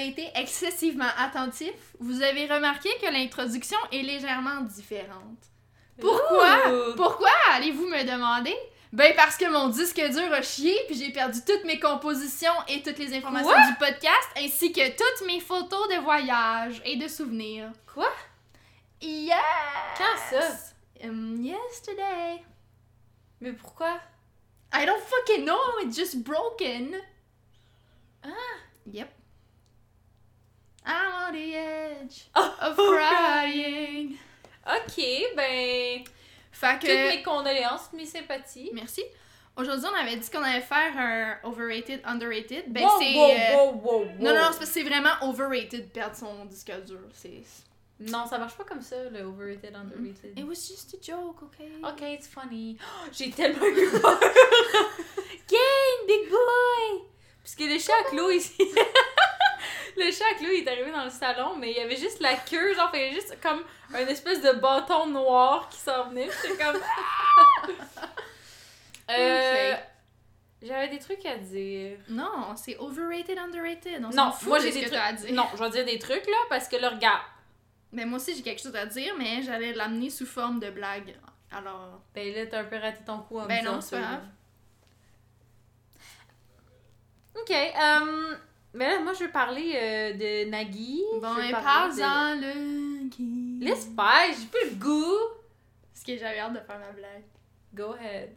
avez été excessivement attentif, vous avez remarqué que l'introduction est légèrement différente. Pourquoi? Ouh! Pourquoi allez-vous me demander? Ben parce que mon disque dur a chié, puis j'ai perdu toutes mes compositions et toutes les informations Quoi? du podcast, ainsi que toutes mes photos de voyage et de souvenirs. Quoi? Yes! Quand ça? Um, yesterday. Mais pourquoi? I don't fucking know, it's just broken. Ah! Yep. I'm on the edge Oh, of crying. Ok, ben. Fait Toutes que... mes condoléances, mes sympathies. Merci. Aujourd'hui, on avait dit qu'on allait faire un overrated, underrated. Ben, wow, c'est. wow, euh, wow, wow, wow. Non, non, non, c'est parce que c'est vraiment overrated de perdre son disque dur. C'est. Non, ça marche pas comme ça, le overrated, underrated. It was just a joke, okay? Ok, it's funny. Oh, J'ai tellement eu peur. Gang, big boy! Parce que le chat à Chloé ici. le chat à Chloé est arrivé dans le salon, mais il y avait juste la queue, genre, il y avait juste comme un espèce de bâton noir qui s'en venait. J'étais comme. euh, Ok. J'avais des trucs à dire. Non, c'est overrated, underrated. On Non, fout moi j'ai des trucs. à dire. Non, je vais dire des trucs là parce que là, regarde. Ben, moi aussi, j'ai quelque chose à dire, mais j'allais l'amener sous forme de blague. Alors. Ben là, t'as un peu raté ton coup en Ben non, c'est pas là. grave. Ok, euh, mais là, moi je veux parler euh, de Nagui. Bon, et parler de- parle-en le. Laisse faire, j'ai plus le goût. Parce que j'avais hâte de faire ma blague. Go ahead.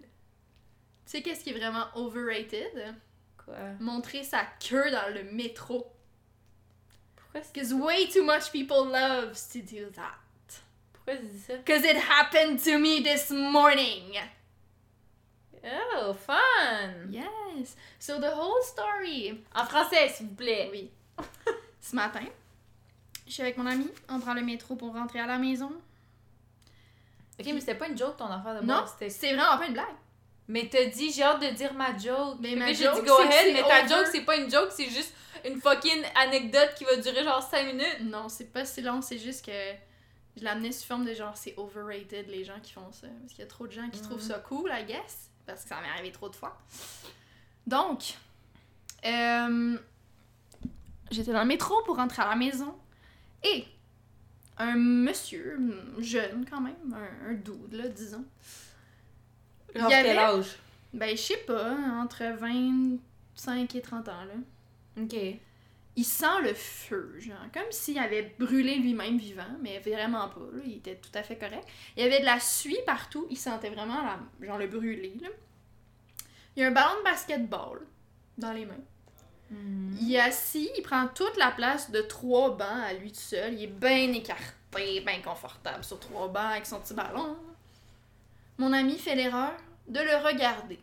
Tu sais qu'est-ce qui est vraiment overrated? Quoi? Montrer sa queue dans le métro. Pourquoi, c'est- Because way too much people loves to do that. pourquoi tu dis ça? Because it happened to me this morning. Oh, fun! Yes. So the whole story. En français, s'il vous plaît. Oui. Ce matin, je suis avec mon ami. On prend le métro pour rentrer à la maison. Ok, mais c'était pas une joke ton affaire de Non, c'est vraiment pas une blague. Mais t'as dit, j'ai hâte de dire ma joke. Mais Puis ma là, j'ai joke, dit go ahead, mais ta over. joke, c'est pas une joke, c'est juste une fucking anecdote qui va durer genre 5 minutes. Non, c'est pas si long, c'est juste que je l'amenais sous forme de genre c'est overrated les gens qui font ça. Parce qu'il y a trop de gens qui trouvent ça cool, I guess. Parce que ça m'est arrivé trop de fois. Donc, euh, j'étais dans le métro pour rentrer à la maison. Et un monsieur, jeune quand même, un, un dude là, disons. Genre Il avait- quel âge? Ben, je sais pas, entre 25 et 30 ans là. Ok. Il sent le feu, genre, comme s'il avait brûlé lui-même vivant, mais vraiment pas, là, il était tout à fait correct. Il y avait de la suie partout, il sentait vraiment la- genre le brûlé, là. Il y a un ballon de basketball dans les mains. Mhm. Il est assis, il prend toute la place de trois bancs à lui tout seul, il est bien écarté, bien confortable sur trois bancs avec son petit ballon. Mon ami fait l'erreur de le regarder.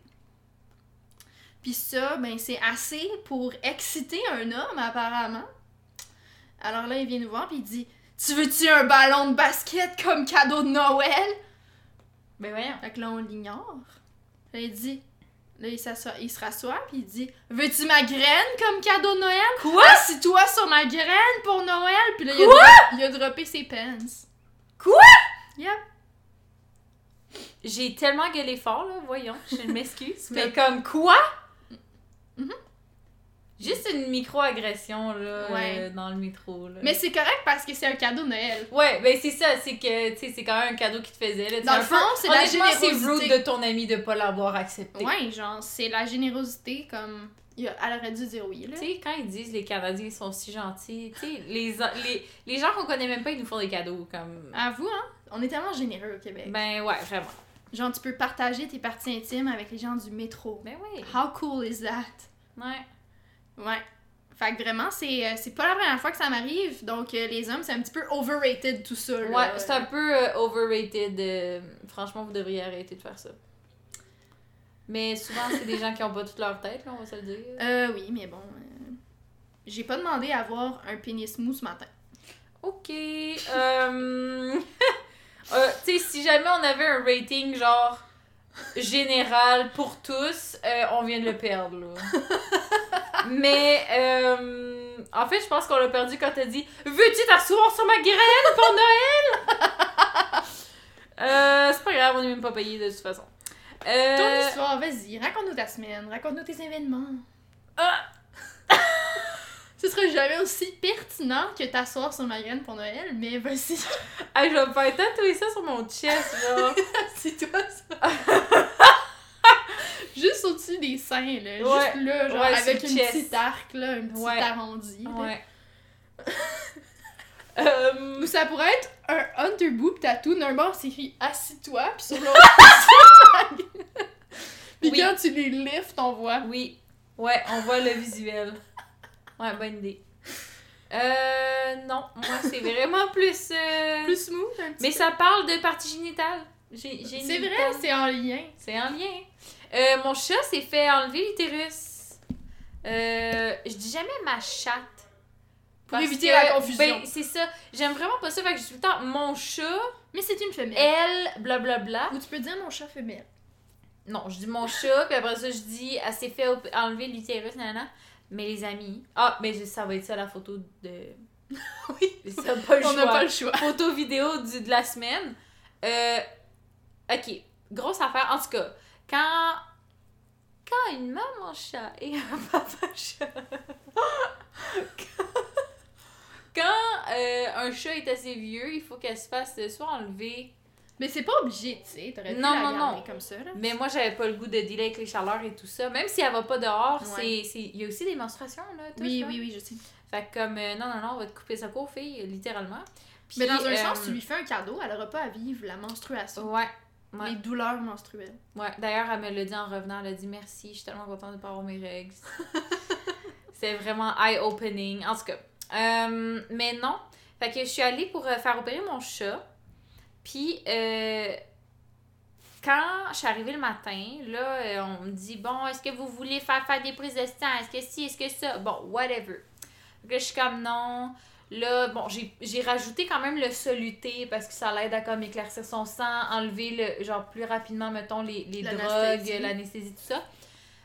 Puis ça, ben c'est assez pour exciter un homme apparemment. Alors là, il vient nous voir puis il dit "Tu veux-tu un ballon de basket comme cadeau de Noël Ben voyons. Fait que là, on l'ignore. Là, il dit Là, il, il se rassoit puis il dit Veux-tu ma graine comme cadeau de Noël Quoi? Assis-toi sur ma graine pour Noël Puis là, il a, il a droppé ses pants. Quoi? Yep. J'ai tellement gueulé fort, là, voyons, je m'excuse. mais comme quoi? Mhm. Juste une micro-agression, là, Ouais. euh, dans le métro, là. Mais c'est correct parce que c'est un cadeau de Noël. Ouais, ben c'est ça, c'est que, tu sais, c'est quand même un cadeau qu'il te faisait, là. Dans le fond, c'est la Honnêtement, c'est générosité. rude de ton ami de pas l'avoir accepté. Ouais, genre, c'est la générosité comme. il a- Elle aurait dû dire oui, là. Tu sais, quand ils disent les Canadiens sont si gentils, tu sais, les, les, les gens qu'on connaît même pas, ils nous font des cadeaux, comme... Avoue, hein? On est tellement généreux au Québec. Ben ouais, vraiment. Genre, tu peux partager tes parties intimes avec les gens du métro. Ben oui. How cool is that? Ouais. Ouais. Fait que vraiment, c'est euh, c'est pas la première fois que ça m'arrive. Donc, euh, les hommes, c'est un petit peu overrated tout ça. là. Ouais, c'est un peu euh, overrated. euh, franchement, vous devriez arrêter de faire ça. Mais souvent, c'est des gens qui ont pas toute leur tête, là, on va se le dire. Euh, oui, mais bon. euh, J'ai pas demandé à avoir un pénis mou ce matin. Ok. Euh, tu sais, si jamais on avait un rating genre général pour tous, euh, on vient de le perdre, là. Mais, euh, en fait, je pense qu'on l'a perdu quand t'as dit Veux-tu t'asseoir sur ma graine pour Noël? Euh, C'est pas grave, on est même pas payé de toute façon. Ton histoire, vas-y, raconte-nous ta semaine, raconte-nous tes événements. ah! Ce serait jamais aussi pertinent que t'asseoir sur ma graine pour Noël, mais vas-y, Ah, je vais me faire tatouer ça sur mon chest, genre. c'est toi ça. Juste au-dessus des seins, là. Ouais. Juste là, genre Ouais, avec une chest. petite arc, là, un petit Ouais. arrondi. là. Ouais. euh, Ou ça pourrait être un Hunter Boob tattoo. D'un bord, c'est écrit Assis-toi, puis sur l'autre, Puis Oui. quand tu les lifts, on voit. oui. Ouais, on voit le visuel. Ouais, bonne idée. Euh, non, moi c'est vraiment plus. euh, Plus smooth, un petit Mais peu. ça parle de partie génitale. C'est vrai, c'est en lien. C'est en lien. Euh, mon chat s'est fait enlever l'utérus. Euh, je dis jamais ma chatte. Pour éviter que, la confusion. Ben, c'est ça. J'aime vraiment pas ça. Fait que je dis tout le temps mon chat, Mais c'est une femelle. elle, blablabla. Ou tu peux dire mon chat femelle. Non, je dis mon chat, puis après ça, je dis elle s'est fait enlever l'utérus, nanana. Mais les amis. Ah, mais ça va être ça la photo de. Oui. Ça pas le On n'a pas le choix. photo vidéo du- de la semaine. Euh, ok, grosse affaire. En tout cas, quand, quand une maman chat et un papa chat. quand quand, euh, un chat est assez vieux, il faut qu'elle se fasse soit enlever. Mais c'est pas obligé, tu sais. T'aurais pu Non, la non, non. comme ça, là. Mais moi, j'avais pas le goût de dealer avec les chaleurs et tout ça. Même si elle va pas dehors, Ouais. c'est il y a aussi des menstruations, là. tout Oui, ça. oui, oui, je sais. Fait que comme, euh, non, non, non, on va te couper ça court, fille, littéralement. Puis, Mais dans un euh, sens, tu lui fais un cadeau, elle aura pas à vivre la menstruation. Ouais. Ouais. Les douleurs menstruelles. Ouais, d'ailleurs, elle me l'a dit en revenant. Elle a dit merci, je suis tellement contente de pas avoir mes règles. c'est vraiment eye-opening. En tout cas. Euh, mais non. Fait que je suis allée pour euh, faire opérer mon chat. Puis, euh, quand je suis arrivée le matin, là, euh, on me dit Bon, est-ce que vous voulez faire, faire des prises de sang? Est-ce que si, est-ce que ça? Bon, whatever. Là, je suis comme non. Là, bon, j'ai rajouté quand même le soluté parce que ça l'aide à comme éclaircir son sang, enlever le genre plus rapidement, mettons, les, les drogues, l'anesthésie, tout ça.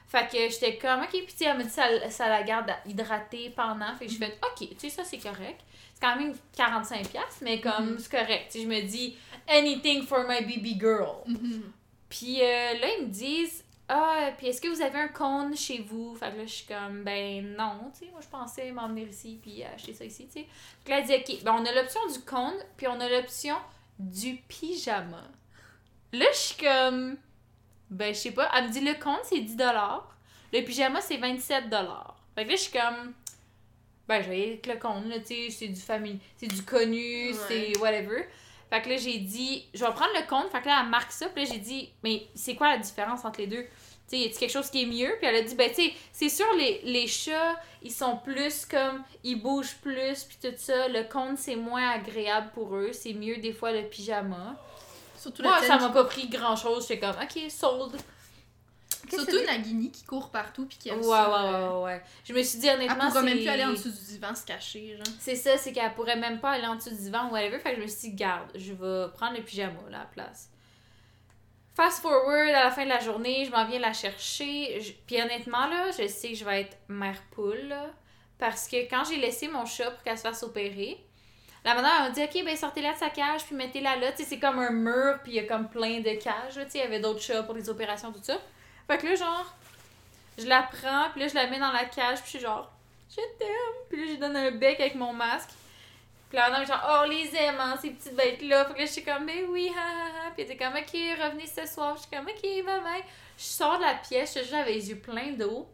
Fait que j'étais comme, ok, puis tu sais, elle me dit ça, ça la garde hydratée pendant. Fait que je fais, ok, tu sais, ça c'est correct. C'est quand même 45$, mais comme, Mhm. c'est correct. Tu sais, je me dis, anything for my baby girl. Puis euh, là, ils me disent Ah, puis est-ce que vous avez un cône chez vous? Fait que là, je suis comme Ben non, tu sais, moi je pensais m'en venir ici puis acheter ça ici, tu sais. Fait que là, elle dit Ok, ben on a l'option du cône, puis on a l'option du pyjama. Là, je suis comme Ben, je sais pas. Elle me dit Le cône, c'est 10$, le pyjama, c'est 27$. Fait que là, je suis comme Ben, je vais aller avec le cône, là, tu sais, c'est du famille, c'est du connu, Ouais. c'est whatever. Fait que là, j'ai dit, je vais prendre le compte. Fait que là, elle marque ça. Puis là, j'ai dit, mais c'est quoi la différence entre les deux? Tu sais, y a quelque chose qui est mieux? Puis elle a dit, ben, tu sais, c'est sûr, les, les chats, ils sont plus comme, ils bougent plus, puis tout ça. Le compte, c'est moins agréable pour eux. C'est mieux, des fois, le pyjama. Surtout Moi, ça m'a pas pris grand chose. J'étais comme, ok, sold. Surtout la guinée qui court partout puis qui Ouais, aime ouais, ça, euh, ouais, ouais, ouais. Je me suis dit, Elle honnêtement, pourra même c'est- plus aller en dessous du divan se cacher, genre. C'est ça, c'est qu'elle pourrait même pas aller en dessous du divan ou whatever. Fait que je me suis dit, garde, je vais prendre le pyjama là, à la place. Fast forward à la fin de la journée, je m'en viens la chercher. Je- Puis honnêtement, là, je sais que je vais être mère poule. là, parce que quand j'ai laissé mon chat pour qu'elle se fasse opérer, la madame elle m'a dit, OK, ben sortez-la de sa cage, puis mettez-la là. Tu sais, c'est comme un mur, puis il y a comme plein de cages. Tu sais, il y avait d'autres chats pour les opérations, tout ça. Fait que là, genre, je la prends, puis là, je la mets dans la cage, puis je suis genre, je t'aime. Puis là, je lui donne un bec avec mon masque. Puis là, on est genre, oh, les aime, hein, ces petites bêtes-là. Fait que je suis comme, mais oui, ha, ha, ha. Puis elle était comme, ok, revenez ce soir. Je suis comme, ok, maman. Je sors de la pièce, j'avais les yeux pleins d'eau.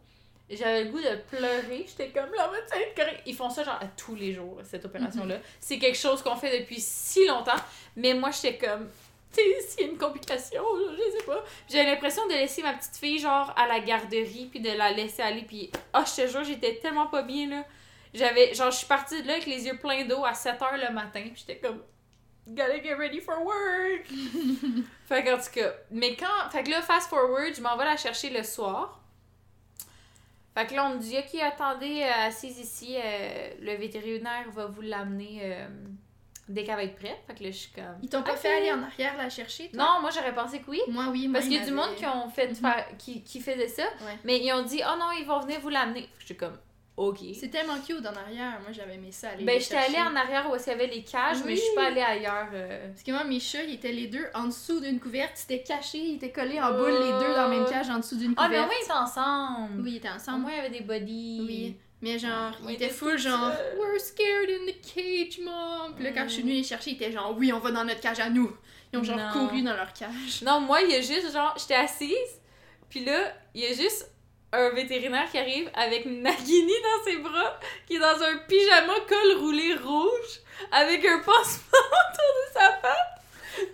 J'avais le goût de pleurer. J'étais comme, là, va être correct. Ils font ça, genre, à tous les jours, cette opération-là. C'est quelque chose qu'on fait depuis si longtemps. Mais moi, j'étais comme, tu sais, s'il y a une complication, je sais pas. J'avais l'impression de laisser ma petite fille, genre, à la garderie, puis de la laisser aller. Puis, oh, je te jure, j'étais tellement pas bien, là. J'avais, genre, je suis partie de là avec les yeux pleins d'eau à 7 h le matin, j'étais comme, gotta get ready for work! fait qu'en tout cas, mais quand, fait que là, fast forward, je m'en vais la chercher le soir. Fait que là, on me dit, ok, attendez, euh, assise ici, euh, le vétérinaire va vous l'amener euh, dès qu'elle va être prête. Fait que là, je suis comme. Ils t'ont pas fait aller en arrière la chercher, toi? Non, moi, j'aurais pensé que oui. Moi, oui. moi, Parce qu'il y a du monde qui ont fait Mhm. faire, qui, qui faisait ça, Ouais. mais ils ont dit, oh non, ils vont venir vous l'amener. Je suis comme, ok. C'est tellement cute en arrière. Moi, j'avais aimé ça aller Ben, j'étais allée en arrière où qu'il y avait les cages, mais je suis Oui. pas allée ailleurs. euh. Parce que moi, mes chats, ils étaient les deux en dessous d'une couverte. Ils étaient cachés, ils étaient collés en boule, les deux dans la même cage en dessous d'une Ah, mais couverte. moins, ils étaient ensemble. Oui, ils étaient ensemble. moins, il y avait des bodies. Oui. Mais genre, On il était était full genre, seul. we're scared in the cage, mom. Puis là, quand je suis Mm. venue les chercher, ils étaient genre, oui, on va dans notre cage à nous. Ils ont genre Non. couru dans leur cage. Non, moi, il y a juste, genre, j'étais assise, puis là, il y a juste un vétérinaire qui arrive avec Nagini dans ses bras, qui est dans un pyjama col roulé rouge, avec un pansement autour de sa patte,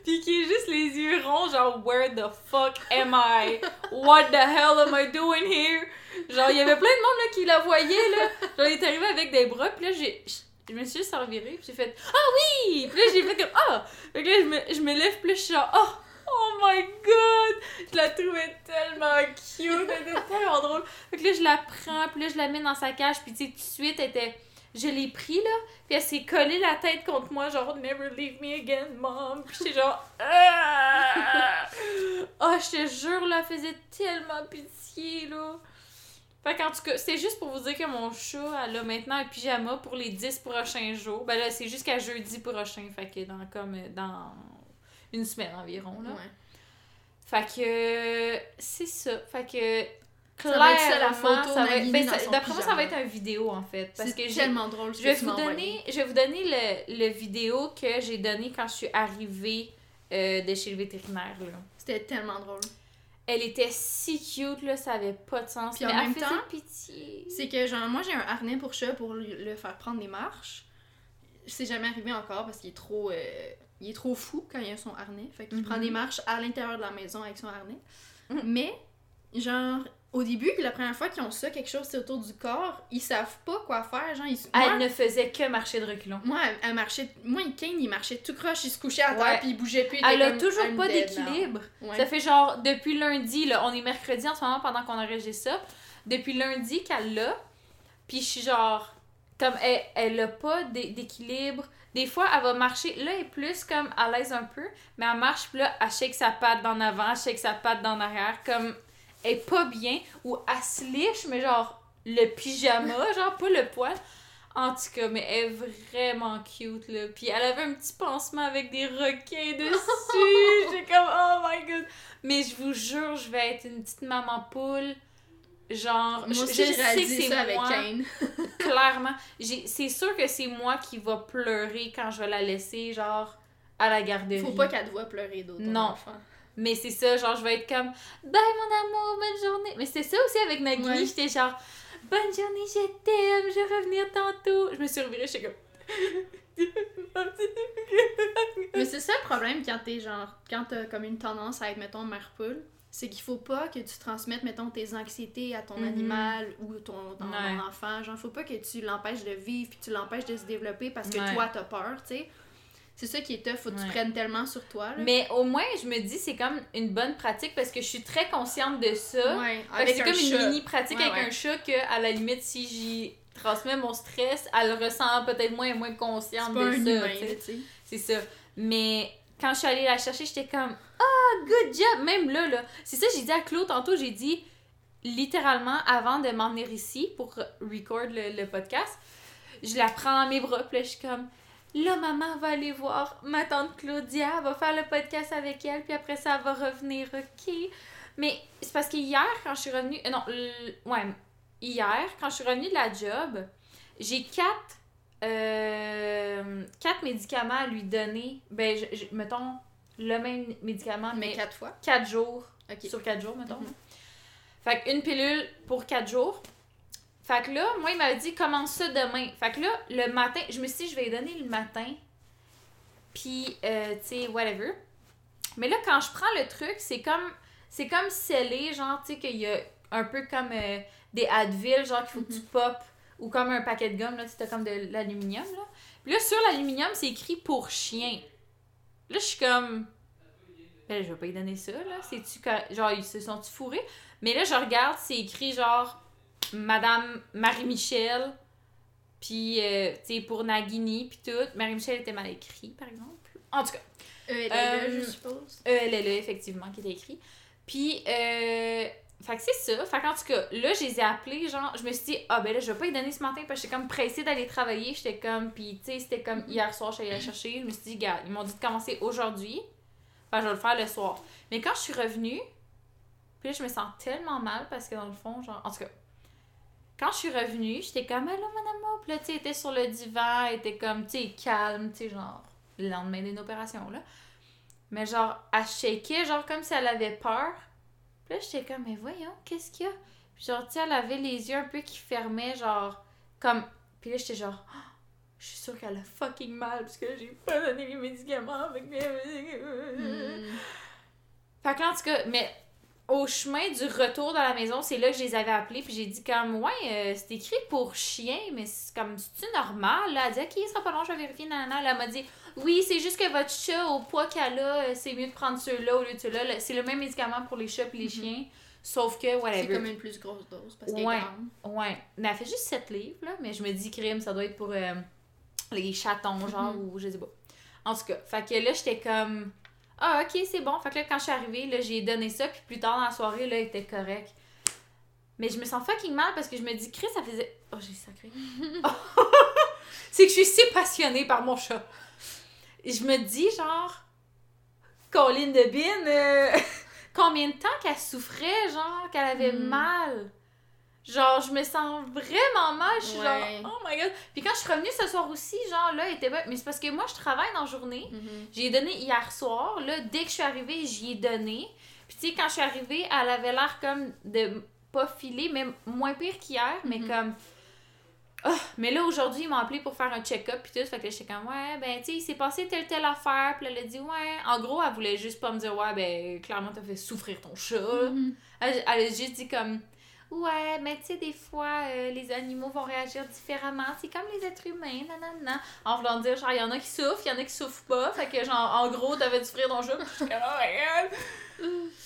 puis qui est juste les yeux ronds, genre, where the fuck am I? What the hell am I doing here? Genre, il y avait plein de monde, là, qui la voyait, là. Genre, il est arrivé avec des bras, puis là, j'ai... Je me suis juste revirée, puis j'ai fait « Ah oui! » Puis là, j'ai fait comme « Ah! » Fait que là, je me, je lève, puis là, je suis genre « Oh! Oh my god! Je la trouvais tellement cute, elle était tellement drôle. Fait que là, je la prends, puis là, je la mets dans sa cage, puis tu sais, tout de suite, elle était. Je l'ai pris, là, puis elle s'est collée la tête contre moi, genre, never leave me again, mom. Puis j'étais genre. Ah! Oh, je te jure, là, elle faisait tellement pitié, là. Fait qu'en tout cas, c'est juste pour vous dire que mon chat, elle a maintenant un pyjama pour les 10 prochains jours. Ben là, c'est jusqu'à jeudi prochain, fait que dans comme euh, dans une semaine environ, là. Ouais. Fait que c'est ça. Fait que Ça va être ça, la clairement, photo ça va être- Nagini ben, D'après moi, ça va être une vidéo en fait. Parce que tellement drôle. je vais vous donner, je vais vous donner le, le vidéo que j'ai donné quand je suis arrivée euh, de chez le vétérinaire. Là. C'était tellement drôle. Elle était si cute, là, ça avait pas de sens. Puis mais en elle même faisait temps, pitié. C'est que, genre, moi, j'ai un harnais pour chat pour le faire prendre des marches. C'est jamais arrivé encore parce qu'il est trop. euh, il est trop fou quand il a son harnais. Fait qu'il Mhm. prend des marches à l'intérieur de la maison avec son harnais. Mhm. Mais, genre, au début, la première fois qu'ils ont ça, quelque chose c'est autour du corps, ils savent pas quoi faire. Genre, ils. Elle moi, ne faisait que marcher de reculons. moi, elle, elle marchait. Moi, il Kane, il marchait tout croche, il se couchait à terre, Ouais. puis il bougeait plus. il Elle a toujours pas d'équilibre. Ouais. Ça fait genre, depuis lundi, là, on est mercredi en ce moment pendant qu'on enregistre ça. Depuis lundi qu'elle l'a. Puis je suis genre, comme elle, elle a pas d'é- d'équilibre. Des fois, elle va marcher. Là, elle est plus comme à l'aise un peu. Mais elle marche, puis là, elle shake sa patte d'en avant, elle shake sa patte d'en arrière. Comme, elle est pas bien. Ou elle se liche, mais genre, le pyjama, genre, pas le poil. En tout cas, mais elle est vraiment cute, là. Puis elle avait un petit pansement avec des requins dessus. J'ai comme, oh my god. Mais je vous jure, je vais être une petite maman poule. Genre, Moi je, aussi, je j'ai sais que c'est avec moi, Kane. clairement. C'est sûr que c'est moi qui va pleurer quand je vais la laisser, genre, à la garderie. Faut pas qu'elle te voit pleurer d'autres. Non. enfant. Mais c'est ça, genre, je vais être comme Bye mon amour, bonne journée. Mais c'était ça aussi avec Nagini, Ouais. j'étais genre Bonne journée, je t'aime, je vais revenir tantôt. Je me suis revirée, j'étais comme. Mais c'est ça le problème quand t'es genre, quand t'as comme une tendance à être, mettons, mère poule, c'est qu'il faut pas que tu transmettes, mettons, tes anxiétés à ton Mhm. animal ou ton, ton- Ouais. ton enfant. Genre, faut pas que tu l'empêches de vivre puis tu l'empêches de se développer parce que Ouais. toi, t'as peur, tu sais. C'est ça qui est tough, faut que tu prennes tellement sur toi, là. Mais au moins, je me dis, c'est comme une bonne pratique parce que je suis très consciente de ça. c'est comme une mini pratique avec un chat que, à la limite, si j'y transmets mon stress, elle le ressent peut-être moins et moins consciente de ça. C'est ça. Mais quand je suis allée la chercher, j'étais comme Ah, good job! Même là, là. C'est ça, j'ai dit à Claude tantôt, j'ai dit littéralement avant de m'en ici pour record le, le podcast, je la prends dans mes bras, puis là, je suis comme Là, maman va aller voir ma tante Claudia, va faire le podcast avec elle, puis après ça, elle va revenir, ok? Mais c'est parce que hier, quand je suis revenue. euh, Non, ouais, hier, quand je suis revenue de la job, j'ai quatre euh, quatre médicaments à lui donner. Ben, je, je- mettons, le même médicament, Mais mais quatre fois? quatre jours. Sur quatre jours, mettons. Mhm. Fait qu'une pilule pour quatre jours. Fait que là, moi, il m'avait dit, commence ça demain. Fait que là, le matin, je me suis dit, je vais lui donner le matin. Puis, euh, tu sais, whatever. Mais là, quand je prends le truc, c'est comme, c'est comme scellé, genre, tu sais, qu'il y a un peu comme euh, des Advil, genre, qu'il faut que tu popes, ou comme un paquet de gomme, là, t'as comme de l'aluminium, là. Puis là, sur l'aluminium, c'est écrit pour chien. Là, je suis comme. Ben, je vais pas lui donner ça, là. C'est-tu. Genre, ils se sont-tu fourrés? Mais là, je regarde, c'est écrit genre Madame Marie-Michel, puis, euh, tu sais, pour Nagini, puis tout. Marie-Michel était mal écrit, par exemple. En tout cas, Euh, elle Euh, je suppose. euh, elle effectivement, qui était écrit. Puis, euh, fait que c'est ça. Fait qu'en tout cas, là, je les ai appelés, genre, je me suis dit, ah ben là, je vais pas y donner ce matin parce que j'étais comme pressée d'aller travailler. J'étais comme, puis tu sais, c'était comme hier soir, allée la chercher. Je me suis dit, gars, ils m'ont dit de commencer aujourd'hui. Que je vais le faire le soir. Mais quand je suis revenue, puis là, je me sens tellement mal parce que dans le fond, genre, en tout cas, quand je suis revenue, j'étais comme, là, mon amour. Tu sais, était sur le divan, était comme, tu sais, calme, tu sais, genre, le lendemain d'une opération, là. Mais genre, elle shakeait, genre, comme si elle avait peur. Puis là, j'étais comme, mais voyons, qu'est-ce qu'il y a? Puis genre, tu sais, elle avait les yeux un peu qui fermaient, genre, comme. Puis là, j'étais genre, Ah, je suis sûre qu'elle a fucking mal parce que j'ai pas donné les médicaments avec mes. Hmm. Fait que là, en tout cas, mais au chemin du retour dans la maison, c'est là que je les avais appelés, puis j'ai dit comme, ouais, euh, c'est écrit pour chien, mais c'est comme, c'est-tu normal? Là, elle dit, ok, ça sera pas long, je vais vérifier, nanana. Là, elle m'a dit, oui, c'est juste que votre chat, au poids qu'elle a, euh, c'est mieux de prendre ceux-là au lieu de ceux-là. C'est le même médicament pour les chats et les Mhm. chiens, sauf que, C'est whatever. comme une plus grosse dose parce qu'elle est Ouais. grande. Ouais, mais elle fait juste 7 livres, là, mais je me dis, crime, ça doit être pour euh, les chatons, genre, Mhm. ou je sais pas. En tout cas, fait que là, j'étais comme, ah, ok, c'est bon. Fait que là, quand je suis arrivée, là, j'ai donné ça, puis plus tard dans la soirée, là, il était correct. Mais je me sens fucking mal parce que je me dis, Chris, ça faisait. Oh, j'ai sacré. c'est que je suis si passionnée par mon chat. Je me dis, genre, Colline de Bin, euh, combien de temps qu'elle souffrait, genre, qu'elle avait Mm. mal? Genre, je me sens vraiment mal. Je suis Ouais. genre, oh my god. Puis quand je suis revenue ce soir aussi, genre, là, elle était. Mais c'est parce que moi, je travaille dans la journée. Mhm. J'ai donné hier soir. Là, dès que je suis arrivée, j'y ai donné. Puis tu sais, quand je suis arrivée, elle avait l'air comme de pas filer, mais moins pire qu'hier, mais Mhm. comme. Mais là, aujourd'hui, ils m'ont appelé pour faire un check-up, puis tout. Fait que là, j'étais comme, ouais, ben, tu sais, il s'est passé telle, telle affaire. Puis là, elle a dit, ouais. En gros, elle voulait juste pas me dire, ouais, ben, clairement, t'as fait souffrir ton chat. Mhm. Elle, elle a juste dit comme Ouais, mais tu sais, des fois, euh, les animaux vont réagir différemment. C'est comme les êtres humains, nanana. En voulant dire, genre, il y en a qui souffrent, il y en a qui souffrent pas. Fait que, genre, en gros, t'avais souffrir ton chat. Puis je suis comme, oh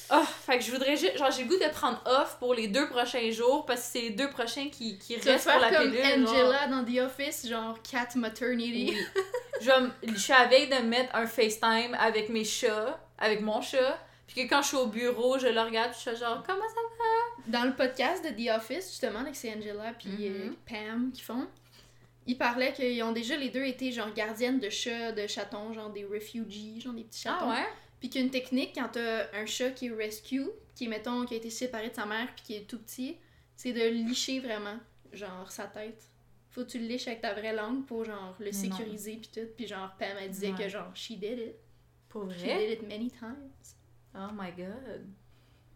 Ah, fait que je voudrais juste, genre, j'ai le goût de prendre off pour les deux prochains jours parce que c'est les deux prochains qui, qui Tu restent pour la comme pilule. genre. Angela dans The Office, genre cat maternity. Oui. je, je suis à veille de mettre un FaceTime avec mes chats, avec mon chat. Puis que quand je suis au bureau, je le regarde, puis je suis genre, comment ça Dans le podcast de The Office, justement, c'est Angela puis euh, Mhm. Pam qui font, ils parlaient qu'ils ont déjà les deux été genre gardiennes de chats, de chatons, genre des refugees, genre des petits chatons. Ah ouais? Puis qu'une technique, quand t'as un chat qui est rescue, qui est, mettons, qui a été séparé de sa mère puis qui est tout petit, c'est de licher vraiment, genre, sa tête. Faut que tu le liches avec ta vraie langue pour, genre, le sécuriser puis tout. Puis genre, Pam, elle disait Ouais. que, genre, she did it. Pour She vrai? did it many times. Oh my god.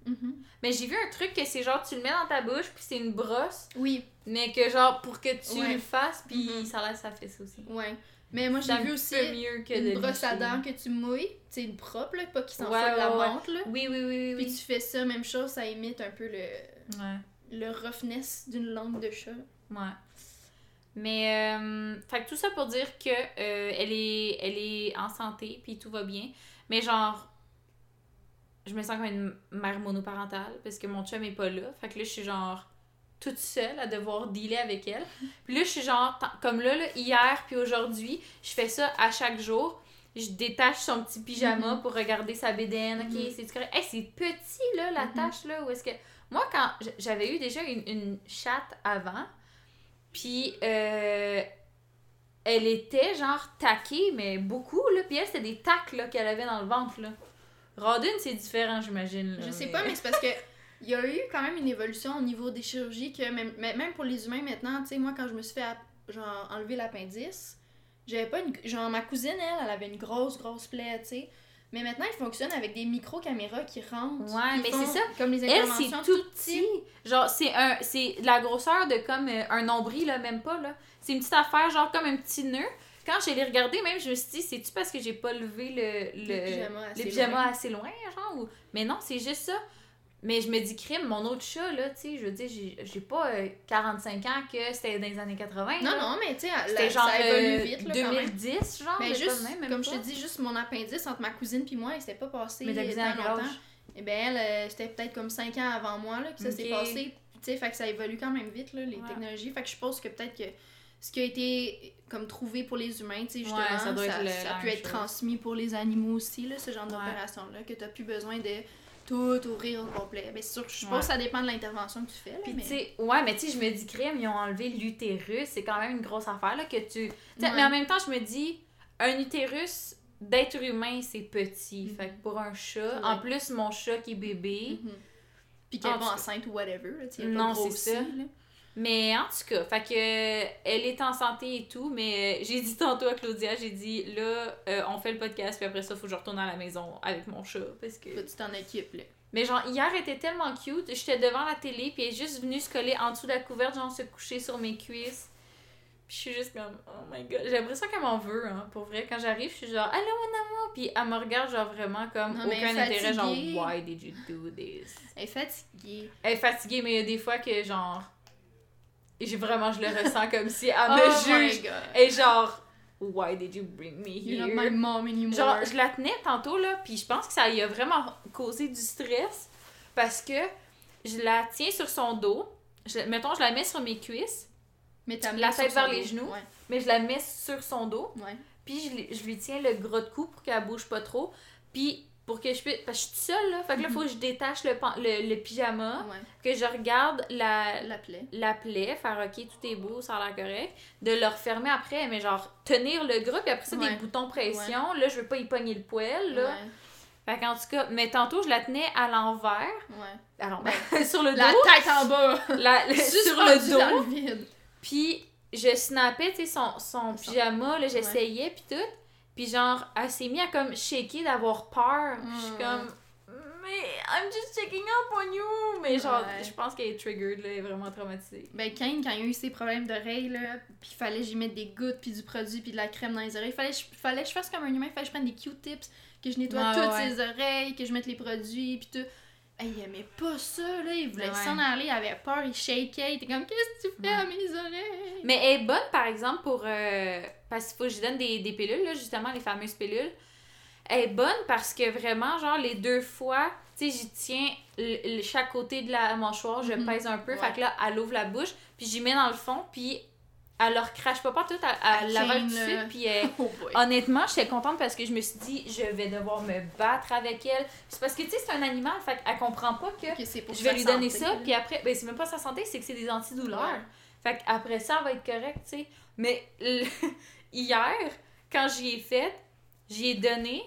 Mhm. Mais j'ai vu un truc que c'est genre tu le mets dans ta bouche puis c'est une brosse, Oui, mais que genre pour que tu Ouais. le fasses puis Mhm. ça laisse ça fait ça aussi. ouais. Mais moi, j'ai vu aussi mieux que de une brosse à dents que tu mouilles. C'est une propre, là, pas qui s'en Ouais, de la menthe, là. Oui oui oui oui. Puis oui. tu fais ça, même chose, ça imite un peu le, Ouais. le roughness d'une langue de chat. Ouais. Mais euh, fait que tout ça pour dire que euh, elle est elle est en santé puis tout va bien, mais genre je me sens comme une mère monoparentale parce que mon chum est pas là. Fait que là je suis genre toute seule à devoir dealer avec elle. Puis là je suis genre comme là, là, hier puis aujourd'hui, je fais ça à chaque jour. Je détache son petit pyjama Mhm. pour regarder sa bédaine. OK, Mhm. c'est correct. Hey, c'est petit là la Mhm. tâche là où est-ce que moi quand j'avais eu déjà une, une chatte avant puis euh, elle était genre taquée, mais beaucoup, là. Puis elle, c'était des tacs là, qu'elle avait dans le ventre, là. Rodin, c'est différent, j'imagine. Je sais pas, mais c'est parce que il y a eu quand même une évolution au niveau des chirurgies que même, même pour les humains maintenant, tu sais, moi quand je me suis fait genre enlever l'appendice, j'avais pas une genre ma cousine elle, elle avait une grosse grosse plaie, tu sais. Mais maintenant, ils fonctionnent avec des micro-caméras qui rentrent. Ouais, qui mais c'est ça. Comme les Elle, interventions c'est tout petit. Genre, c'est un c'est la grosseur de comme euh, un nombril, là, même pas, là. C'est une petite affaire, genre comme un petit nœud. Quand je l'ai regardé, même, je me suis dit, c'est-tu parce que j'ai pas levé le, le, Le pyjama assez les pyjamas loin? assez loin, genre? ou- Mais non, c'est juste ça. Mais je me dis, crime, mon autre chat, là, tu sais, je veux dire, j'ai- j'ai pas euh, 45 ans que c'était dans les années 80. Non, là. non, mais tu sais, C'était la- genre ça évolue euh, vite, là, quand même. 2010, genre. Mais mais juste, même, même comme je te dis, juste mon appendice entre ma cousine puis moi, il s'était pas passé Mais tant longtemps. Et ben elle, euh, c'était peut-être comme 5 ans avant moi, là, puis ça s'est passé. Tu sais, fait que ça évolue quand même vite, là, les Ouais. technologies. Fait que je pense que peut-être que ce qui a été comme trouvé pour les humains, tu sais, justement, Ouais, ça être le- ça la peut même être chose. transmis pour les animaux aussi, là, ce genre Ouais. d'opération-là, que t'as plus besoin de tout ouvrir au complet. C'est sûr, je pense Ouais. que ça dépend de l'intervention que tu fais, là, Puis mais... ouais, mais tu sais, je me dis, crème, ils ont enlevé l'utérus, c'est quand même une grosse affaire, là, que tu... Ouais. Mais en même temps, je me dis, un utérus d'être humain, c'est petit. Mhm. Fait que pour un chat, en plus, mon chat qui est bébé, Mhm. Puis qu'elle va enceinte ou whatever, là, Non, c'est ça. là. Mais en tout cas, fait que elle est en santé et tout, mais euh, j'ai dit tantôt à Claudia, j'ai dit là, euh, on fait le podcast, puis après ça, faut que je retourne à la maison avec mon chat. Parce que. Faut que tu t'en équipes, là. Mais genre, hier, elle était tellement cute. J'étais devant la télé, puis elle est juste venue se coller en dessous de la couverte, genre se coucher sur mes cuisses. Puis je suis juste comme, oh my god. J'ai l'impression qu'elle m'en veut, hein. Pour vrai, quand j'arrive, je suis genre, allô mon amour. Puis elle me regarde, genre vraiment comme Non, aucun intérêt, genre, why did you do this? Elle est fatiguée. Elle est fatiguée, mais il y a des fois que, genre, j'ai vraiment, je le ressens comme si elle oh me my juge. Et genre, why did you bring me You're here? not my mom anymore. Genre, je la tenais tantôt, là, puis je pense que ça lui a vraiment causé du stress parce que je la tiens sur son dos. Je, mettons, je la mets sur mes cuisses, mais t'as la tête vers dos. les genoux. Ouais, mais je la mets sur son dos, puis je, lui- je lui tiens le gros de cou pour qu'elle bouge pas trop, puis pour que je puisse. Parce que je suis toute seule, là, fait que là, faut que je détache le, pan- le, le pyjama, ouais. que je regarde la, La plaie. la plaie, faire ok, tout est beau, ça a l'air correct, de le refermer après, mais genre tenir le gros, puis après ça, Ouais. des boutons pression, là, je veux pas y pogner le poil, là. Ouais, Fait qu'en tout cas, mais tantôt, je la tenais à l'envers, ouais. l'envers, sur le dos, La tête en bas! la- sur le dans dos, le vide. puis je snappais, tu sais, son, son Son- pyjama, là, j'essayais, puis tout, puis genre, elle s'est mise à comme shaker d'avoir peur, puis je suis Mm. comme... Mais I'm just checking up on you! Mais genre, Ouais. je pense qu'elle est triggered, là, elle est vraiment traumatisée. Ben, Kane, quand il a eu ses problèmes d'oreilles, là, il fallait que j'y mette des gouttes, puis du produit, puis de la crème dans les oreilles, fallait fallait que je fasse comme un humain, fallait que je prenne des Q-tips, que je nettoie toutes ouais. ses oreilles, que je mette les produits, puis tout. Il aimait pas ça, là, il voulait Ouais. s'en aller, il avait peur, il shakeait, il était comme, qu'est-ce que tu fais à mes oreilles? Mais elle est bonne, par exemple, pour. euh, parce qu'il faut que je lui donne des, des pilules, là, justement, les fameuses pilules. Elle est bonne parce que vraiment, genre, les deux fois, tu sais, j'y tiens le- le- chaque côté de la mâchoire, je Mhm. pèse un peu, Ouais. fait que là, elle ouvre la bouche, puis j'y mets dans le fond, puis elle leur crache pas partout, tout de chaîne, suite, là. puis elle- Oh. Honnêtement, j'étais contente parce que je me suis dit, je vais devoir me battre avec elle. C'est parce que, tu sais, c'est un animal, fait qu'elle comprend pas que pour je vais lui donner ça, puis après, ben c'est même pas sa santé, c'est que c'est des antidouleurs. Ouais. Fait qu'après ça, elle va être correcte, tu sais. Mais le- hier, quand j'y ai fait, j'y ai donné,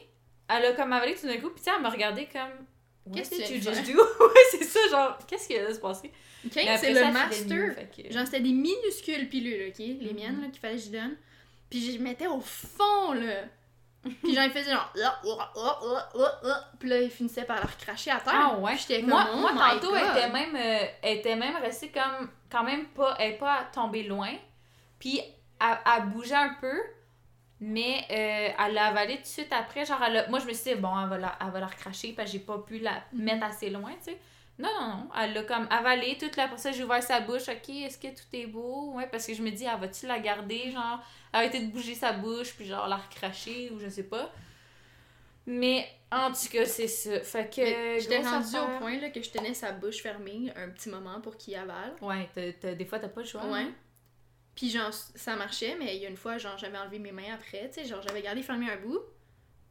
elle a comme avalé tout d'un coup, puis tu sais, elle m'a regardé comme. Qu'est-ce que tu just do? ouais, c'est ça, genre, qu'est-ce qui va se passer? C'est le master. que- Genre, c'était des minuscules pilules, ok? Les Mhm. miennes, là, qu'il fallait que je donne. Puis je les mettais au fond, là. Puis genre, il faisait genre. Ah, ah, ah. Puis là, il finissait par la recracher à terre. Ah ouais? Puis j'étais comme. Moi, oh tantôt, elle était même, euh, elle était même restée comme, quand même pas, elle est pas tombée loin. Puis, elle, elle bougeait un peu, mais euh, elle l'a avalé tout de suite après. Genre, elle a- moi, je me suis dit, bon, elle va la, elle va la recracher parce que j'ai pas pu la Mhm. mettre assez loin, tu sais. Non, non, non. Elle l'a comme avalé toute la... Après ça, j'ai ouvert sa bouche. OK, est-ce que tout est beau? Ouais, parce que je me dis, elle va-tu la garder? Genre, arrêter de bouger sa bouche, puis genre la recracher, ou je sais pas. Mais, en tout cas, c'est ça. Fait que... Mais J'étais rendue affaire. au point là, que je tenais sa bouche fermée un petit moment pour qu'il avale. Ouais, t'as- t'as- des fois, t'as pas le choix. Ouais. hein. Puis genre, ça marchait, mais il y a une fois, genre, j'avais enlevé mes mains après, tu sais, genre, j'avais gardé fermé un bout.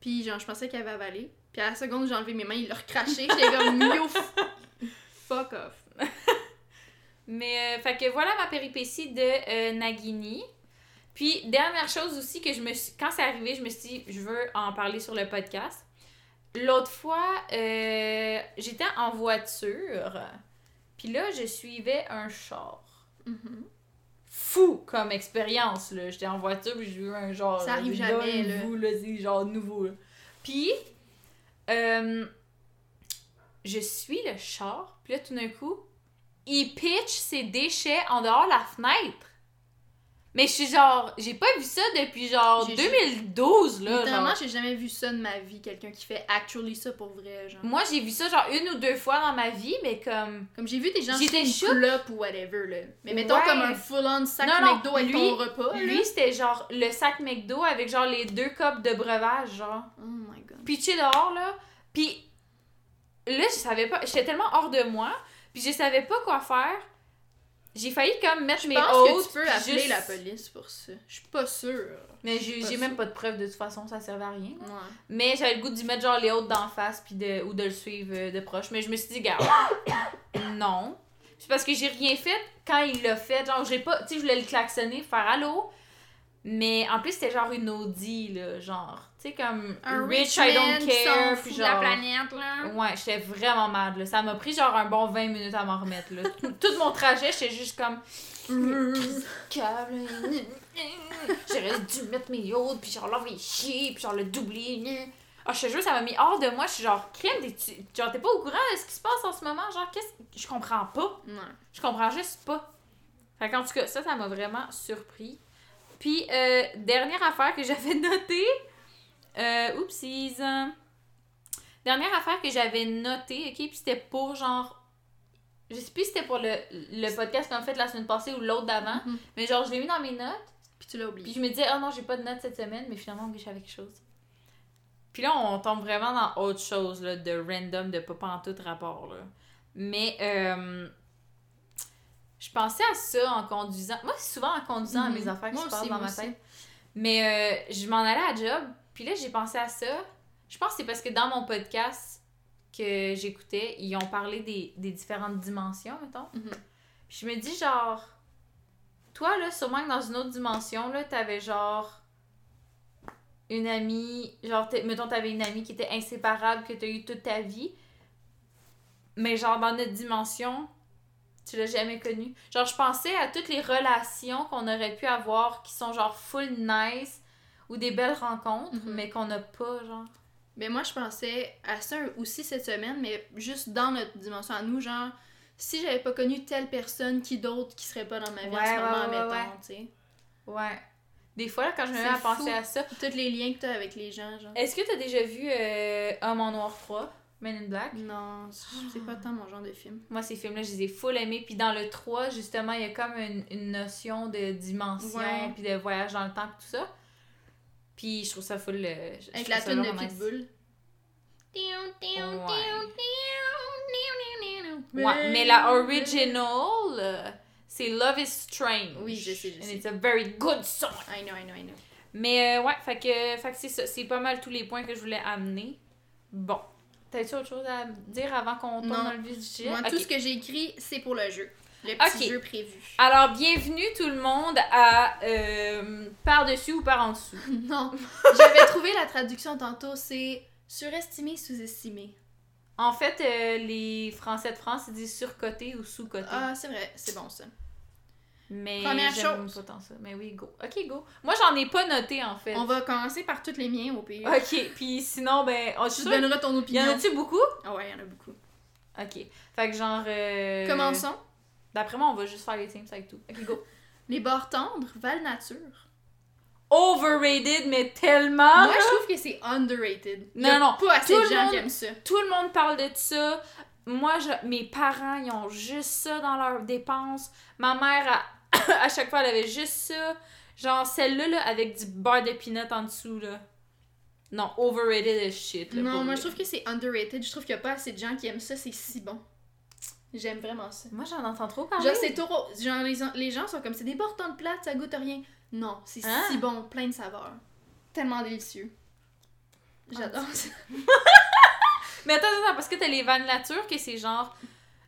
Puis genre, je pensais qu'il avait avalé. Puis à la seconde où j'ai enlevé mes mains, il l'a recraché. J'étais comme, fuck off. Mais, euh, fait que voilà ma péripétie de euh, Nagini. Puis, dernière chose aussi que je me suis... Quand c'est arrivé, je me suis dit, je veux en parler sur le podcast. L'autre fois, euh, j'étais en voiture. Puis là, je suivais un char. Mhm. Fou comme expérience, là. J'étais en voiture, puis j'ai eu un genre... Ça arrive jamais, là. nouveau, là. Genre nouveau, là. Puis, euh, je suis le char, puis là, tout d'un coup, il pitch ses déchets en dehors de la fenêtre. Mais je suis genre, j'ai pas vu ça depuis genre J'ai- 2012, là. Genre. j'ai jamais vu ça de ma vie, quelqu'un qui fait actually ça pour vrai, genre. Moi, j'ai vu ça genre une ou deux fois dans ma vie, mais comme... Comme j'ai vu des gens qui clope ou whatever, là. Mais mettons Ouais. comme un full-on sac Non, non, McDo avec lui- ton repas. Lui, c'était genre le sac McDo avec genre les deux copes de breuvage, genre. Oh my god. pitché dehors, là. Puis là, je savais pas. J'étais tellement hors de moi. Puis je savais pas quoi faire. J'ai failli comme mettre Je mes pense hautes. que tu peux appeler juste- la police pour ça. Je suis pas sûre. Mais j'ai même pas de preuve de toute façon, ça servait à rien. Ouais. Mais j'avais le goût d'y mettre genre les hautes d'en face puis de, ou de le suivre euh, de proche. Mais je me suis dit, garde, non. C'est parce que j'ai rien fait quand il l'a fait. Genre, j'ai pas. Tu sais, je voulais le klaxonner, faire allô. Mais en plus, c'était genre une Audi, là. Genre, Tu sais, comme Un rich, I don't care. Puis de la genre. planète, là. Ouais, j'étais vraiment mad, là. Ça m'a pris genre un bon 20 minutes à m'en remettre, là. Tout, tout mon trajet, j'étais juste comme. câble. J'aurais dû mettre mes autres, puis genre l'envoyer chier, puis genre le doubler. Ah, je te jure, ça m'a mis hors de moi. Je suis genre, crème, t'es- genre, t'es pas au courant de ce qui se passe en ce moment? Genre, qu'est-ce. Je comprends pas. Je comprends juste pas. Fait qu'en tout cas, ça, ça m'a vraiment surpris. Puis, euh, dernière affaire que j'avais notée. Euh, oupsies. Dernière affaire que j'avais notée, ok? Puis c'était pour genre. Je sais plus si c'était pour le, le podcast qu'on a fait la semaine passée ou l'autre d'avant. Mhm. Mais genre, je l'ai mis dans mes notes. Puis tu l'as Puis oublié. je me disais, oh non, j'ai pas de notes cette semaine, mais finalement, oui, j'avais quelque chose. Puis là, on tombe vraiment dans autre chose, là, de random, de pas en tout rapport, là. Mais, euh, je pensais à ça en conduisant. Moi, c'est souvent en conduisant à Mhm. mes affaires qui Moi se passent aussi, dans ma aussi. tête. Mais euh, je m'en allais à job, puis là, j'ai pensé à ça. Je pense que c'est parce que dans mon podcast que j'écoutais, ils ont parlé des, des différentes dimensions, mettons. Mhm. Puis je me dis, genre, toi, là, sûrement que dans une autre dimension, là, t'avais genre une amie, genre, mettons, t'avais une amie qui était inséparable, que t'as eu toute ta vie. Mais genre, dans notre dimension, tu l'as jamais connue. Genre, je pensais à toutes les relations qu'on aurait pu avoir qui sont genre full nice ou des belles rencontres, Mhm. mais qu'on n'a pas, genre. Mais moi, je pensais à ça aussi cette semaine, mais juste dans notre dimension à nous, genre, si j'avais pas connu telle personne, qui d'autre qui serait pas dans ma vie en Ouais, ce ouais, moment, ouais, ouais. tu sais. Ouais. Des fois, là, quand je me mets à penser à ça, Tous les liens que t'as avec les gens, genre. Est-ce que t'as déjà vu euh, Homme en Noir 3, Men in Black? Non, c'est pas tant mon genre de film. Moi, ces films-là, je les ai full aimés. Puis dans le 3, justement, il y a comme une, une notion de dimension, puis de voyage dans le temps, tout ça. Puis je trouve ça full. euh, je- Avec la tune de. Pitbull. Ouais, mais la original, euh, c'est Love is Strange. Oui, je sais, je And sais. it's a very good song. I know, I know, I know. Mais euh, ouais, fait que, fait que c'est ça. C'est pas mal tous les points que je voulais amener. Bon. T'as-tu autre chose à dire avant qu'on tombe Non. dans le vif du sujet? Moi, tout ce que j'ai écrit, c'est pour le jeu. Le petit Ok. jeu prévu. Alors, bienvenue tout le monde à euh, par-dessus ou par-en-dessous. Non. J'avais trouvé la traduction tantôt, c'est surestimé, sous-estimé. En fait, euh, les Français de France, ils disent surcoté ou sous-coté. Ah, c'est vrai, c'est bon ça. Mais première chose. pas tant ça. Mais oui, go. Ok, go. Moi, j'en ai pas noté, en fait. On va commencer par tous les miens au pire. Ok, puis sinon, ben... Oh, je suis Tu donneras ton Y opinion. en a-tu beaucoup? Ah ouais, y en a beaucoup. Ok. Fait que genre... euh, Commençons. D'après moi, on va juste faire les teams avec tout. Ok, go. Les bords tendres valent nature. Overrated, mais tellement... Moi, je trouve que c'est underrated. Il y Non, a non, pas assez tout de gens monde- qui aiment ça. Tout le monde parle de ça. Moi, je, mes parents, ils ont juste ça dans leurs dépenses. Ma mère, à, à chaque fois, elle avait juste ça. Genre, celle-là, là, avec du beurre de peanut en dessous, là. Non, overrated as shit, là. Non, moi, vrai. je trouve que c'est underrated. Je trouve qu'il y a pas assez de gens qui aiment ça. C'est si bon. J'aime vraiment ça. Moi, j'en entends trop parler. Genre, c'est trop. Genre, les, les gens sont comme c'est des bords tendres plates, ça goûte rien. Non, c'est Hein? si bon, plein de saveurs. Tellement délicieux. J'adore ça. Mais attends, attends, parce que t'as les vannes nature, que c'est genre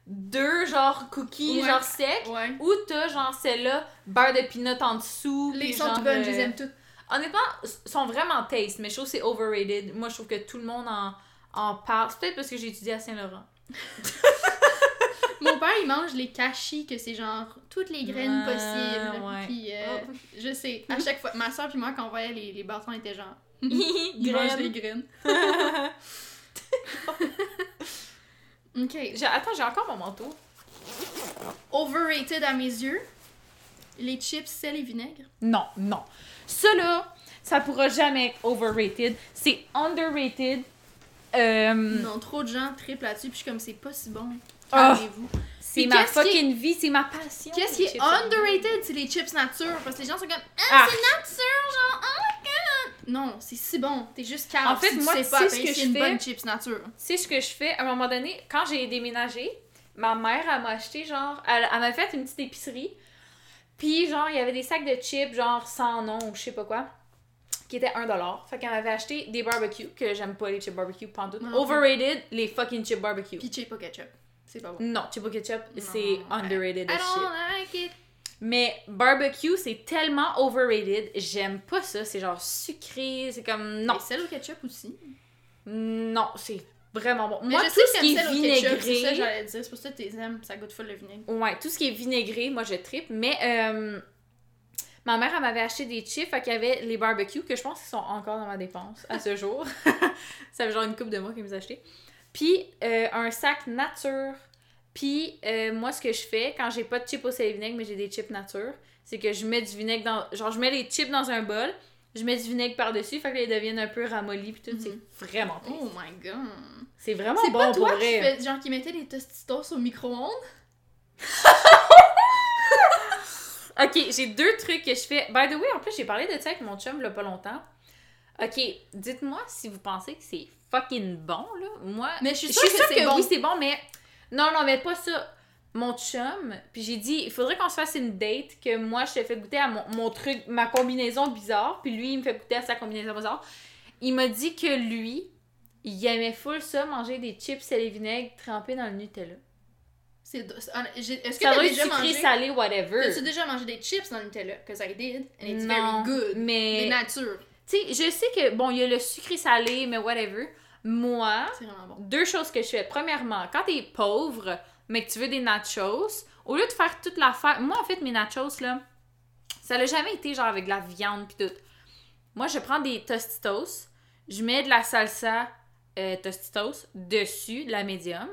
deux, genre, cookies, Ouais. genre secs. Ouais. Ou t'as, genre, celle-là, beurre de peanut en dessous. Les sont toutes bonnes, je euh, les aime toutes. Honnêtement, sont vraiment taste, mais je trouve que c'est overrated. Moi, je trouve que tout le monde en, en parle. C'est peut-être parce que j'ai étudié à Saint-Laurent. Mon père, il mange les cachis, que c'est genre toutes les graines possibles. ouais. Puis, euh, Oh. je sais, à chaque fois, ma soeur puis moi, quand on voyait les, les bâtons, on était genre, ils mangent Graines. les graines. ok. J'ai- Attends, j'ai encore mon manteau. Overrated à mes yeux, les chips, sel et vinaigre. Non, non. Ça, là, ça pourra jamais être overrated. C'est underrated. Euh, Non, trop de gens triplent là-dessus, puis je suis comme, c'est pas si bon. Ah. C'est ma est- fucking vie, c'est ma passion. Qu'est-ce qui est underrated, c'est les chips nature. Parce que les gens sont comme, ah, Ah. c'est nature, genre, oh my god. Non, c'est si bon. T'es juste calme. En fait, si moi, tu pas, sais ce que c'est je une fais? bonne chips nature. Tu sais ce que je fais? À un moment donné, quand j'ai déménagé, ma mère, elle m'a acheté, genre, elle, elle m'a fait une petite épicerie. Puis, genre, il y avait des sacs de chips, genre, sans nom ou je sais pas quoi, qui étaient 1$. Fait qu'elle m'avait acheté des barbecues, que j'aime pas les chips barbecue, pantoute. Overrated, les fucking chips barbecue. Puis chips au ketchup. C'est pas bon. Non, ketchup, c'est underrated I as don't like it. Mais barbecue, c'est tellement overrated. J'aime pas ça. C'est genre sucré. C'est comme. Non. Et celle au ketchup aussi. Non, c'est vraiment bon. Mais Moi, je tout sais ce qui est ketchup, c'est ça vinaigré. j'allais dire. C'est pour ça que t'es aimes, ça goûte full le vinaigre. Ouais, tout ce qui est vinaigré, moi je tripe. Mais euh, ma mère, elle m'avait acheté des chips, fait qu'il y avait les barbecues, que je pense qu'ils sont encore dans ma dépense à ce jour. ça fait genre une coupe de mois qu'ils me a achetés. Puis euh, un sac nature. Puis euh, moi, ce que je fais quand j'ai pas de chips au sel et vinaigre, mais j'ai des chips nature, c'est que je mets du vinaigre dans. Genre, je mets les chips dans un bol, je mets du vinaigre par-dessus, fait qu'ils deviennent un peu ramollis, puis tout. Mhm. C'est vraiment tasty. Oh my god. C'est vraiment C'est bon pas pour toi qui, vrai. fais, genre, qui mettais les tostitos au micro-ondes? Ok, j'ai deux trucs que je fais. By the way, en plus, j'ai parlé de ça avec mon chum il y a pas longtemps. Ok, dites-moi si vous pensez que c'est fucking bon, là. Moi, Mais je suis sûre que c'est bon. oui, c'est bon, mais. Non, non, mais pas ça. Mon chum, puis j'ai dit, il faudrait qu'on se fasse une date, que moi, je te fais goûter à mon, mon truc, ma combinaison bizarre, puis lui, il me fait goûter à sa combinaison bizarre. Il m'a dit que lui, il aimait full ça, manger des chips et les vinaigres trempés dans le Nutella. C'est Est-ce que Ça t'as déjà sucré, mangé... salé, whatever. T'as-tu déjà mangé des chips dans le Nutella? Cause I did. And it's Non, very good. mais- Des natures. Tu sais, je sais que, bon, il y a le sucré salé, mais whatever. Moi, bon. deux choses que je fais. Premièrement, quand t'es pauvre, mais que tu veux des nachos, au lieu de faire toute l'affaire. Moi, en fait, mes nachos, là, ça n'a jamais été genre avec de la viande pis tout. Moi, je prends des tostitos, je mets de la salsa euh, tostitos dessus, de la médium.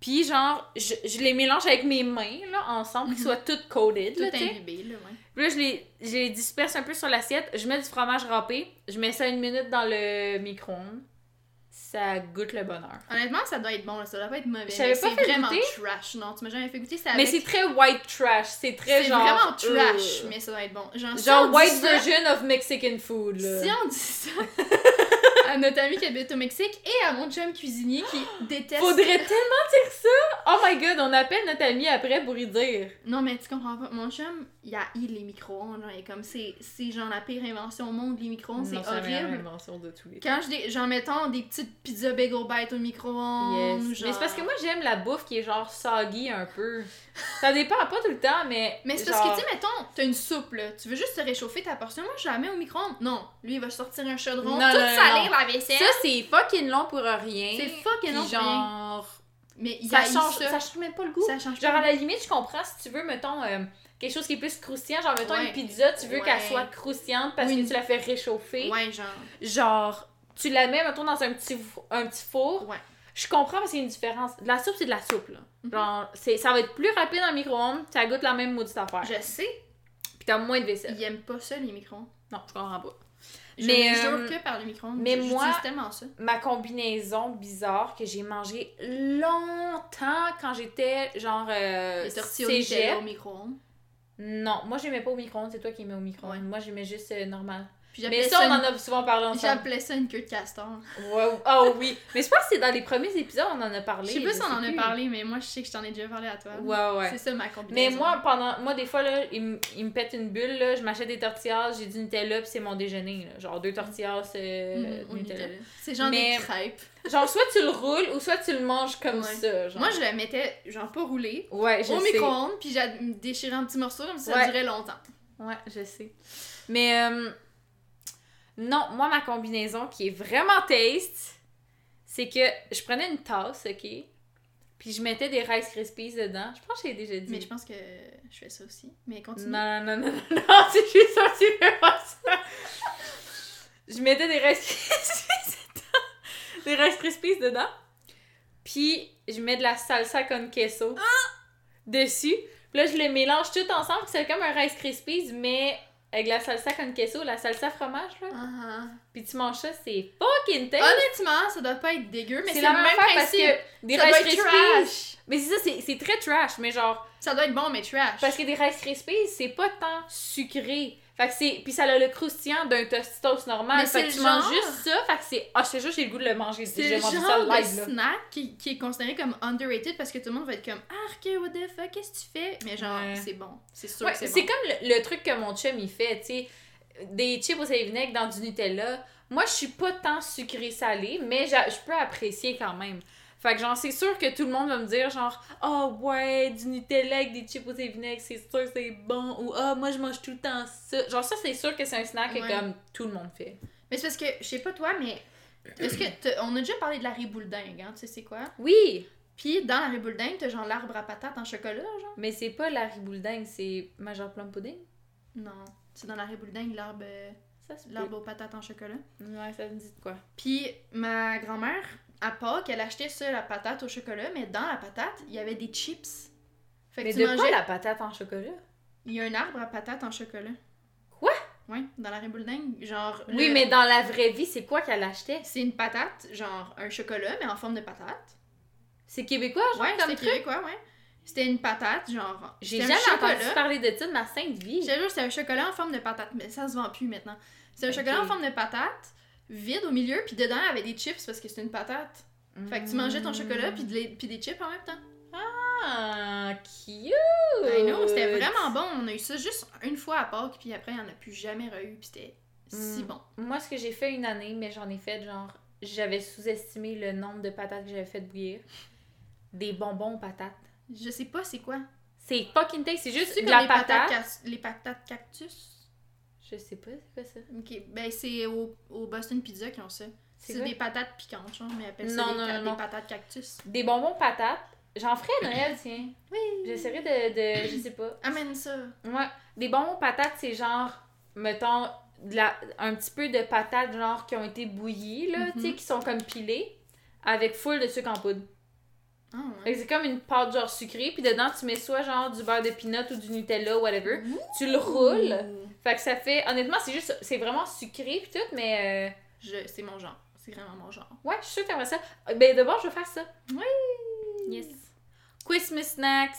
Puis, genre, je, je les mélange avec mes mains, là, ensemble, qu'ils soient toutes coated, Tout là, tu sais. imbibé, là, ouais. Puis là, je les, je les disperse un peu sur l'assiette. Je mets du fromage râpé. Je mets ça une minute dans le micro-ondes. Ça goûte le bonheur. Honnêtement, ça doit être bon, là. ça doit pas être mauvais. Je t'avais mais pas c'est fait vraiment goûter? trash. Non, tu m'as jamais fait goûter ça Mais c'est très white trash. C'est très C'est genre. vraiment trash, euh, mais ça doit être bon. Genre, si Genre dit white ça- version of Mexican food, là. Si on dit ça à notre ami qui habite au Mexique et à mon chum cuisinier qui déteste... Faudrait tellement dire ça! Oh my god, on appelle notre ami après pour y dire. Non, mais tu comprends pas. Mon chum, il a eu les micro-ondes. Genre, est comme, c'est c'est genre la pire invention au monde, les micro-ondes, c'est Non, la meilleure horrible. invention de tous les Quand je genre mettons des petites pizzas bagel bites au micro-ondes. Yes. genre- Mais c'est parce que moi j'aime la bouffe qui est genre soggy un peu. Ça dépend pas tout le temps, mais. Mais c'est genre- parce que, tu sais, mettons, t'as une soupe, là. Tu veux juste te réchauffer ta portion. Moi, je la mets au micro-ondes. Non. Lui, il va sortir un chaudron. Non, tout salir la vaisselle. Ça, c'est fucking long pour rien. C'est fucking long Puis pour rien. genre. Mais Ça a change, ça. ça change même pas le goût. Ça change Genre, pas. à la limite, je comprends si tu veux, mettons, euh, quelque chose qui est plus croustillant. Genre, mettons Ouais. une pizza, tu veux Ouais. qu'elle soit croustillante parce Oui. que tu la fais réchauffer. Ouais, genre. Genre, tu la mets, mettons, dans un petit, un petit four. Ouais. Je comprends parce qu'il y a une différence. De la soupe, c'est de la soupe, là. Mhm. Genre, c'est, ça va être plus rapide dans le micro-ondes, ça goûte la même maudite affaire. Je sais. Puis t'as moins de vaisselle. Il aime pas ça, les micro-ondes. Non, je comprends pas. Je Mais, euh, que par le micro-ondes. mais moi- tellement ça. Ma combinaison bizarre que j'ai mangée longtemps quand j'étais genre euh, Les tortillas au micro-ondes. Non, moi j'aimais pas au micro-ondes, c'est toi qui aimais au micro-ondes. Ouais. Moi j'aimais juste euh, normal. Puis Mais ça, on une- en a souvent parlé ensemble. J'appelais ça une queue de castor. Ouais, oh oui. Mais je pense que c'est dans les premiers épisodes, on en a parlé. Je sais pas si on en a parlé, mais moi, je sais que je t'en ai déjà parlé à toi. Ouais, ouais. C'est ça ma combinaison. Mais moi, pendant. Moi, des fois, là, il, me- il pète une bulle, là. Je m'achète des tortillas, j'ai du Nutella, puis c'est mon déjeuner, là. Genre deux tortillas, euh, Mhm, au Nutella. Nutella. C'est genre Mais- des crêpes. Genre, soit tu le roules ou soit tu le manges comme Ouais. ça. Genre. Moi, je le mettais, genre pas roulé, Ouais, je au micro-ondes, puis j'ai déchiré un petit morceau, comme ça, ça Ouais. durait longtemps. Ouais, je sais. Mais euh, non, moi, ma combinaison qui est vraiment taste, c'est que je prenais une tasse, ok? Puis je mettais des Rice Krispies dedans. Je pense que j'ai déjà dit. Mais je pense que je fais ça aussi. Mais continue. Non, non, non, non, non, c'est juste ça, tu fais pas ça. Je mettais des Rice Krispies dedans. Des Rice Krispies dedans. Puis je mets de la salsa con queso dessus. Puis là, je les mélange tout ensemble. C'est comme un Rice Krispies, mais avec la salsa con queso, la salsa fromage, là. Ah, ah. Puis tu manges ça, c'est fucking tasty. Honnêtement, ça doit pas être dégueu, mais c'est la même affaire parce que des ça Rice trash. Mais c'est ça, c'est- c'est très trash, mais genre. Ça doit être bon, mais trash. Parce que des Rice Krispies, c'est pas tant sucré. Fait que c'est. Puis ça a le croustillant d'un Tostitos normal. Mais fait que c'est tu manges genre- juste ça. Fait que c'est. Ah, je te jure, j'ai le goût de le manger. c'est J'ai le mangé ça genre de live, là. snack qui, qui est considéré comme underrated parce que tout le monde va être comme Arc, what the fuck, qu'est-ce que tu fais? Mais genre, Ouais. c'est bon. C'est sûr Ouais, que c'est c'est bon. comme le, le truc que mon chum il fait, tu sais. Des chips au sel vinaigre dans du Nutella. Moi, je suis pas tant sucré-salé, mais je peux apprécier quand même. Fait que genre, c'est sûr que tout le monde va me dire genre, oh ouais, du Nutella avec des chips au vinaigre, c'est sûr que c'est bon. Ou ah, moi je mange tout le temps ça. Genre, ça, c'est sûr que c'est un snack que comme tout le monde fait. Mais c'est parce que, je sais pas toi, mais. Est-ce que. On a déjà parlé de la ribouledingue, hein? Tu sais, c'est quoi? Oui! Puis dans la ribouledingue, t'as genre l'arbre à patates en chocolat, genre? Mais c'est pas la ribouledingue, c'est Major Plum Pudding. Non. C'est dans la ribouledingue, l'arbre. L'arbre aux patates en chocolat. Ouais, ça me dit de quoi. Puis ma grand-mère, à Pâques, elle achetait ça, la patate au chocolat, mais dans la patate, il y avait des chips. Fait que Mais tu de mangeais. quoi la patate en chocolat? Il y a un arbre à patates en chocolat. Quoi? Ouais, dans la ribouledingue. Genre. Oui, le- mais dans la vraie vie, c'est quoi qu'elle achetait? C'est une patate, genre un chocolat, mais en forme de patate. C'est québécois, genre, Ouais, comme truc? québécois, ouais. C'était une patate, genre. J'ai jamais entendu parler de ça de ma sainte vie. Je te jure, c'est un chocolat en forme de patate, mais ça se vend plus maintenant. C'est un chocolat en forme de patate, vide au milieu, puis dedans, il y avait des chips parce que c'est une patate. Fait que tu mangeais ton chocolat, puis, de les- puis des chips en même temps. Ah, cute! I know, c'était vraiment bon. On a eu ça juste une fois à Pâques, puis après, il n'y en a plus jamais re-eu, puis c'était si Mm. bon. Moi, ce que j'ai fait une année, mais j'en ai fait genre. J'avais sous-estimé le nombre de patates que j'avais fait bouillir. Des bonbons aux patates. Je sais pas c'est quoi. C'est fucking tasty, c'est juste de la les patate. patates, les patates cactus. Je sais pas, c'est quoi ça? Ok, ben c'est au, au Boston Pizza qui ont ça. C'est des patates piquantes, genre, mais ils appellent Non, ça des, non, ca- non, des non. patates cactus. Des bonbons patates. J'en ferai à Noël, tiens. Oui. J'essaierai de, de. Je sais pas. Amène ça. Ouais. Des bonbons patates, c'est genre, mettons, de la, un petit peu de patates, genre, qui ont été bouillies, là, tu sais, qui sont comme pilées, avec full de sucre en poudre. Ah ouais. c'est comme une pâte, genre, sucrée, puis dedans, tu mets soit, genre, du beurre de peanut ou du Nutella, whatever. Tu le roules. Fait que ça fait. Honnêtement, c'est juste. C'est vraiment sucré, puis tout, mais. euh, Je, c'est mon genre. C'est vraiment mon genre. Ouais, je suis sûre que t'aimerais ça. Ben, d'abord, je vais faire ça. Oui! Yes. Christmas snacks.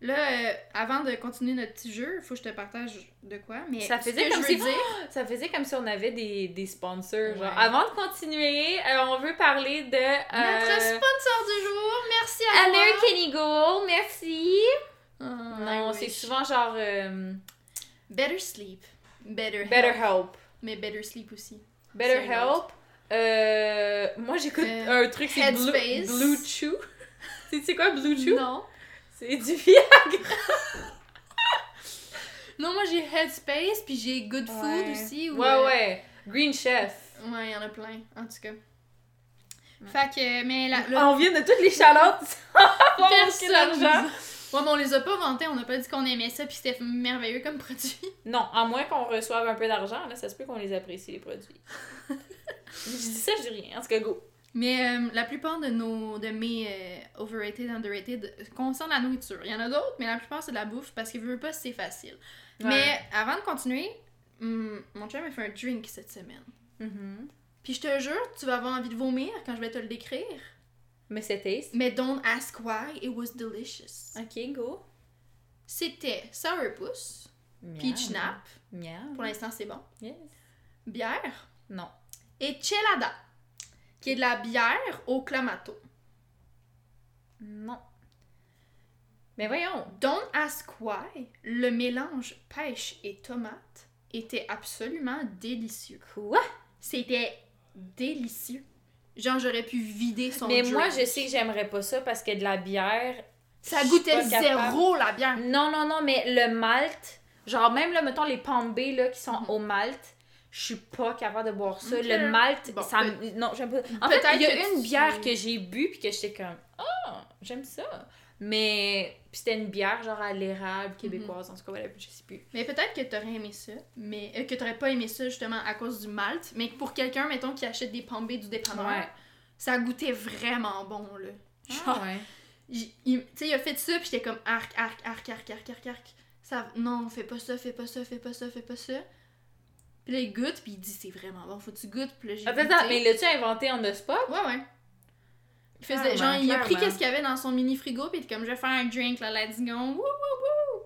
Là, euh, avant de continuer notre petit jeu, faut que je te partage de quoi. Mais Ça faisait comme si- dire. Ça faisait comme si on avait des, des sponsors. Genre, avant de continuer, euh, on veut parler de. Notre euh, sponsor du jour, merci à. American Eagle, merci. Oh, non, c'est souvent genre. Better sleep. Better, Better health. Help. Mais better sleep aussi. Better Help. Moi, j'écoute un truc, c'est Blue. Blue Chew. C'est quoi Blue Chew? Non. C'est du Viagra. Non, moi j'ai Headspace, puis j'ai Good Food aussi. ou, Ouais, euh, ouais. Green Chef. Ouais, il y en a plein, en tout cas. Fait que, mais la, le- On vient de toutes les chalotes Personne. Ouais, mais on les a pas vantés, on a pas dit qu'on aimait ça, puis c'était merveilleux comme produit. Non, à moins qu'on reçoive un peu d'argent, là, ça se peut qu'on les apprécie, les produits. je dis ça, je dis rien. En tout cas, go. Mais euh, la plupart de nos de mes euh, overrated, underrated concernent la nourriture. Il y en a d'autres, mais la plupart c'est de la bouffe parce que veux pas c'est facile. Ouais. Mais avant de continuer, hum, mon chum m'a fait un drink cette semaine. Mhm. Puis je te jure, tu vas avoir envie de vomir quand je vais te le décrire. Mais taste. Mais don't ask why, it was delicious. Ok, go. C'était sourpuss, peach nap, Miam. pour l'instant c'est bon, Yes. bière Non. et chelada, qui est de la bière au clamato. Non. Mais voyons. Don't ask why, le mélange pêche et tomate était absolument délicieux. Quoi? C'était délicieux. Genre, j'aurais pu vider son Mais drink. moi, je sais que j'aimerais pas ça parce que de la bière. Ça goûtait zéro, la bière. Non, non, non, mais le malt, genre même là, mettons les pambés là, qui sont Mhm. au malt, je suis pas capable de boire ça. Le malt, Bon, ça peut- Non, j'aime pas. En fait, il y a une tu- bière que j'ai bu puis que j'étais comme, ah, j'aime ça. Mais puis c'était une bière genre à l'érable québécoise, en tout cas, voilà, je sais plus. Mais peut-être que t'aurais aimé ça, mais euh, que t'aurais pas aimé ça justement à cause du malt, mais pour quelqu'un, mettons, qui achète des pambés du dépanneur, Ouais. ça goûtait vraiment bon, là. Genre, Ah, ouais. il- tu sais, il a fait ça, puis j'étais comme arc, arc, arc, arc, arc, arc, arc. Ça, non, fais pas ça, fais pas ça, fais pas ça, fais pas ça. Puis là, il goûte, puis il dit c'est vraiment bon, faut que tu goûtes, puis là, j'ai Attends, goûté. attends, mais l'as-tu inventé en the spot? Ouais, ouais. Il faisait, genre, il a pris qu'est-ce qu'il y avait dans son mini frigo, puis il était comme, je vais faire un drink, là, let's go, wouh, wouh, wouh.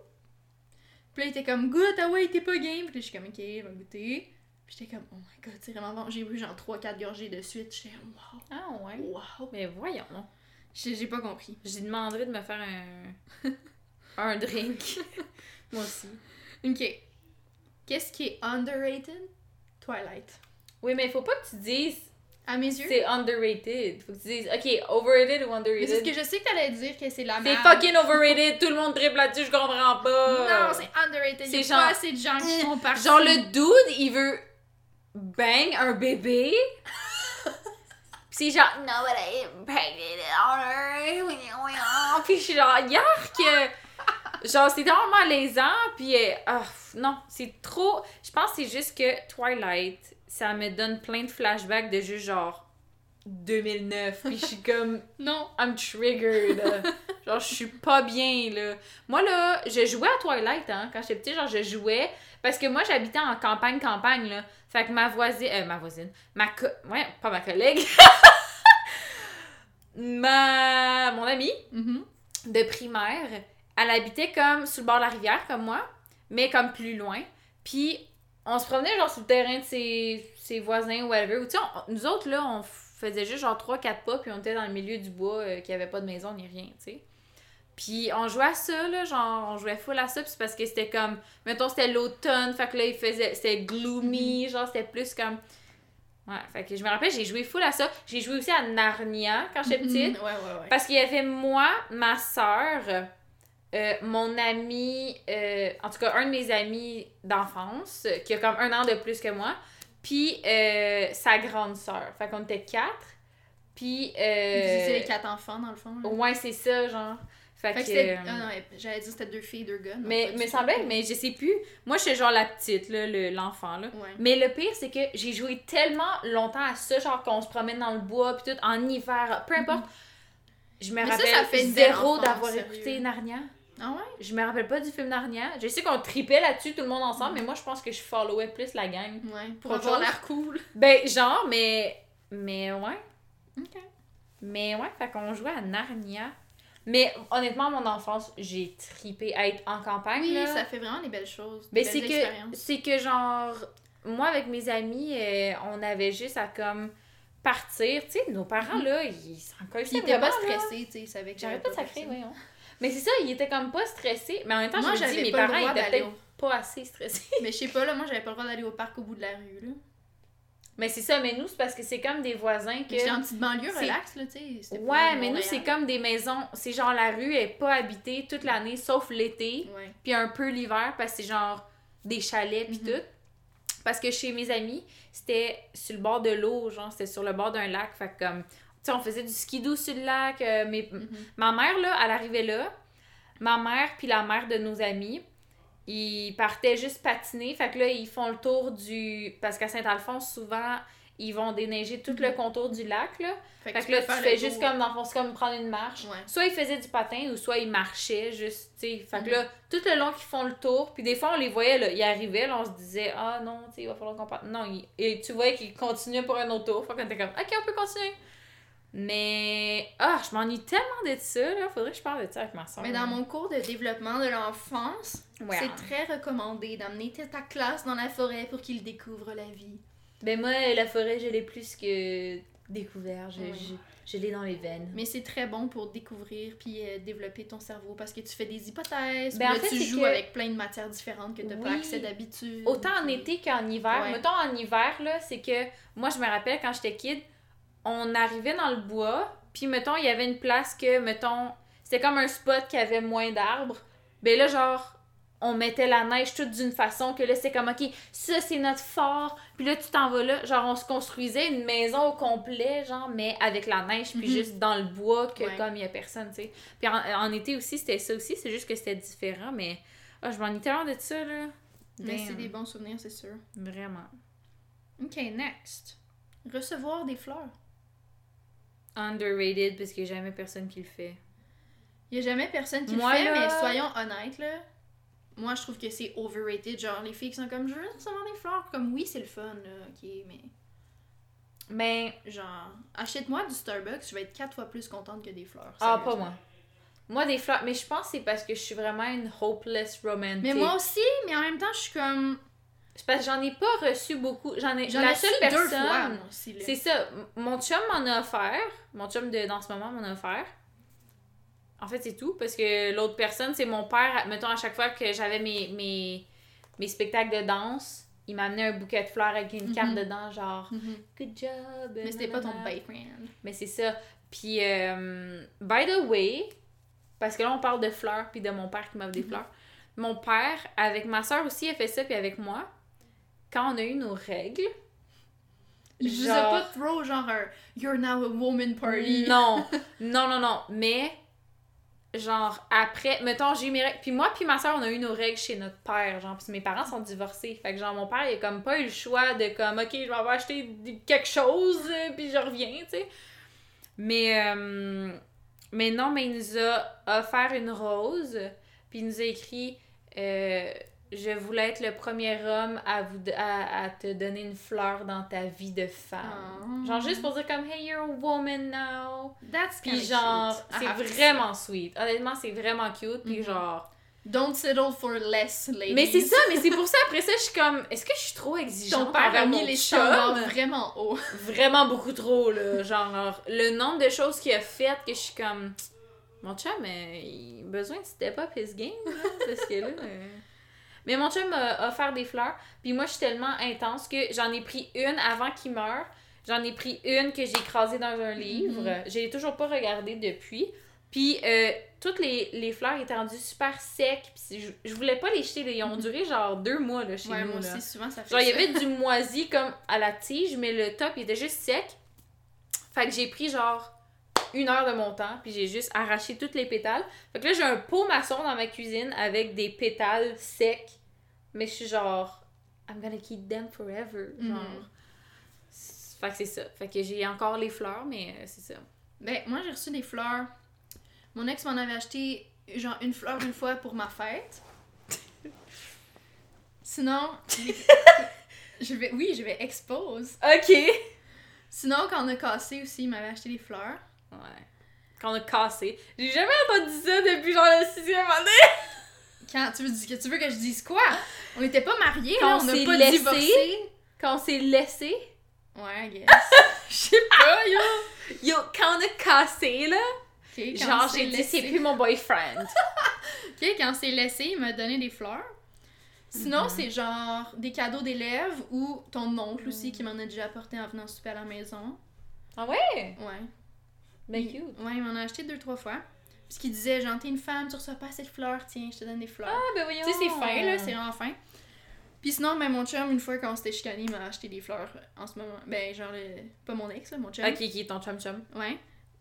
Puis là, il était comme, goûte, ah ouais, t'es pas game. Puis là, je suis comme, ok, je vais goûter. Puis j'étais comme, oh my god, c'est vraiment bon. J'ai bu genre 3-4 gorgées de suite. J'étais comme, wow, Ah ouais. wow. Mais voyons. J'ai j'ai pas compris. J'ai demandé de me faire un. un drink. Moi aussi. Ok. Qu'est-ce qui est underrated? Twilight. Oui, mais il faut pas que tu dises À mes yeux. C'est underrated. Faut que tu dises, ok, overrated ou Mais c'est ce underrated? que je sais que t'allais dire que c'est la C'est merde. fucking overrated, tout le monde triple là-dessus, je comprends pas. Non, c'est underrated. C'est genre- pas assez de gens qui font partie. Genre le dude, il veut bang un bébé. Pis c'est genre, no, but I impregnated her. Puis je suis genre, yark! Genre, c'est tellement malaisant, puis euh, ah, non, c'est trop. Je pense que c'est juste que Twilight, ça me donne plein de flashbacks de juste genre 2009, puis je suis comme, Non. I'm triggered. genre, je suis pas bien, là. Moi, là, je jouais à Twilight, hein, quand j'étais petite, genre, je jouais. Parce que moi, j'habitais en campagne-campagne, là. Fait que ma voisine. Euh, ma voisine. Ma co... Ouais, pas ma collègue. ma. Mon amie Mhm. de primaire, elle habitait comme sur le bord de la rivière, comme moi, mais comme plus loin. Puis, on se promenait, genre, sur le terrain de ses, ses voisins ou whatever. Ou, tu sais, nous autres, là, on faisait juste, genre, 3-4 pas, puis on était dans le milieu du bois, euh, qu'il n'y avait pas de maison ni rien, tu sais. Puis on jouait à ça, là, genre, on jouait full à ça, puis c'est parce que c'était comme, mettons, c'était l'automne, fait que là, il faisait, c'était gloomy, genre, c'était plus comme... Ouais, fait que je me rappelle, j'ai joué full à ça. J'ai joué aussi à Narnia quand j'étais petite. Mhm. Ouais, ouais, ouais. Parce qu'il y avait moi, ma soeur, mon ami, euh, en tout cas un de mes amis d'enfance, euh, qui a comme un an de plus que moi, puis euh, sa grande sœur. Fait qu'on était quatre. Puis. Euh, les quatre enfants, dans le fond. là. Ouais, c'est ça, genre. Fait, Fait que que. euh, Ah non, j'allais dire c'était deux filles, deux gars. mais me semblait, mais je sais plus. Moi, je suis genre la petite, là, le- l'enfant, là. Ouais. Mais le pire, c'est que j'ai joué tellement longtemps à ça, genre qu'on se promène dans le bois, puis tout, en hiver, peu importe. Je me. Mais ça, rappelle ça fait zéro d'avoir écouté Narnia. Ah ouais? Je me rappelle pas du film Narnia. Je sais qu'on tripait là-dessus, tout le monde ensemble, mais moi, je pense que je followais plus la gang. Ouais. Pour avoir l'air cool. Ben, genre, mais... Mais ouais. Ok. Mais ouais, fait qu'on jouait à Narnia. Mais honnêtement, mon enfance, j'ai tripé à être en campagne, Oui, là. ça fait vraiment des belles choses. Mais des c'est que, c'est que genre, moi avec mes amis, euh, on avait juste à comme partir. Tu sais, nos parents là, ils s'en Puis il était vraiment, pas là. stressé, tu sais, il savait que j'avais pas de personne. voyons. Mais c'est ça, ils étaient comme pas stressés. Mais en même temps, Moi, je me dis, mes parents étaient peut-être pas assez stressés. Mais je sais pas, là, moi, j'avais pas le droit d'aller au parc au bout de la rue, là. Mais c'est ça, mais nous, c'est parce que c'est comme des voisins que. J'étais en petite banlieue, relax, là, tu sais. Ouais, mais nous, c'est comme des maisons. C'est genre la rue est pas habitée toute l'année, sauf l'été. Puis un peu l'hiver parce que c'est genre des chalets puis Mhm. tout. Parce que chez mes amis, c'était sur le bord de l'eau, genre c'était sur le bord d'un lac, fait que comme sais on faisait du ski doux sur le lac, euh, mais Mhm. ma mère là, elle arrivait là. Ma mère puis la mère de nos amis, ils partaient juste patiner, fait que là ils font le tour du parce qu'à Saint-Alphonse souvent ils vont déneiger tout le contour du lac là. Fait que là, tu fais juste comme, dans le fond, c'est comme prendre une marche. Ouais. Soit ils faisaient du patin ou soit ils marchaient juste, tu sais. Fait que Mhm. là, tout le long qu'ils font le tour, puis des fois, on les voyait, là, ils arrivaient, là, on se disait, ah non, tu sais, il va falloir qu'on parte. Non, ils- et tu voyais qu'ils continuaient pour un autre tour. Fait qu'on était comme, ok, on peut continuer. Mais, ah, je m'ennuie tellement de ça, là. Faudrait que je parle de ça avec ma soeur. Mais dans mon cours de développement de l'enfance, Ouais. c'est très recommandé d'amener ta classe dans la forêt pour qu'ils découvrent la vie. Ben, moi, la forêt, je l'ai plus que découvert. Je, Oui. je, je l'ai dans les veines. Mais c'est très bon pour découvrir puis euh, développer ton cerveau parce que tu fais des hypothèses, Ben, puis en là, fait, tu joues que- avec plein de matières différentes que tu n'as pas accès d'habitude. Autant en été qu'en hiver. Ouais. Mettons en hiver, là, c'est que moi, je me rappelle quand j'étais kid, on arrivait dans le bois, puis mettons, il y avait une place que, mettons, c'était comme un spot qui avait moins d'arbres. Ben là, genre, on mettait la neige toute d'une façon que là, c'est comme, OK, ça, c'est notre fort. Puis là, tu t'en vas là. Genre, on se construisait une maison au complet, genre, mais avec la neige, puis Mhm. juste dans le bois, que Ouais. comme il y a personne, tu sais. Puis en, en été aussi, c'était ça aussi. C'est juste que c'était différent, mais... Ah, je m'ennuie tellement de ça, là. Mais c'est des bons souvenirs, c'est sûr. Vraiment. Ok, next. Recevoir des fleurs. Underrated parce qu'il n'y a jamais personne qui le fait. Il n'y a jamais personne qui Moi, le fait, là- mais soyons honnêtes, là. Moi, je trouve que c'est overrated. Genre, les filles qui sont comme, je veux recevoir des fleurs. Comme, oui, c'est le fun, là, ok, mais Mais, genre, achète-moi du Starbucks, je vais être quatre fois plus contente que des fleurs. ah, pas moi. Moi, des fleurs, mais je pense que c'est parce que je suis vraiment une hopeless romantic. Mais moi aussi, mais en même temps, je suis comme. Parce que j'en ai pas reçu beaucoup. J'en ai. J'en la seule reçu personne. C'est ça. Mon chum m'en a offert. Mon chum de dans ce moment m'en a offert. En fait, c'est tout. Parce que l'autre personne, c'est mon père. Mettons, à chaque fois que j'avais mes, mes, mes spectacles de danse, il il m'a amené un bouquet de fleurs avec une carte Mhm. dedans, genre Mhm. good job. Mais c'était pas ton boyfriend. Mais c'est ça. Puis, euh, by the way, parce que là, on parle de fleurs, puis de mon père qui m'offre des Mhm. fleurs. Mon père, avec ma soeur aussi, a fait ça, puis avec moi, quand on a eu nos règles. Je vous ai Genre- pas trop genre un You're now a woman party. Non, non, non, non. Mais, genre, après, mettons, j'ai eu mes règles. Puis moi, puis ma soeur, on a eu nos règles chez notre père, genre, que mes parents sont divorcés. Fait que, genre, mon père, il a comme pas eu le choix de, comme, ok, je vais du- quelque chose, euh, puis je reviens, tu sais. Mais, euh, mais non, mais il nous a offert une rose, puis il nous a écrit, euh, je voulais être le premier homme à, vous, à, à te donner une fleur dans ta vie de femme. Oh. Genre, juste pour dire comme, hey, you're a woman now. That's Puis genre, c'est say. vraiment sweet. Honnêtement, c'est vraiment cute. Puis Mhm. genre... Don't settle for less, ladies. Mais c'est ça, mais c'est pour ça, après ça, je suis comme... Est-ce que je suis trop exigeante Ton père a mis les standards vraiment haut. Vraiment beaucoup trop, là. Genre, le nombre de choses qu'il a faites que je suis comme... Mon chum, euh, il a besoin de step up his game, là, parce que là... euh, Mais mon chum m'a offert des fleurs, puis moi, je suis tellement intense que j'en ai pris une avant qu'il meure. J'en ai pris une que j'ai écrasée dans un livre. Je l'ai toujours pas regardée depuis. Puis, euh, toutes les, les fleurs étaient rendues super secs. Puis, je, je voulais pas les jeter. là. Ils ont duré genre deux mois là, chez Ouais, nous. moi là. aussi, souvent ça fait Genre, il y avait du moisi comme à la tige, mais le top, il était juste sec. Fait que j'ai pris genre une heure de mon temps, puis j'ai juste arraché toutes les pétales. Fait que là, j'ai un pot maçon dans ma cuisine avec des pétales secs. Mais je suis genre, I'm gonna keep them forever. Genre. Mhm. Fait que c'est ça. Fait que j'ai encore les fleurs, mais euh, c'est ça. Ben, moi, j'ai reçu des fleurs. Mon ex m'en avait acheté, genre, une fleur une fois pour ma fête. Sinon, je vais, oui, je vais expose. Ok! Sinon, quand on a cassé aussi, il m'avait acheté des fleurs. Ouais. Quand on a cassé. J'ai jamais entendu ça depuis genre le sixième année. Quand tu veux, que tu veux que je dise quoi? On n'était pas mariés, Quand là, on n'a s'est pas laissé. divorcé. Quand on s'est laissé. Ouais, I guess. Je sais pas, yo. Yo, quand on a cassé, là. Genre, j'ai dit, c'est plus mon boyfriend. Ok, quand on s'est laissé, il m'a donné des fleurs. Sinon, Mhm. c'est genre des cadeaux d'élèves ou ton oncle aussi qui m'en a déjà apporté en venant souper à la maison. ah ouais? Ouais. Ben cute. Ouais, il m'en a acheté deux, trois fois. Puis qu'il disait, genre, t'es une femme, tu reçois pas assez de fleurs, tiens, je te donne des fleurs. Ah, ben voyons. tu sais, c'est fin, là, c'est vraiment fin. Puis sinon, ben, mon chum, une fois quand on s'était chicané, il m'a acheté des fleurs en ce moment. Ben, genre, le- pas mon ex, là, mon chum. Ok, qui est ton chum chum? Ouais.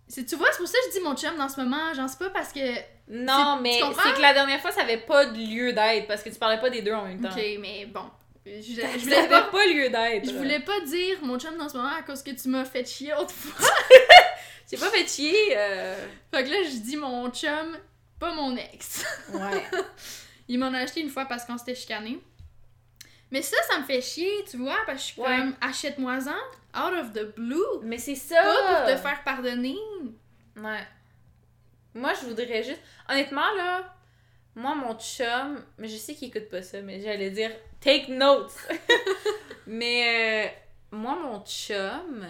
C'est, tu vois, c'est pour ça que je dis mon chum dans ce moment. Genre, c'est pas parce que. Non, mais c'est que la dernière fois, ça avait pas de lieu d'être parce que tu parlais pas des deux en même temps. Ok, mais bon. Je, je voulais pas. pas lieu d'être. Je voulais pas dire mon chum dans ce moment à cause que tu m'as fait chier autrefois. J'ai pas fait chier. euh, fait que là, je dis mon chum, pas mon ex. Ouais. Il m'en a acheté une fois parce qu'on s'était chicané. Mais ça, ça me fait chier, tu vois, parce que je suis Ouais. comme, achète-moi-en, out of the blue. mais c'est ça. Pas pour te faire pardonner. Ouais. Moi, je voudrais juste. Honnêtement, là, moi, mon chum, mais je sais qu'il écoute pas ça, mais j'allais dire take notes. mais euh, moi, mon chum,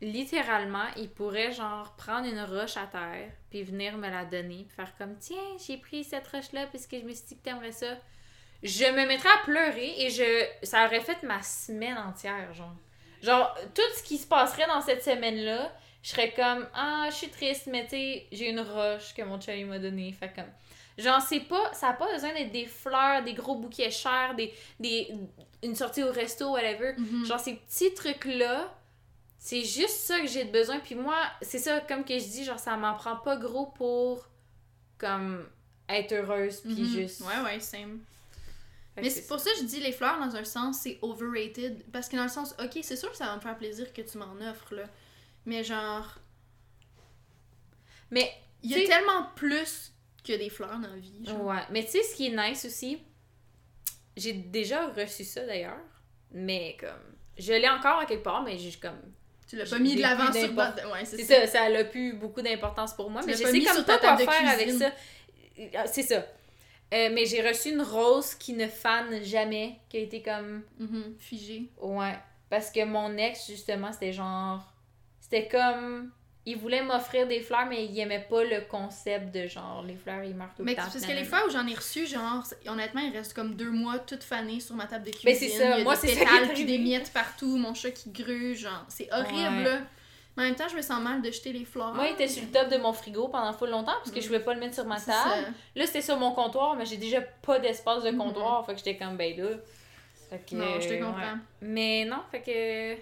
littéralement, il pourrait genre prendre une roche à terre, puis venir me la donner, puis faire comme tiens, j'ai pris cette roche-là parce que je me suis dit que t'aimerais ça. Je me mettrais à pleurer et je ça aurait fait ma semaine entière, genre. Genre, tout ce qui se passerait dans cette semaine-là, je serais comme ah je suis triste mais tu sais j'ai une roche que mon chum m'a donnée fait comme genre c'est pas ça a pas besoin d'être des fleurs des gros bouquets chers des, des une sortie au resto whatever Mhm. genre ces petits trucs là c'est juste ça que j'ai de besoin puis moi c'est ça comme que je dis genre ça m'en prend pas gros pour comme être heureuse puis Mhm. juste Ouais, ouais, same. Fait Mais c'est pour ça que je dis les fleurs dans un sens, c'est overrated. Parce que dans le sens, ok, c'est sûr que ça va me faire plaisir que tu m'en offres, là. Mais genre, mais il y a tellement plus que des fleurs dans la vie. Genre. Ouais, mais tu sais, ce qui est nice aussi, j'ai déjà reçu ça d'ailleurs, mais comme, je l'ai encore à quelque part, mais j'ai comme, Tu l'as pas mis de l'avant sur. Ouais, c'est ça. ça, ça a plus beaucoup d'importance pour moi, Tu mais je sais comme ta quoi faire avec ça. Ah, C'est ça. Euh, mais j'ai reçu une rose qui ne fane jamais, qui a été comme, Mhm, Figé. ouais, parce que mon ex, justement, c'était genre, c'était comme il voulait m'offrir des fleurs, mais il aimait pas le concept de genre les fleurs, ils meurent tout Mais le temps. parce que les fois où j'en ai reçu, genre, honnêtement, il reste comme deux mois toutes fanées sur ma table de cuisine. Ben, c'est ça. Il y a Moi, c'est ça qui est pétales arrivé. des miettes partout, mon chat qui gruge, genre, c'est horrible, Ouais. là. Mais en même temps, je me sens mal de jeter les fleurs. Moi, il était sur le top de mon frigo pendant full longtemps parce que je pouvais pas le mettre sur ma table. Là, c'était sur mon comptoir, mais j'ai déjà pas d'espace de comptoir. Fait que j'étais comme, ben là. Fait que. Non, je te euh, comprends. ouais. Mais non, fait que.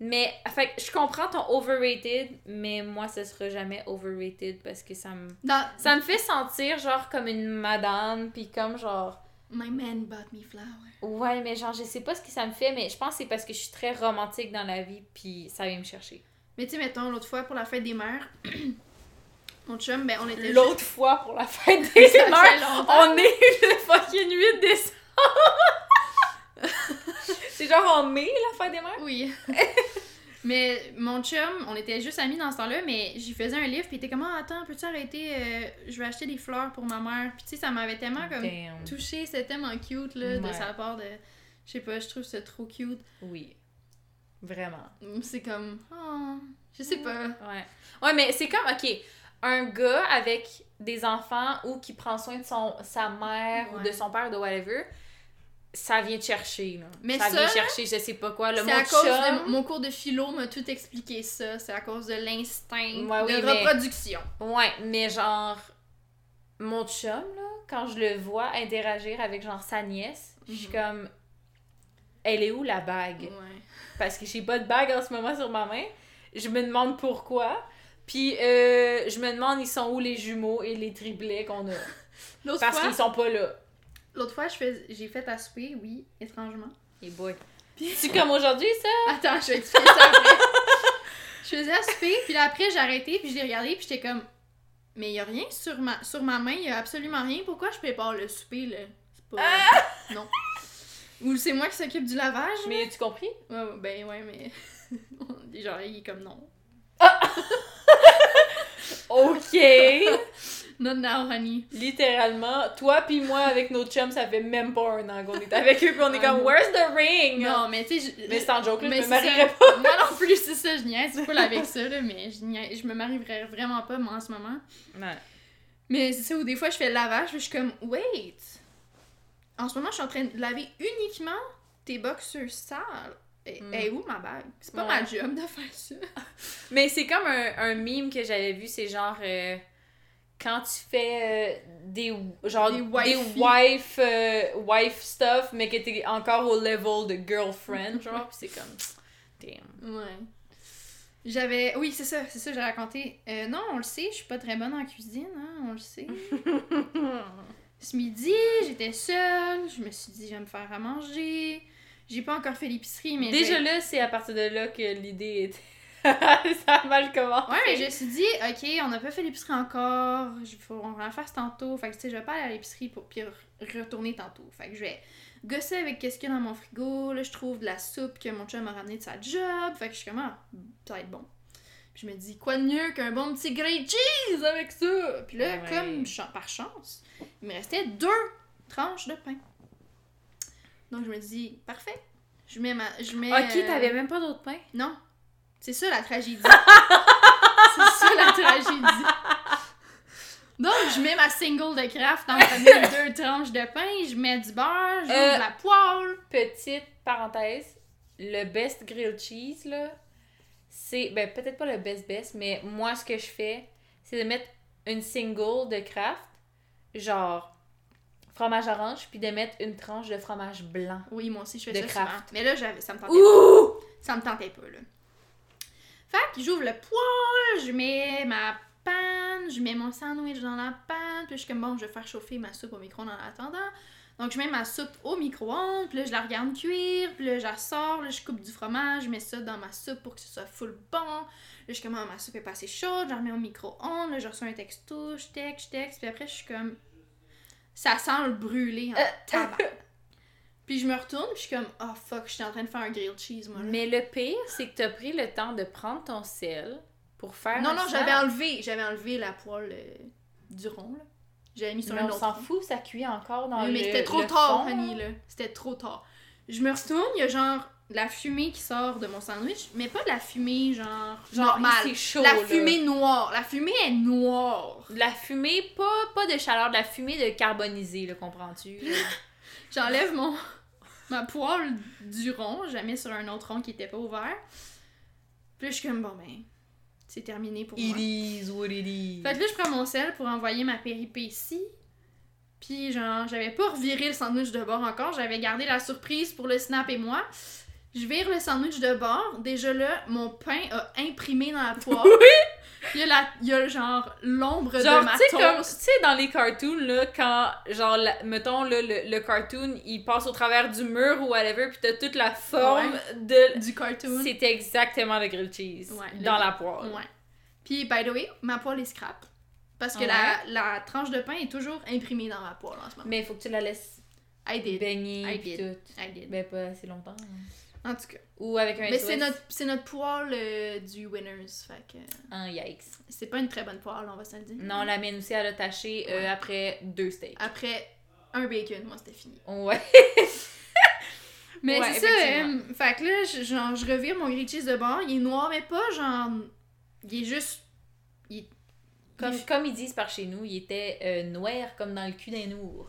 Mais, fait je comprends ton overrated, mais moi, ce sera jamais overrated parce que ça me. Ça me fait sentir genre comme une madame, puis comme genre. My man bought me flower. Ouais, mais genre, je sais pas ce que ça me fait, mais je pense que c'est parce que je suis très romantique dans la vie, puis ça vient me chercher. Mais tu sais, mettons, l'autre fois, pour la fête des mères, mon chum, ben, on était L'autre fois pour la fête des mères, on est le fucking 8 décembre. c'est genre en mai, la fête des mères? Oui. mais mon chum, on était juste amis dans ce temps-là, mais j'y faisais un livre, puis il était comme, ah, attends, peux-tu arrêter, euh, je vais acheter des fleurs pour ma mère. Puis tu sais, ça m'avait tellement comme Damn. touché, c'était tellement cute, là, de sa part de. Je sais pas, je trouve ça trop cute. Oui. Vraiment. C'est comme, oh, je sais pas. Ouais. Ouais, mais c'est comme, ok, un gars avec des enfants ou qui prend soin de son, sa mère ou de son père ou de whatever, ça vient te chercher, là. Mais ça ça, vient chercher, je sais pas quoi. Le mot à cause chum- de mon cours de philo m'a tout expliqué ça. C'est à cause de l'instinct Ouais, oui, de mais- reproduction. Ouais, mais genre, mon chum, là, quand je le vois interagir avec genre sa nièce, je suis Mhm. comme, elle est où la bague? Ouais. Parce que j'ai pas de bague en ce moment sur ma main. Je me demande pourquoi. Puis euh, je me demande ils sont où les jumeaux et les triplets qu'on a? Parce qu'ils sont pas là. L'autre fois, j'ai fait à souper, oui, étrangement. Et boy. C'est comme aujourd'hui ça? Attends, je vais expliquer ça après. je faisais à souper, puis là, après, j'ai arrêté, puis je l'ai regardé, puis j'étais comme... Mais il a rien sur ma, sur ma main, il a absolument rien. Pourquoi je prépare le souper, là? C'est pas... Non. Ou c'est moi qui s'occupe du lavage? Mais as-tu compris? Ouais, ouais, ben ouais, mais... Genre, il est comme non. Ok! Not now, honey. Littéralement, toi puis moi avec nos chums, ça fait même pas un an qu'on est avec eux, puis on est comme. Where's the ring? Non, mais tu sais... je- Mais en joke, là, Mais je me marierais ça. pas. Moi non plus, c'est ça, je niaise pas avec ça, là, mais je, niaise- je me marierais vraiment pas, moi, en ce moment. Ouais. Mais c'est ça où des fois, je fais le lavage, puis je suis comme, wait! En ce moment, je suis en train de laver uniquement tes boxers sales. Et, Mm. et où ma bague? C'est pas Ouais. ma job de faire ça. Mais c'est comme un, un meme que j'avais vu, c'est genre euh, quand tu fais euh, des genre Des wife euh, wife stuff mais que t'es encore au level de girlfriend genre pis c'est comme damn. Ouais. J'avais. Oui, c'est ça, c'est ça, j'ai raconté. Non, on le sait, je suis pas très bonne en cuisine, hein, on le sait. Ce midi, j'étais seule, je me suis dit, je vais me faire à manger. J'ai pas encore fait l'épicerie, mais. Déjà là, c'est à partir de là que l'idée était ça a mal commencé. Ouais, mais je me suis dit, ok, on n'a pas fait l'épicerie encore, il faut on va la faire tantôt. Fait que tu sais, je vais pas aller à l'épicerie pour puis re- retourner tantôt. Fait que je vais gosser avec qu'est-ce qu'il y a dans mon frigo. Là, je trouve de la soupe que mon chum m'a ramené de sa job. Fait que je suis comme, ah, ça va être bon. Puis je me dis, quoi de mieux qu'un bon petit grilled cheese avec ça? Puis là, Ouais. comme par chance, il me restait deux tranches de pain. Donc je me dis, parfait. Je mets ma. Je mets, Ok, euh, t'avais même pas d'autre pain? non. C'est ça la tragédie. c'est ça la tragédie. Donc, je mets ma single de craft entre mes deux tranches de pain, je mets du beurre, je Euh. de la poêle. Petite parenthèse, le best grilled cheese, là, c'est. Ben, peut-être pas le best best, mais moi, ce que je fais, c'est de mettre une single de Kraft, genre fromage orange, puis de mettre une tranche de fromage blanc. Oui, moi aussi, je fais De ça souvent. Mais là, ça me tentait pas. Ouh! Ça me tentait pas, là. Fait que j'ouvre le poêle, je mets ma panne, je mets mon sandwich dans la panne, puis je suis comme, bon, je vais faire chauffer ma soupe au micro-ondes en attendant. Donc, je mets ma soupe au micro-ondes, puis là, je la regarde cuire, puis là, je la sors, là, je coupe du fromage, je mets ça dans ma soupe pour que ce soit full bon. Là, je suis comme, Ah, ma soupe est pas assez chaude, je la remets au micro-ondes, là, je reçois un texto, je texte, je texte, puis après, je suis comme, ça sent le brûler en tabac. Puis je me retourne, puis je suis comme, oh fuck, j'étais en train de faire un grilled cheese, moi. là. Mais le pire, c'est que t'as pris le temps de prendre ton sel pour faire. Non, un non, j'avais enlevé, j'avais enlevé la poêle euh, du rond, là. J'avais mis sur Mais un on autre s'en fout, ça cuit encore dans Oui, le mais c'était trop le tard, fond, là. C'était trop tard. Je me retourne, il y a genre la fumée qui sort de mon sandwich, mais pas de la fumée genre, Genre, normale. c'est chaud, la là. fumée noire. La fumée est noire. La fumée, pas, pas de chaleur, de la fumée de carbonisée, là, comprends-tu? J'enlève mon ma poêle du rond, je la mets sur un autre rond qui était pas ouvert. Puis là, je suis comme bon ben c'est terminé pour moi. is what it is. Fait que là, je prends mon sel pour envoyer ma péripétie. Puis, genre, j'avais pas reviré le sandwich de bord encore. J'avais gardé la surprise pour le snap et moi. Je vire le sandwich de bord. Déjà là, mon pain a imprimé dans la poêle. Il y a, la, il y a genre l'ombre de Genre, ma tu sais, comme, tu toast. sais, dans les cartoons, là, quand, genre, la- mettons, là, le, le cartoon, il passe au travers du mur ou whatever, pis t'as toute la forme de... Du cartoon. C'était exactement le grilled cheese Ouais, le- dans la poêle. Ouais. Puis, by the way, ma poêle est scrap. Parce que Ouais. la, la tranche de pain est toujours imprimée dans ma poêle en ce moment. Mais il faut que tu la laisses I did. baigner I did. tout. I did. Ben, pas assez longtemps. En tout cas. Ou avec un Mais c'est notre, c'est notre poêle euh, du Winners. Fait que Un yikes. c'est pas une très bonne poêle, on va se le dire. Non, la mienne aussi, elle a taché euh, Ouais. après deux steaks. Après un bacon, moi c'était fini. Ouais. Mais Ouais, c'est ça, euh, fait que là, je, genre, je revire mon grilled cheese de bord, il est noir, mais pas genre. Il est juste. il- Comme, il- comme ils disent par chez nous, il était euh, noir comme dans le cul d'un ours.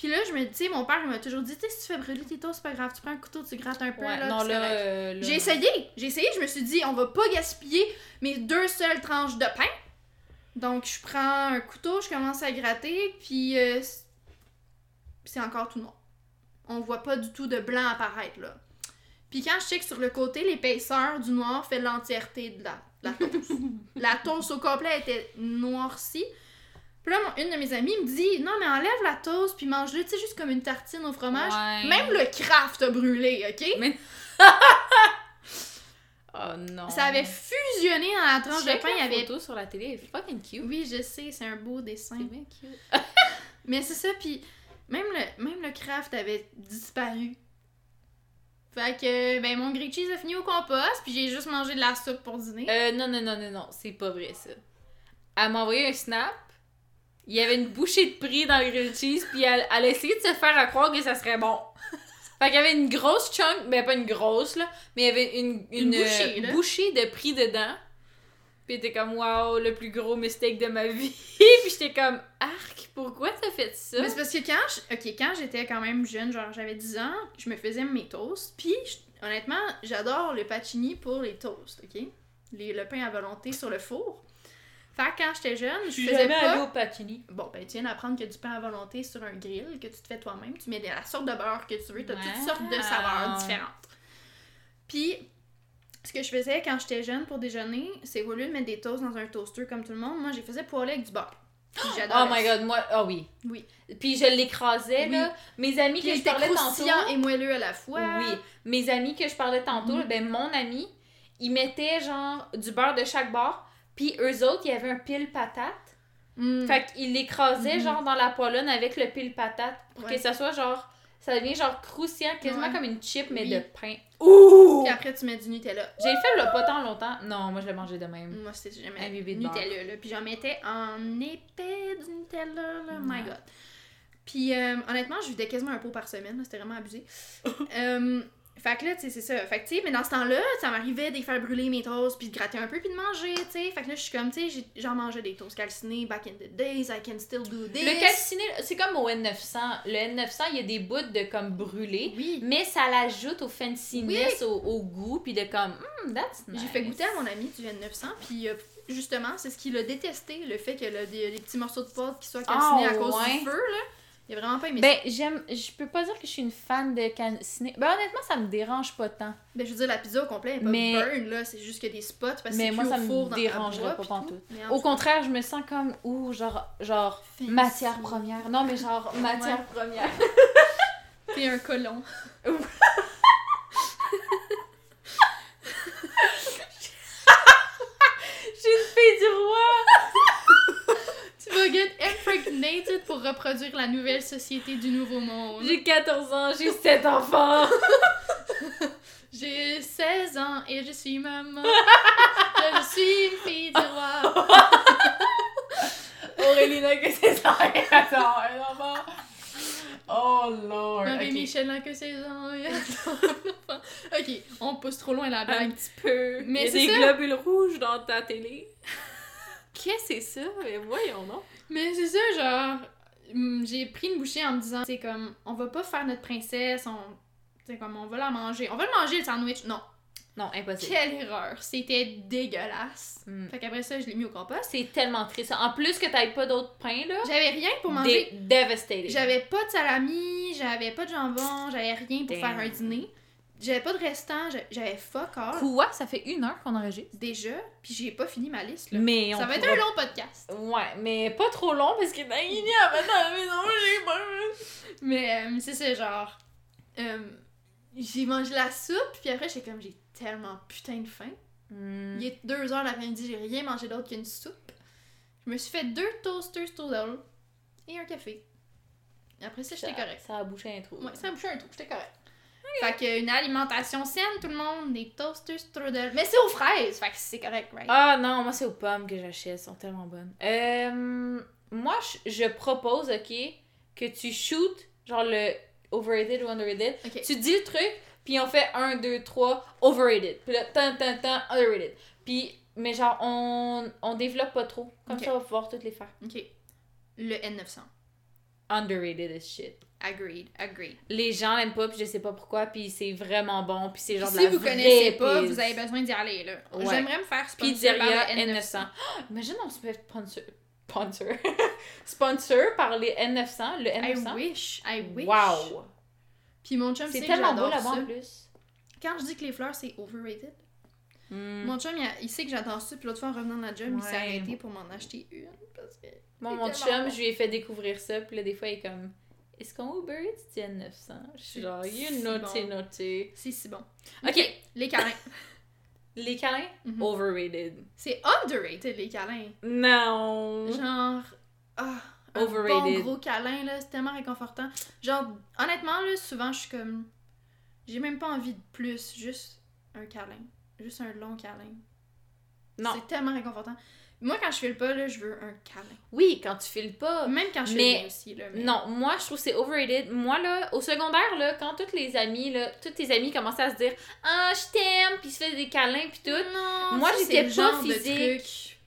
Puis là, je me dis, mon père m'a toujours dit, tu sais, si tu fais brûler tes toasts, c'est pas grave, tu prends un couteau, tu grattes un peu. Ouais, là, non, là, euh, là, J'ai essayé, j'ai essayé, je me suis dit, on va pas gaspiller mes deux seules tranches de pain. Donc, je prends un couteau, je commence à gratter, puis euh, c'est encore tout noir. On voit pas du tout de blanc apparaître, là. Puis quand je check sur le côté, l'épaisseur du noir fait l'entièreté de la, de la toast. la toast au complet était noircie. Puis là, mon- une de mes amies me dit, non, mais enlève la toast, puis mange-le, tu sais, juste comme une tartine au fromage. Ouais. Même le craft a brûlé, ok? Oh non. Ça avait fusionné dans la tranche de pain, il y avait photo sur la télé, elle est fucking cute. Oui, je sais, c'est un beau dessin. C'est bien cute. Mais c'est ça, puis même le, même le craft avait disparu. Fait que, ben, mon grilled cheese a fini au compost, puis j'ai juste mangé de la soupe pour dîner. Euh, non, non, non, non, non, c'est pas vrai ça. Elle m'a envoyé un snap. Il y avait une bouchée de prix dans le grilled cheese, puis elle, elle a essayé de se faire à croire que ça serait bon. Fait qu'il y avait une grosse chunk, ben pas une grosse là, mais il y avait une, Une une, bouchée, euh, bouchée de prix dedans. Puis t'es comme, wow, le plus gros mistake de ma vie. puis j'étais comme, arc, pourquoi t'as fait ça? Mais c'est parce que quand je- ok, quand j'étais quand même jeune, genre j'avais 10 ans, je me faisais mes toasts, puis honnêtement, j'adore le pacini pour les toasts, ok? Les, le pain à volonté sur le four. Fait que quand j'étais jeune, je Je suis faisais jamais pas... allée au Pacini. Bon, ben, tu viens d'apprendre que du pain à volonté sur un grill que tu te fais toi-même. Tu mets de la sorte de beurre que tu veux. Tu as toutes sortes de saveurs différentes. Puis, ce que je faisais quand j'étais jeune pour déjeuner, c'est au lieu de mettre des toasts dans un toaster comme tout le monde, moi, les faisais poêler avec du beurre. Oh my god, moi, oh oui. Oui. Puis je l'écrasais, Oui. là. Mes amis Puis que je parlais tantôt. et moelleux à la fois. Oui. Mes amis que je parlais tantôt, Mhm. ben mon ami, il mettait genre du beurre de chaque bord. Puis eux autres, il y avait un pile patate. Mm. Fait qu'ils l'écrasaient Mhm. genre dans la poêlonne avec le pile patate. Pour Ouais. que ça soit genre. Ça devient genre croustillant, quasiment Ouais. comme une chip, mais Oui. de pain. Ouh! Puis après, tu mets du Nutella. J'ai fait là pas tant longtemps. Non, moi je l'ai mangé de même. Moi, c'était Un jamais bébé de Nutella, là. Puis j'en mettais en épais du Nutella, là. My. God. Puis euh, honnêtement, je vidais quasiment un pot par semaine. C'était vraiment abusé. Euh, fait que là, tu sais, c'est ça. Fait que, tu sais, mais dans ce temps-là, ça m'arrivait de faire brûler mes toasts, puis de gratter un peu, puis de manger, tu sais. Fait que là, je suis comme, tu sais, j'en mangeais des toasts calcinés back in the days, I can still do this. Le calciné, c'est comme au N900. Le N900, il y a des bouts de comme brûlé. Oui. Mais ça l'ajoute au fanciness, au, au goût, puis de comme, hmm, that's nice. J'ai fait goûter à mon ami du N900, puis euh, justement, c'est ce qu'il a détesté, le fait que le- des, petits morceaux de pâte qui soient calcinés Ah, à cause ouais. du feu, là. Il a vraiment pas aimé Ben, j'aime, je peux pas dire que je suis une fan de calciné. Ben, honnêtement, ça me dérange pas tant. ça. Ben, je veux dire, la pizza au complet pas Mais- burn, là. C'est juste a des spots parce que Mais moi, ça me dérangerait pas pantoute. tout. Au contraire, je me sens comme, ouh, genre, genre, matière première. Non, mais genre, matière première. T'es un colon. J'ai une fille du roi! Vas get impregnated pour reproduire la nouvelle société du nouveau monde. J'ai 14 ans, j'ai 7 enfants! J'ai 16 ans et je suis maman. je suis une fille du roi. Aurélie n'a que 16 ans et attends, un enfant! Oh lord! Marie ok. Michel n'a que 16 ans. Ok, on pousse trop loin la Un blague. petit peu. Mais Il y a c'est des ça. globules rouges dans ta télé. Qu'est-ce que c'est ça? Mais voyons, non? Mais c'est ça, genre, hum, j'ai pris une bouchée en me disant, c'est comme, on va pas faire notre princesse, on. C'est comme, on va la manger. On va le manger, le sandwich. Non. Non, impossible. Quelle erreur. C'était dégueulasse. Mm. Fait qu'après ça, je l'ai mis au compost. C'est tellement triste. En plus que t'aies pas d'autres pains, là. J'avais rien pour manger. Dé-. J'avais pas de salami, j'avais pas de jambon, j'avais rien pour Damn. faire un dîner. J'avais pas de restant, j'a- j'avais fuck all. Quoi? Ça fait une heure qu'on enregistre? Déjà, puis j'ai pas fini ma liste, là. Mais on Ça va être pourra- un long podcast. Ouais, mais pas trop long parce que dans il y a maintenant la maison, j'ai peur. Mais euh, c'est ça, genre. euh, j'ai mangé la soupe, puis après, j'étais comme, j'ai tellement putain de faim. Hmm. Il est 2 heures l'après-midi, j'ai rien mangé d'autre qu'une soupe. Je me suis fait deux toasters strudel et un café. Après ça, j'étais correct. Ça a bouché un trou. Ouais, ça a bouché un trou, j'étais correct. Fait que une alimentation saine, tout le monde, des toasters strudel. Mais c'est aux fraises, fait que c'est correct, right? Ah non, moi c'est aux pommes que j'achète, elles sont tellement bonnes. Euh, moi je, propose, ok, que tu shootes genre le overrated ou underrated. Tu dis le truc, puis on fait 1, 2, 3, overrated. Puis là, tan, tan, tan, underrated. Puis, mais genre, on, on développe pas trop. Comme Ok. ça, on va pouvoir toutes les faire. Ok. Le N900. Underrated as shit. Agreed, agreed. Les gens l'aiment pas, puis je sais pas pourquoi, puis c'est vraiment bon, puis c'est genre de si la vous vraie connaissez pas, vous avez besoin d'y aller, là. Ouais. J'aimerais me faire sponsor Pizzeria par le N900. Ah, imagine on se fait sponsor. Sponsor. sponsor par les N900, le I N900. wish, I wish. Wow! Puis mon chum, C'est tellement beau là-bas en plus. Quand je dis que les fleurs, c'est overrated, Hmm. mon chum, il, a- il sait que j'adore ça. Puis l'autre fois, en revenant de la job, il s'est Ouais. arrêté pour m'en acheter une. Parce que... Bon, mon chum, bon. je lui ai fait découvrir ça, puis là, des fois, il est comme Est-ce qu'on Uber Eats du N900 Je suis genre, si you noté, bon. noté. C'est si bon. Ok, Les câlins. les câlins Mhm. Overrated. C'est underrated, les câlins. Non! Genre. Ah, un Overrated. bon gros câlin, là, c'est tellement réconfortant. Genre, honnêtement, là, souvent, je suis comme. J'ai même pas envie de plus, juste un câlin. Juste un long câlin. Non. C'est tellement réconfortant. Moi, quand je file pas, là, je veux un câlin. Oui, quand tu files pas. Même quand je Mais- file aussi, là. mais- Non, moi je trouve que c'est overrated. Moi là, au secondaire là, quand toutes les amies là, toutes tes amies commençaient à se dire "Ah, je t'aime" puis ils se faisaient des câlins puis tout. Non, Moi, j'étais pas genre de physique. truc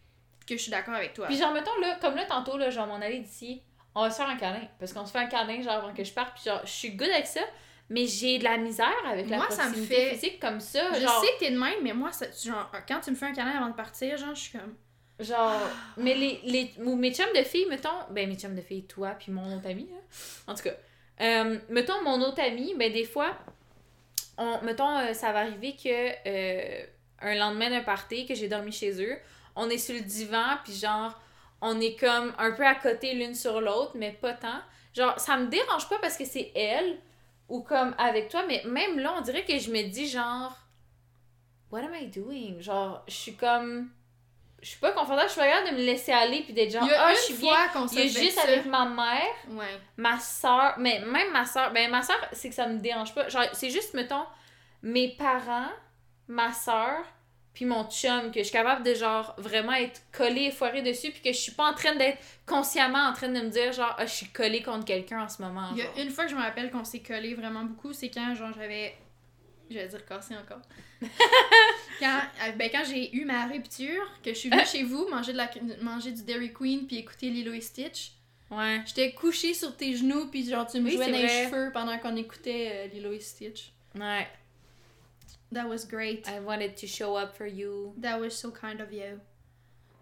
que je suis d'accord avec toi. Puis genre mettons là, comme là tantôt là, genre m'en aller d'ici, on va se faire un câlin parce qu'on se fait un câlin genre avant que je parte puis genre je suis good avec ça, mais j'ai de la misère avec la Moi, ça me fait- physique comme ça, je genre sais que t'es de même, mais moi, ça, genre, quand tu me fais un câlin avant de partir, genre, je suis comme. Genre, mais les, les, mes chums de filles, mettons, ben mes chums de filles, toi, puis mon autre ami, là. En tout cas, euh, mettons mon autre ami, ben des fois, on, mettons, euh, ça va arriver que euh, un lendemain d'un party, que j'ai dormi chez eux, on est sur le divan, puis genre, on est comme un peu à côté l'une sur l'autre, mais pas tant. Genre, ça me dérange pas parce que c'est elle, ou comme avec toi, mais même là, on dirait que je me dis genre, what am I doing? Genre, je suis comme je suis pas confortable, je suis pas de me laisser aller puis d'être genre ah une je suis bien il y a s'est fait juste ça. avec ma mère Ouais. ma soeur mais même ma soeur ben ma soeur c'est que ça me dérange pas genre c'est juste mettons mes parents ma soeur puis mon chum que je suis capable de genre vraiment être collée et foirée dessus puis que je suis pas en train d'être consciemment en train de me dire genre ah je suis collée contre quelqu'un en ce moment Il y genre. a une fois que je me rappelle qu'on s'est collé vraiment beaucoup, c'est quand genre j'avais. Je vais dire cassé encore. quand euh, ben, quand j'ai eu ma rupture, que je suis venue chez vous manger, de la, manger du Dairy Queen puis écouter Lilo et Stitch, ouais j'étais couchée sur tes genoux puis genre tu me Oui, jouais dans les cheveux pendant qu'on écoutait euh, Lilo et Stitch. ouais That was great. I wanted to show up for you That was so kind of you.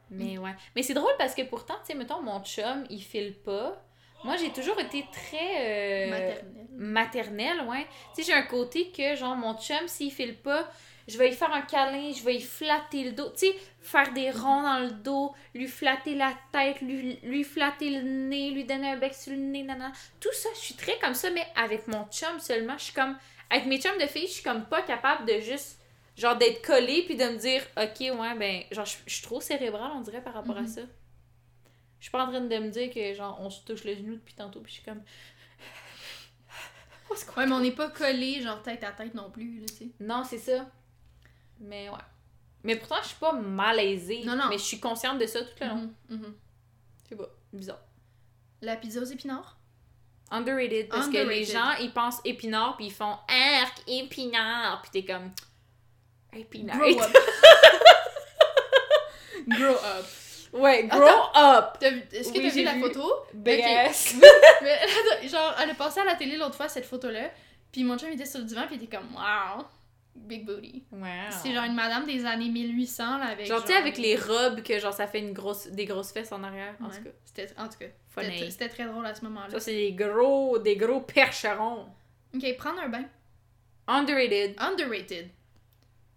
Mais ouais. Mais c'est drôle parce que pourtant, tu sais, mettons, mon chum, il file pas. Moi, j'ai toujours été très. euh, Maternelle. maternelle, ouais. Tu sais, j'ai un côté que, genre, mon chum, s'il file pas, je vais lui faire un câlin, je vais lui flatter le dos. Tu sais, faire des ronds dans le dos, lui flatter la tête, lui, lui flatter le nez, lui donner un bec sur le nez, nanana. Tout ça, je suis très comme ça, mais avec mon chum seulement, je suis comme. Avec mes chums de filles, je suis comme pas capable de juste. Genre d'être collée puis de me dire, ok, ouais, ben. Genre, je je suis trop cérébrale, on dirait, par rapport à Mhm. ça. Je suis pas en train de me dire que, genre, on se touche le genou depuis tantôt, puis je suis comme. Ouais, mais on n'est pas collés genre tête à tête non plus, là, tu sais. Non, c'est ça. Mais ouais. Mais pourtant, je suis pas malaisée. Non, non. Mais je suis consciente de ça tout le long. Mhm, mhm. Je sais pas. Bizarre. La pizza aux épinards? Underrated. Parce que les gens, ils pensent épinard, puis ils font arc, épinard. Puis t'es comme. Épinard. Grow up. Grow up. Ouais, grow Attends. up. Est-ce que Oui, t'as vu la vu. photo? Big Ok. ass. Mais attends, genre, elle a passé à la télé l'autre fois, cette photo-là. Puis mon chum était sur le divan, puis il était comme, wow, big booty. Wow. C'est genre une madame des années 1800, là, avec. Genre, tu sais, avec les robes que genre ça fait une grosse, des grosses fesses en arrière. En tout cas, C'était, en tout cas, c'était, très drôle à ce moment-là. Ça, c'est des gros, des gros percherons. Ok, prendre un bain. Underrated. Underrated.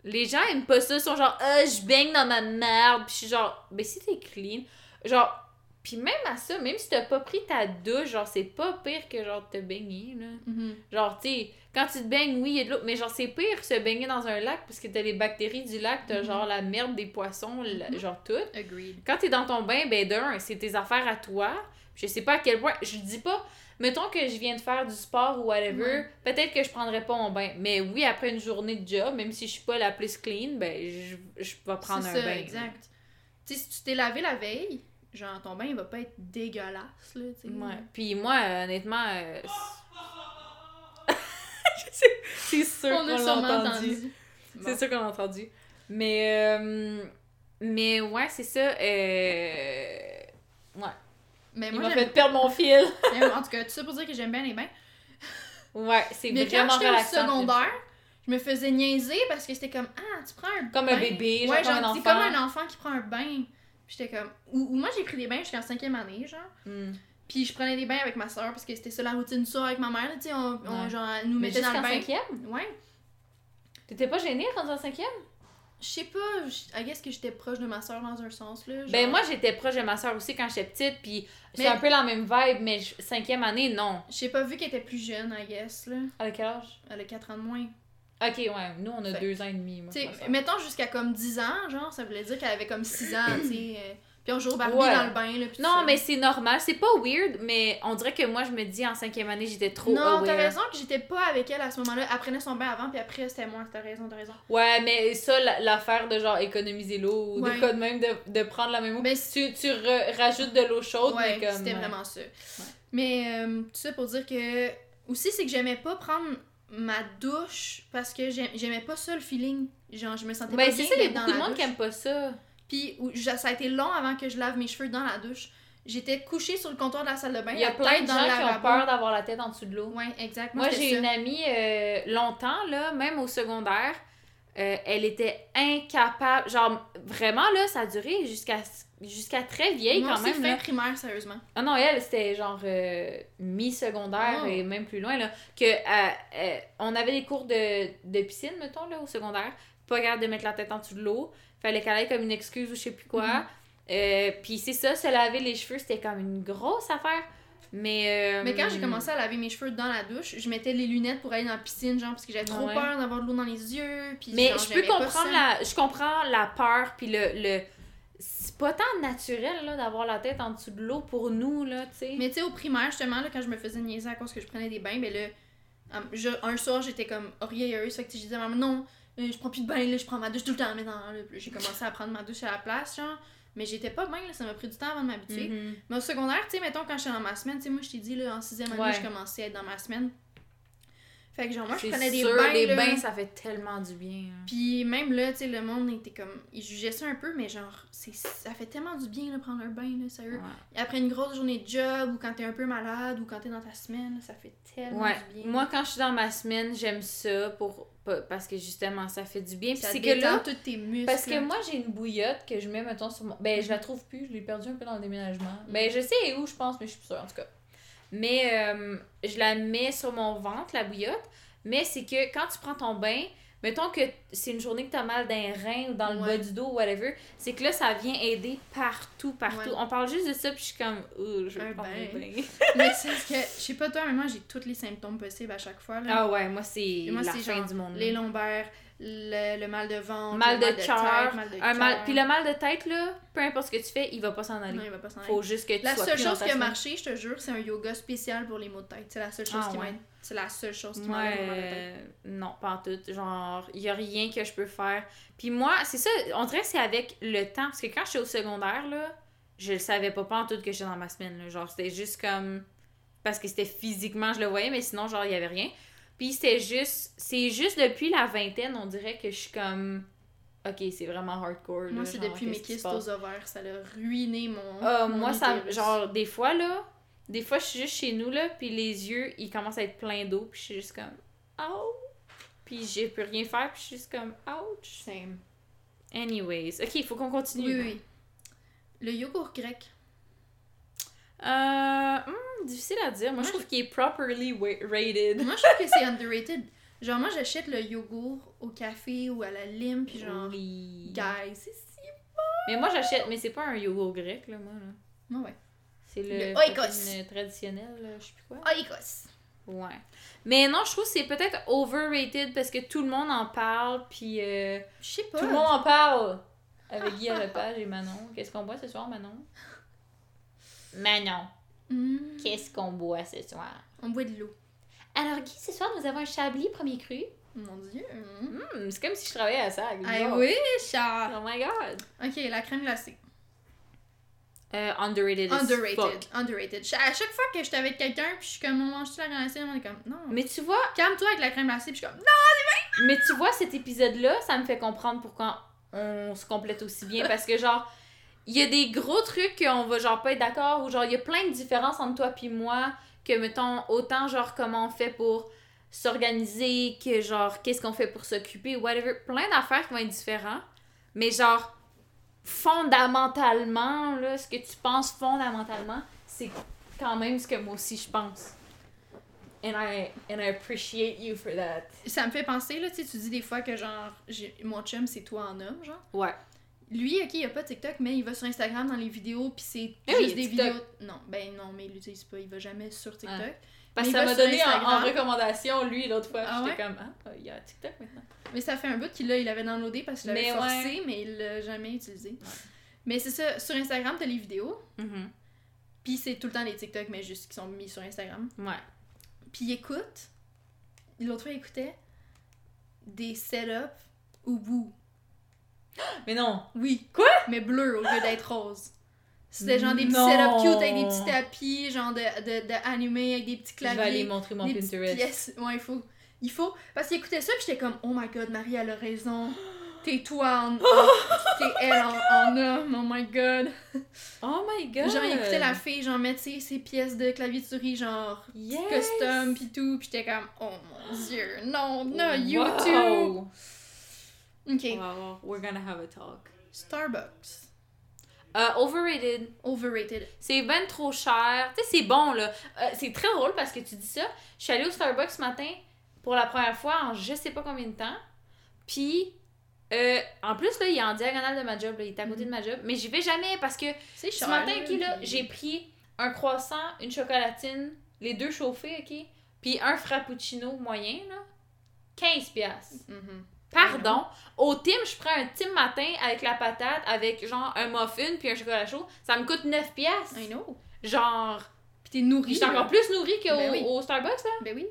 Les gens aiment pas ça, ils sont genre, ah, je baigne dans ma merde. Puis je suis genre, ben si t'es clean. Genre, puis même à ça, même si t'as pas pris ta douche, genre, c'est pas pire que genre te baigner, là. Mhm. Genre, tu sais, quand tu te baignes, oui, il y a de l'eau, mais genre, c'est pire se baigner dans un lac parce que t'as les bactéries du lac, t'as Mhm. genre la merde des poissons, Mhm. genre tout. Agreed. Quand t'es dans ton bain, ben d'un, c'est tes affaires à toi. Je sais pas à quel point. Je dis pas. Mettons que je viens de faire du sport ou whatever, peut-être que je prendrais pas mon bain. Mais oui, après une journée de job, même si je suis pas la plus clean, ben je, je vais prendre un ça, bain. exact. Tu sais, si tu t'es lavé la veille, genre, ton bain, il va pas être dégueulasse, là, tu sais. Ouais. Puis moi, honnêtement. euh, c'est- sûr On qu'on l'a entendu. C'est sûr qu'on l'a entendu. Mais. euh, mais ouais, c'est ça. Euh... Ouais. Mais Il moi, m'a fait perdre mon fil. En tout cas, tout ça pour dire que j'aime bien les bains. Ouais, c'est Mais quand vraiment j'étais au secondaire, je me faisais niaiser parce que c'était comme Ah, tu prends un Comme bain? un bébé, genre ouais, comme un genre, enfant. comme un enfant qui prend un bain. J'étais comme. Ou, ou moi, j'ai pris des bains jusqu'en cinquième année, genre. Hmm. Puis je prenais des bains avec ma soeur parce que c'était ça la routine du soir avec ma mère, tu sais. On, on, Ouais. genre, elle nous mettait dans le bain. cinquième? Ouais. T'étais pas gênée rendu en cinquième? Je sais pas, je- guess que j'étais proche de ma soeur dans un sens, là. genre. Ben moi, j'étais proche de ma soeur aussi quand j'étais petite, puis c'est un peu la même vibe, mais cinquième année, non. J'ai pas vu qu'elle était plus jeune, I guess, là. À quel âge? Elle a 4 ans de moins. Ok, ouais, nous on a Fait- deux ans et demi. Moi, mettons jusqu'à comme 10 ans, genre, ça voulait dire qu'elle avait comme 6 ans, tu sais. euh, Puis on jouait au Barbie Ouais. dans le bain, là. puis Non, mais c'est normal, c'est pas weird, mais on dirait que moi je me dis en cinquième année j'étais trop Non, t'as raison que j'étais pas avec elle à ce moment-là. Elle prenait son bain avant, puis après c'était moi. T'as raison, t'as raison. Ouais, mais ça, la- l'affaire de genre économiser l'eau, ou Ouais. des cas de même de, de prendre la même eau. Mais tu, tu rajoutes de l'eau chaude, ouais, mais comme. c'était vraiment ça. Mais euh, tout ça pour dire que. Aussi, c'est que j'aimais pas prendre ma douche parce que j'ai- j'aimais pas ça le feeling. Genre, je me sentais Ben pas c'est bien ça, il y a d'être dans beaucoup de monde qui douche. aime pas ça. Puis ça ça a été long avant que je lave mes cheveux dans la douche. J'étais couchée sur le comptoir de la salle de bain. Il y a plein de gens qui ont peur d'avoir la tête en dessous de l'eau. Ouais, exact. Moi, j'ai ça. une amie euh, longtemps, là, même au secondaire, euh, elle était incapable. Genre, vraiment, là, ça a duré jusqu'à jusqu'à très vieille quand même. fin là. primaire, sérieusement. Ah non, elle, c'était genre euh, mi-secondaire Oh. et même plus loin, là. Que, euh, euh, on avait des cours de, de piscine, mettons, là, au secondaire. Pas capable de mettre la tête en dessous de l'eau. Fallait qu'elle aille comme une excuse ou je sais plus quoi. Euh, Puis c'est ça, se laver les cheveux, c'était comme une grosse affaire. Mais. Mais quand j'ai commencé à laver mes cheveux dans la douche, je mettais les lunettes pour aller dans la piscine, genre, parce que j'avais trop Ouais. peur d'avoir de l'eau dans les yeux. Puis, Mais genre, je peux comprendre la, je comprends la peur puis le, le c'est pas tant naturel là d'avoir la tête en dessous de l'eau pour nous là, tu sais. Mais tu sais, au primaire, justement, là, quand je me faisais niaiser à cause que je prenais des bains, ben là, um, je- un soir, j'étais comme orgueilleuse. Fait que je disais, maman, non, euh, je prends plus de bain, là, je prends ma douche tout le temps maintenant. Là, Puis j'ai commencé à prendre ma douche à la place, genre. Mais j'étais pas bien, là, ça m'a pris du temps avant de m'habituer. Mhm. Mais au secondaire, tu sais, mettons, quand j'étais dans ma semaine, tu sais, moi, je t'ai dit, là, en sixième année, Ouais. je commençais à être dans ma semaine. Fait que, genre, moi, je prenais des sûr, bains. les là. bains ça fait tellement du bien. hein. Puis même là, tu sais, le monde était comme. Ils jugeaient ça un peu, mais genre, ça fait tellement du bien, là, prendre un bain, là, sérieux. Ouais. Après une grosse journée de job, ou quand t'es un peu malade, ou quand t'es dans ta semaine, ça fait tellement Ouais. du bien. Moi quand je suis dans ma semaine, j'aime ça pour parce que justement ça fait du bien. Puis c'est que là tous tes muscles. parce que moi j'ai une bouillotte que je mets mettons sur mon ben je la trouve plus, je l'ai perdue un peu dans le déménagement. Mm. Ben je sais où je pense mais je suis plus sûre en tout cas. Mais euh, je la mets sur mon ventre la bouillotte, mais c'est que quand tu prends ton bain, mettons que c'est une journée que t'as mal d'un rein ou dans le Ouais. bas du dos ou whatever, c'est que là ça vient aider partout partout. Ouais. On parle juste de ça puis je suis comme Ouh, je veux Un prendre bain. bain. mais c'est que, je sais pas toi, mais moi, j'ai tous les symptômes possibles à chaque fois. Là. Ah ouais, moi c'est la fin genre du monde. Les lombaires, le, le mal de ventre, Mal le de tête, cœur, mal de Un mal... Puis le mal de tête, là, peu importe ce que tu fais, il va pas s'en aller. Non, il va pas s'en aller. Faut juste que tu La sois seule chose qui a marché, je te jure, c'est un yoga spécial pour les maux de tête. C'est la seule chose Ah, qui ouais. m'aide. C'est la seule chose qui de euh, non, pas en tout. Genre, il y a rien que je peux faire. Puis moi, c'est ça, on dirait que c'est avec le temps. Parce que quand j'étais au secondaire, là, je le savais pas, pas en tout que j'étais dans ma semaine. Là. Genre, c'était juste comme. parce que c'était physiquement, je le voyais, mais sinon, genre, il y avait rien. Puis c'était juste, c'est juste depuis la vingtaine, on dirait que je suis comme, ok, c'est vraiment hardcore. Moi, c'est depuis mes kystes aux ovaires. Ça l'a ruiné mon. Ah, mon moi, ça, genre, des fois, là, des fois, je suis juste chez nous, là, puis les yeux, ils commencent à être pleins d'eau, puis je suis juste comme, oh! Puis j'ai peux rien faire, puis je suis juste comme, ouch! Same. Anyways, ok, il faut qu'on continue. Oui, oui, oui. Le yogourt grec. Euh, hmm, difficile à dire. Moi, je trouve qu'il est properly rated. Moi, je trouve que c'est underrated. Genre, moi, j'achète le yogourt au café ou à la lime, puis genre, Oui. guys, c'est si. Mais moi, j'achète, mais c'est pas un yogourt grec, là, moi, là. Ah ouais. C'est le, oikos. traditionnel, là, je sais plus quoi. Oikos. Ouais. Mais non, je trouve que c'est peut-être overrated parce que tout le monde en parle, puis euh, Je sais pas. tout le monde en parle. Avec Guy Lepage et Manon. Qu'est-ce qu'on boit ce soir, Manon? Manon, Hmm, qu'est-ce qu'on boit ce soir? On boit de l'eau. Alors, Guy, ce soir, nous avons un Chablis premier cru. Mon dieu. hmm. Hmm, c'est comme si je travaillais à ça. Ah oui, chat. Oh my god. Ok, la crème glacée. Euh, underrated Underrated. fuck. Underrated. À chaque fois que j'étais avec quelqu'un, puis je suis comme, on mange-tu la crème glacée? On est comme, non. Mais tu vois, Calme-toi avec la crème glacée, puis je suis comme, non! Mais tu vois, cet épisode-là, ça me fait comprendre pourquoi on se complète aussi bien. Parce que, genre, il y a des gros trucs qu'on va, genre, pas être d'accord. Ou, genre, il y a plein de différences entre toi puis moi. Que, mettons, autant, genre, comment on fait pour s'organiser. Que, genre, qu'est-ce qu'on fait pour s'occuper. Whatever. Plein d'affaires qui vont être différents. Mais, genre, fondamentalement, là, ce que tu penses fondamentalement, c'est quand même ce que moi aussi je pense. And I, and I appreciate you for that. Ça me fait penser, là, tu sais, tu dis des fois que, genre, mon chum, c'est toi en homme, genre. Ouais. Lui, ok, il a pas TikTok, mais il va sur Instagram dans les vidéos, puis c'est Eh oui, juste des TikTok. vidéos. Non, ben non, mais il l'utilise pas, il va jamais sur TikTok. Parce Mais que ça m'a donné en, en recommandation, lui, l'autre fois. Ah J'étais ouais? comme, ah, il y a TikTok maintenant. Mais ça fait un bout qu'il il l'avait downloadé parce qu'il l'avait forcé, mais il l'a jamais utilisé. Mais c'est ça, sur Instagram, t'as les vidéos, puis c'est tout le temps les TikTok, mais juste qui sont mis sur Instagram. Ouais. Puis il écoute, l'autre fois, il écoutait des setups au bout. Mais non. Oui. Quoi? Mais bleu au lieu d'être rose. C'était genre des petits Non. setups cute avec des petits tapis, genre de, de, de animé avec des petits Je vais aller claviers. montrer mon Pinterest. pièces. Ouais, il faut. Il faut. Parce qu'il écoutait ça, puis j'étais comme, oh my god, Marie, elle a raison. T'es toi en. T'es elle en, en homme, oh my god. Oh my god. Genre, il écoutait la fille, genre, mettre ses, pièces de clavier de souris, genre, Yes. custom, pis tout, pis j'étais comme, oh mon dieu, non, non, you Wow. too. Ok. On va voir. We're gonna have a talk. Starbucks. Euh, overrated. Overrated. C'est ben trop cher. Tu sais, c'est bon, là. Euh, c'est très drôle parce que tu dis ça. Je suis allée au Starbucks ce matin pour la première fois en je sais pas combien de temps. Puis, euh, en plus, là, il est en diagonale de ma job. Là, il est à côté de ma job. Mais j'y vais jamais parce que ce cher. matin, là, j'ai pris un croissant, une chocolatine, les deux chauffés, OK? Puis un frappuccino moyen, là. 15 piastres. Mhm. Pardon? Au Tim, je prends un Tim matin avec la patate, avec genre un muffin puis un chocolat chaud. Ça me coûte 9 piastres. I know. Genre, Pis t'es nourri. je suis encore plus nourrie qu'au Ben oui. Starbucks, là. Ben oui.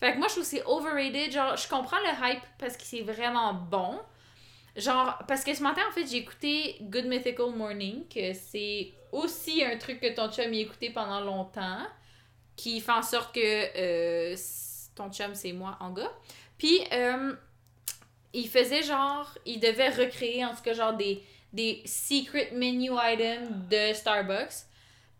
Fait que moi, je trouve que c'est overrated. Genre, je comprends le hype parce que c'est vraiment bon. Genre, parce que ce matin, en fait, j'ai écouté Good Mythical Morning, que c'est aussi un truc que ton chum y a écouté pendant longtemps, qui fait en sorte que euh, ton chum, c'est moi en gars. Puis, euh, il faisait genre, il devait recréer en tout cas genre des, des secret menu items de Starbucks.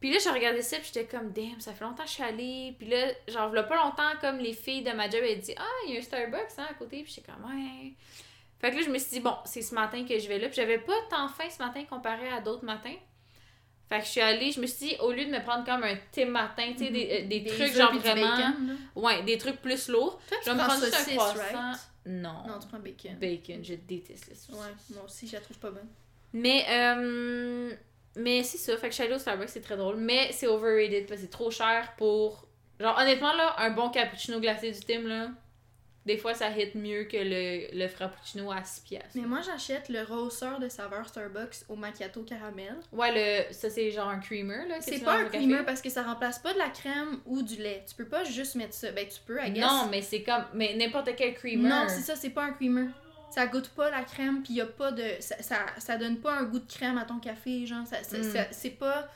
Puis là, je regardais ça, puis j'étais comme, damn, ça fait longtemps que je suis allée. Puis là, genre, v'là pas longtemps, comme les filles de ma job, elles dit, ah, il y a un Starbucks hein, à côté. Puis j'étais comme, ouais. Fait que là, je me suis dit, bon, c'est ce matin que je vais là. Puis j'avais pas tant faim ce matin comparé à d'autres matins. Fait que je suis allée, je me suis dit, au lieu de me prendre comme un thé matin, tu sais, des, euh, des, trucs œufs genre vraiment. bacon. Ouais, des trucs plus lourds. Toi, Je vais me prendre juste un croissant. right? Non. Non, tu prends bacon. Bacon, je déteste les saucisses. Ouais, moi aussi, je la trouve pas bonne. Mais, euh, mais c'est ça. Fait que au Starbucks, c'est très drôle. Mais c'est overrated parce que c'est trop cher pour. Genre, honnêtement, là, un bon cappuccino glacé du Tim, là, des fois, ça hit mieux que le, le frappuccino à 6 piastres. Mais moi, j'achète le rosseur de saveur Starbucks au macchiato caramel. Ouais, le, ça, c'est genre un creamer, là. C'est pas un café. creamer parce que ça remplace pas de la crème ou du lait. Tu peux pas juste mettre ça. Ben, tu peux, I guess. Non, mais c'est comme. Mais n'importe quel creamer. Non, c'est ça, c'est pas un creamer. Ça goûte pas la crème, puis y a pas de. Ça, ça, ça donne pas un goût de crème à ton café, genre. Ça, ça- Mm. ça- c'est pas.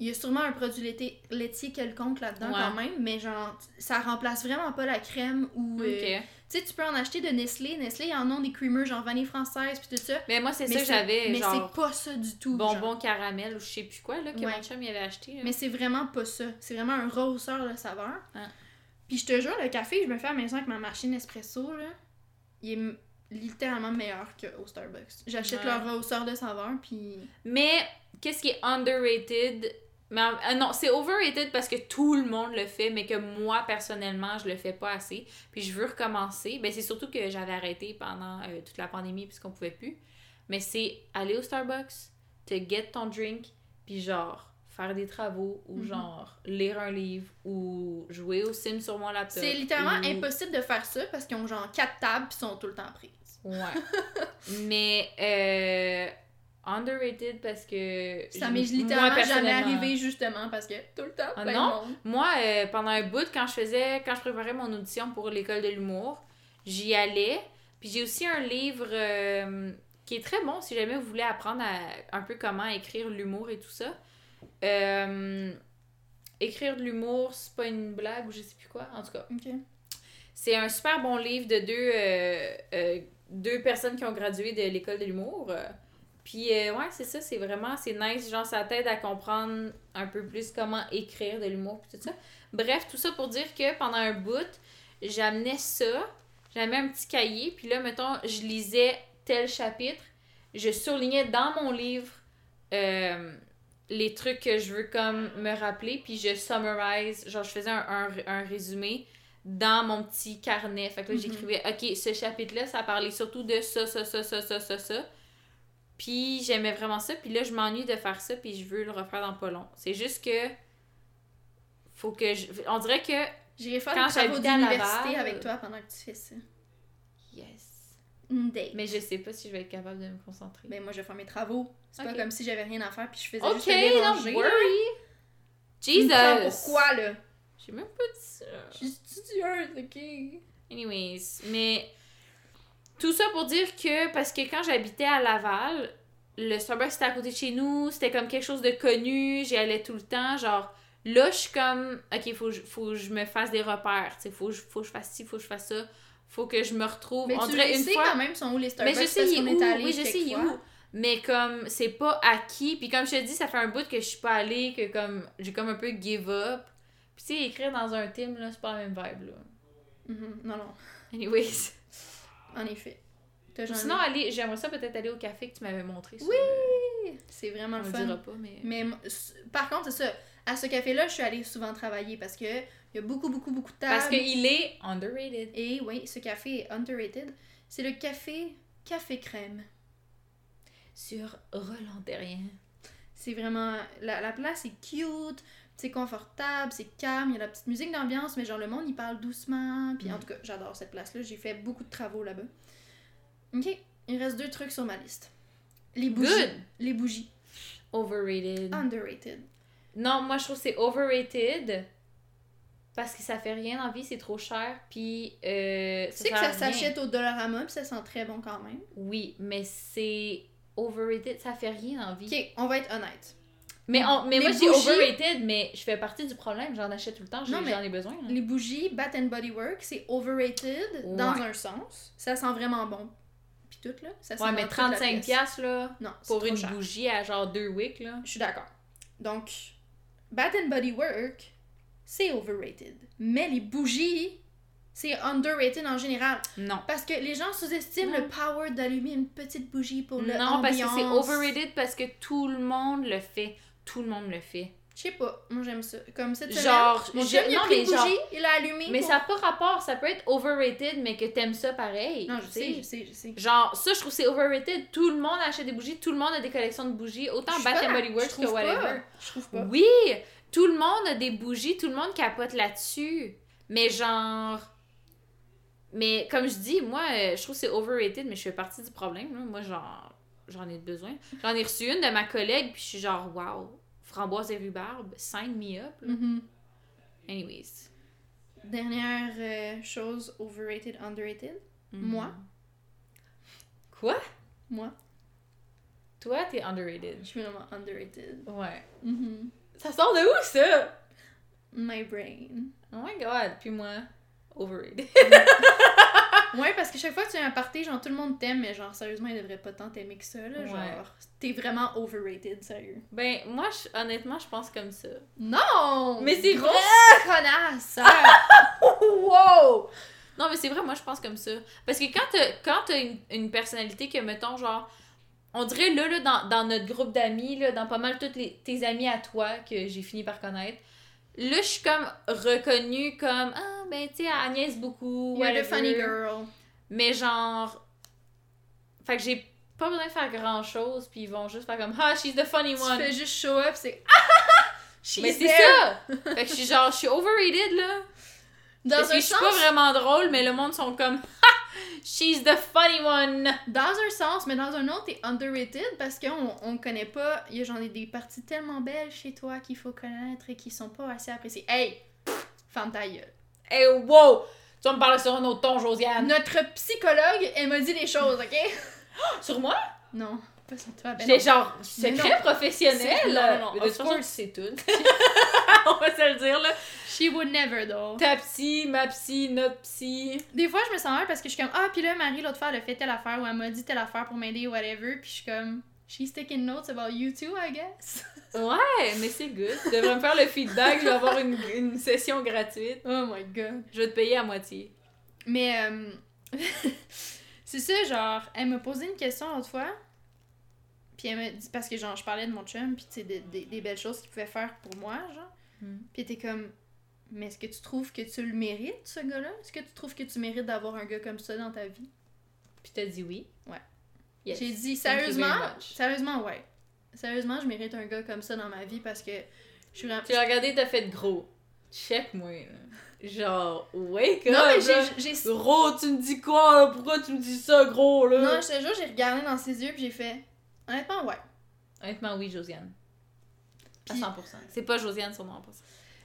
Il y a sûrement un produit laitier, laitier quelconque là-dedans Ouais. quand même, mais genre, ça remplace vraiment pas la crème ou. euh, tu sais, tu peux en acheter de Nestlé. Nestlé, ils en ont des creamers, genre vanille française, puis tout ça. Mais moi, c'est ça que j'avais, Mais c'est pas ça du tout. genre. bonbon caramel ou je sais plus quoi, là, que Ouais. mon chum il avait acheté. là. Mais c'est vraiment pas ça. C'est vraiment un rehausseur de saveur. Ah. Puis je te jure, le café que je me fais à la maison avec ma machine espresso, là, il est littéralement meilleur qu'au Starbucks. J'achète Ouais. leur rehausseur de saveur, puis. Mais qu'est-ce qui est underrated mais ah non, c'est overrated parce que tout le monde le fait, mais que moi, personnellement, je le fais pas assez. Puis je veux recommencer. Ben, c'est surtout que j'avais arrêté pendant euh, toute la pandémie puisqu'on pouvait plus. Mais c'est aller au Starbucks, te get ton drink, puis genre faire des travaux ou Mhm. genre lire un livre ou jouer au sim sur mon laptop. C'est littéralement ou- impossible de faire ça parce qu'ils ont genre quatre tables puis sont tout le temps prises. Ouais. mais euh, underrated parce que. Ça m'est moi, littéralement jamais personnellement- arrivé justement parce que tout le temps Ah plein non? de monde. Moi, euh, pendant un bout, quand je faisais, quand je préparais mon audition pour l'école de l'humour, j'y allais. Puis j'ai aussi un livre euh, qui est très bon si jamais vous voulez apprendre à- un peu comment écrire l'humour et tout ça. Euh, écrire de l'humour, c'est pas une blague ou je sais plus quoi. En tout cas, c'est un super bon livre de deux, deux personnes qui ont gradué de l'école de l'humour. Puis euh, ouais, c'est ça, c'est vraiment, c'est nice. Genre, ça t'aide à comprendre un peu plus comment écrire de l'humour puis tout ça. Bref, tout ça pour dire que pendant un bout, j'amenais ça, j'amenais un petit cahier, puis là, mettons, je lisais tel chapitre, je surlignais dans mon livre euh, les trucs que je veux comme me rappeler, puis je summarize, genre je faisais un, un, un résumé dans mon petit carnet. Fait que là, Mhm. j'écrivais, OK, ce chapitre-là, ça parlait surtout de ça, ça, ça, ça, ça, ça, ça. Puis j'aimais vraiment ça, puis là, je m'ennuie de faire ça, puis je veux le refaire dans pas long. C'est juste que. Faut que je. On dirait que. J'irai faire Quand travaux d'université avec toi pendant que tu fais ça. Yes. Une date. Mais je sais pas si je vais être capable de me concentrer. Ben moi je vais faire mes travaux. C'est Ok. pas comme si j'avais rien à faire puis je faisais ok, juste don't là. worry. Jesus. Pourquoi là? J'ai même pas dit ça. Je suis studieuse, ok? Anyways, mais tout ça pour dire que parce que quand j'habitais à Laval, le Starbucks c'était à côté de chez nous, c'était comme quelque chose de connu, j'y allais tout le temps, genre là je suis comme ok, faut que je- faut que je me fasse des repères, tu sais, faut que je faut que je fasse ci, faut que je fasse ça, faut que je me retrouve. Mais On tu dirait une sais fois quand même sont où les Starbucks mais je sais il qu'on est est où, allé oui, je sais il où? Mais comme c'est pas acquis, puis comme je te dis, ça fait un bout que je suis pas allée, que comme j'ai comme un peu give up. Puis tu sais, écrire dans un team là, c'est pas la même vibe là. Mhm, Non, non, Anyways. En effet. Sinon, aller, j'aimerais ça peut-être aller au café que tu m'avais montré. sur Oui! le- c'est vraiment On le le fun. dira pas, mais. Mais par contre, c'est ça. À ce café-là, je suis allée souvent travailler parce que il y a beaucoup, beaucoup, beaucoup de tables. Parce qu'il est underrated. Et oui, ce café est underrated. C'est le café Café Crème. Sur Roland Terrien. C'est vraiment. La, la place est cute, c'est confortable, c'est calme, il y a la petite musique d'ambiance, mais genre le monde il parle doucement. Puis en Mm. tout cas, j'adore cette place-là. J'ai fait beaucoup de travaux là-bas. Ok, il reste deux trucs sur ma liste. Les bougies. Good! Les bougies. Overrated. Underrated. Non, moi je trouve que c'est overrated. Parce que ça fait rien en vie, c'est trop cher. Puis. Euh, Tu sais que ça s'achète au Dollarama puis ça sent très bon quand même. Oui, mais c'est overrated. Ça fait rien en vie. Ok, on va être honnête. Mais, on- mais moi je dis overrated, mais je fais partie du problème. J'en achète tout le temps. J'en ai besoin. là. Les bougies Bath and Body Works, c'est overrated dans un sens. Ça sent vraiment bon. Puis tout là, ça sent Ouais, mais toute la 35$ pièce. piastres, là. Non, Pour une cher. bougie à genre deux wicks, là. Je suis d'accord. Donc, Bath and Body Work, c'est overrated. Mais les bougies, c'est underrated en général. Non. Parce que les gens sous-estiment le power d'allumer une petite bougie pour le Non, parce que c'est overrated parce que tout le monde le fait. Tout le monde le fait. Je sais pas, moi j'aime ça. Comme cette semaine, Genre, mon je- chum, il a non, pris mais une bougie, genre- il a allumé. Mais pour- ça n'a pas rapport. Ça peut être overrated, mais que t'aimes ça pareil. Non, je sais, je sais, je sais. Genre, ça, je trouve que c'est overrated. Tout le monde achète des bougies. Tout le monde a des collections de bougies. Autant Je Bath and Body je Works que pas. whatever. Je trouve pas. Oui! Tout le monde a des bougies. Tout le monde capote là-dessus. Mais genre... Mais comme je dis, moi, euh, je trouve que c'est overrated, mais je fais partie du problème. là. Moi, genre, j'en ai besoin. J'en ai reçu une de ma collègue, puis je suis genre, wow, framboise et rhubarbe, sign me up. là. Mhm. Anyways. Dernière euh, chose overrated, underrated? Mhm. Moi. Quoi? Moi, Toi, t'es underrated. je suis vraiment underrated. Ouais. Mhm. Ça sort de où, ça? My brain. Oh my god. Puis moi, overrated. Ouais, parce que chaque fois que tu as un party, genre tout le monde t'aime, mais genre sérieusement, il devrait pas tant t'aimer que ça, là. Ouais. Genre, t'es vraiment overrated, sérieux. ben, moi, je- honnêtement, je pense comme ça. Non! Mais c'est grosse connasse! wow! Non, mais c'est vrai, moi, je pense comme ça. Parce que quand t'as, quand t'as une, une personnalité que, mettons, genre, on dirait là, là dans, dans notre groupe d'amis, là, dans pas mal tous les, tes amis à toi que j'ai fini par connaître, là, je suis comme reconnue comme, ah, ben, tu sais, Agnès beaucoup. You're the funny girl. Mais genre. Fait que j'ai pas besoin de faire grand chose, puis ils vont juste faire comme, ah, she's the funny Tu one. fais juste show up, c'est She's Mais c'est ça! fait que je suis genre, je suis overrated, là. Dans Parce que je suis sens, pas vraiment drôle, mais le monde sont comme Ha! She's the funny one! dans un sens, mais dans un autre, t'es underrated parce qu'on on connaît pas. Il y a genre des, parties tellement belles chez toi qu'il faut connaître et qui sont pas assez appréciées. Hey! Ferme ta gueule. Hey, wow! Tu vas me parler sur un autre ton, Josiane. Notre psychologue, elle m'a dit des choses, ok? Sur moi? Non, pas sur toi. Ben non. genre secret professionnel. C'est- non, non, non, Mais de toute sais tout. On va se le dire, là. She would never, though. Ta psy, ma psy, notre psy. Des fois, je me sens mal parce que je suis comme, ah, puis là, Marie, l'autre fois, elle a fait telle affaire ou elle m'a dit telle affaire pour m'aider ou whatever. Puis je suis comme, she's taking notes about you too, I guess. Ouais, mais c'est good. Tu devrais me faire le feedback. Je vais avoir une, une session gratuite. Oh my god. Je vais te payer à moitié. Mais, euh, c'est ça, genre, elle m'a posé une question l'autre fois. Puis elle m'a dit, parce que genre, je parlais de mon chum, puis tu sais, des, des, des belles choses qu'il pouvait faire pour moi, genre. Hmm. Puis était comme, mais est-ce que tu trouves que tu le mérites, ce gars-là? Est-ce que tu trouves que tu mérites d'avoir un gars comme ça dans ta vie? Puis t'as dit oui. Ouais. Yes. J'ai dit, sérieusement, sérieusement, ouais. Sérieusement, je mérite un gars comme ça dans ma vie parce que je suis vraiment. Tu l'as regardé, t'as fait gros. Check-moi, là. Genre, wake up, Non, mais j'ai-. Gros, tu me dis quoi, là? Pourquoi tu me dis ça, gros, là? Non, je te jure, j'ai regardé dans ses yeux puis j'ai fait. Honnêtement, ouais. Honnêtement, oui, Josiane. À Puis- 100%. C'est pas Josiane sur moi, en passant.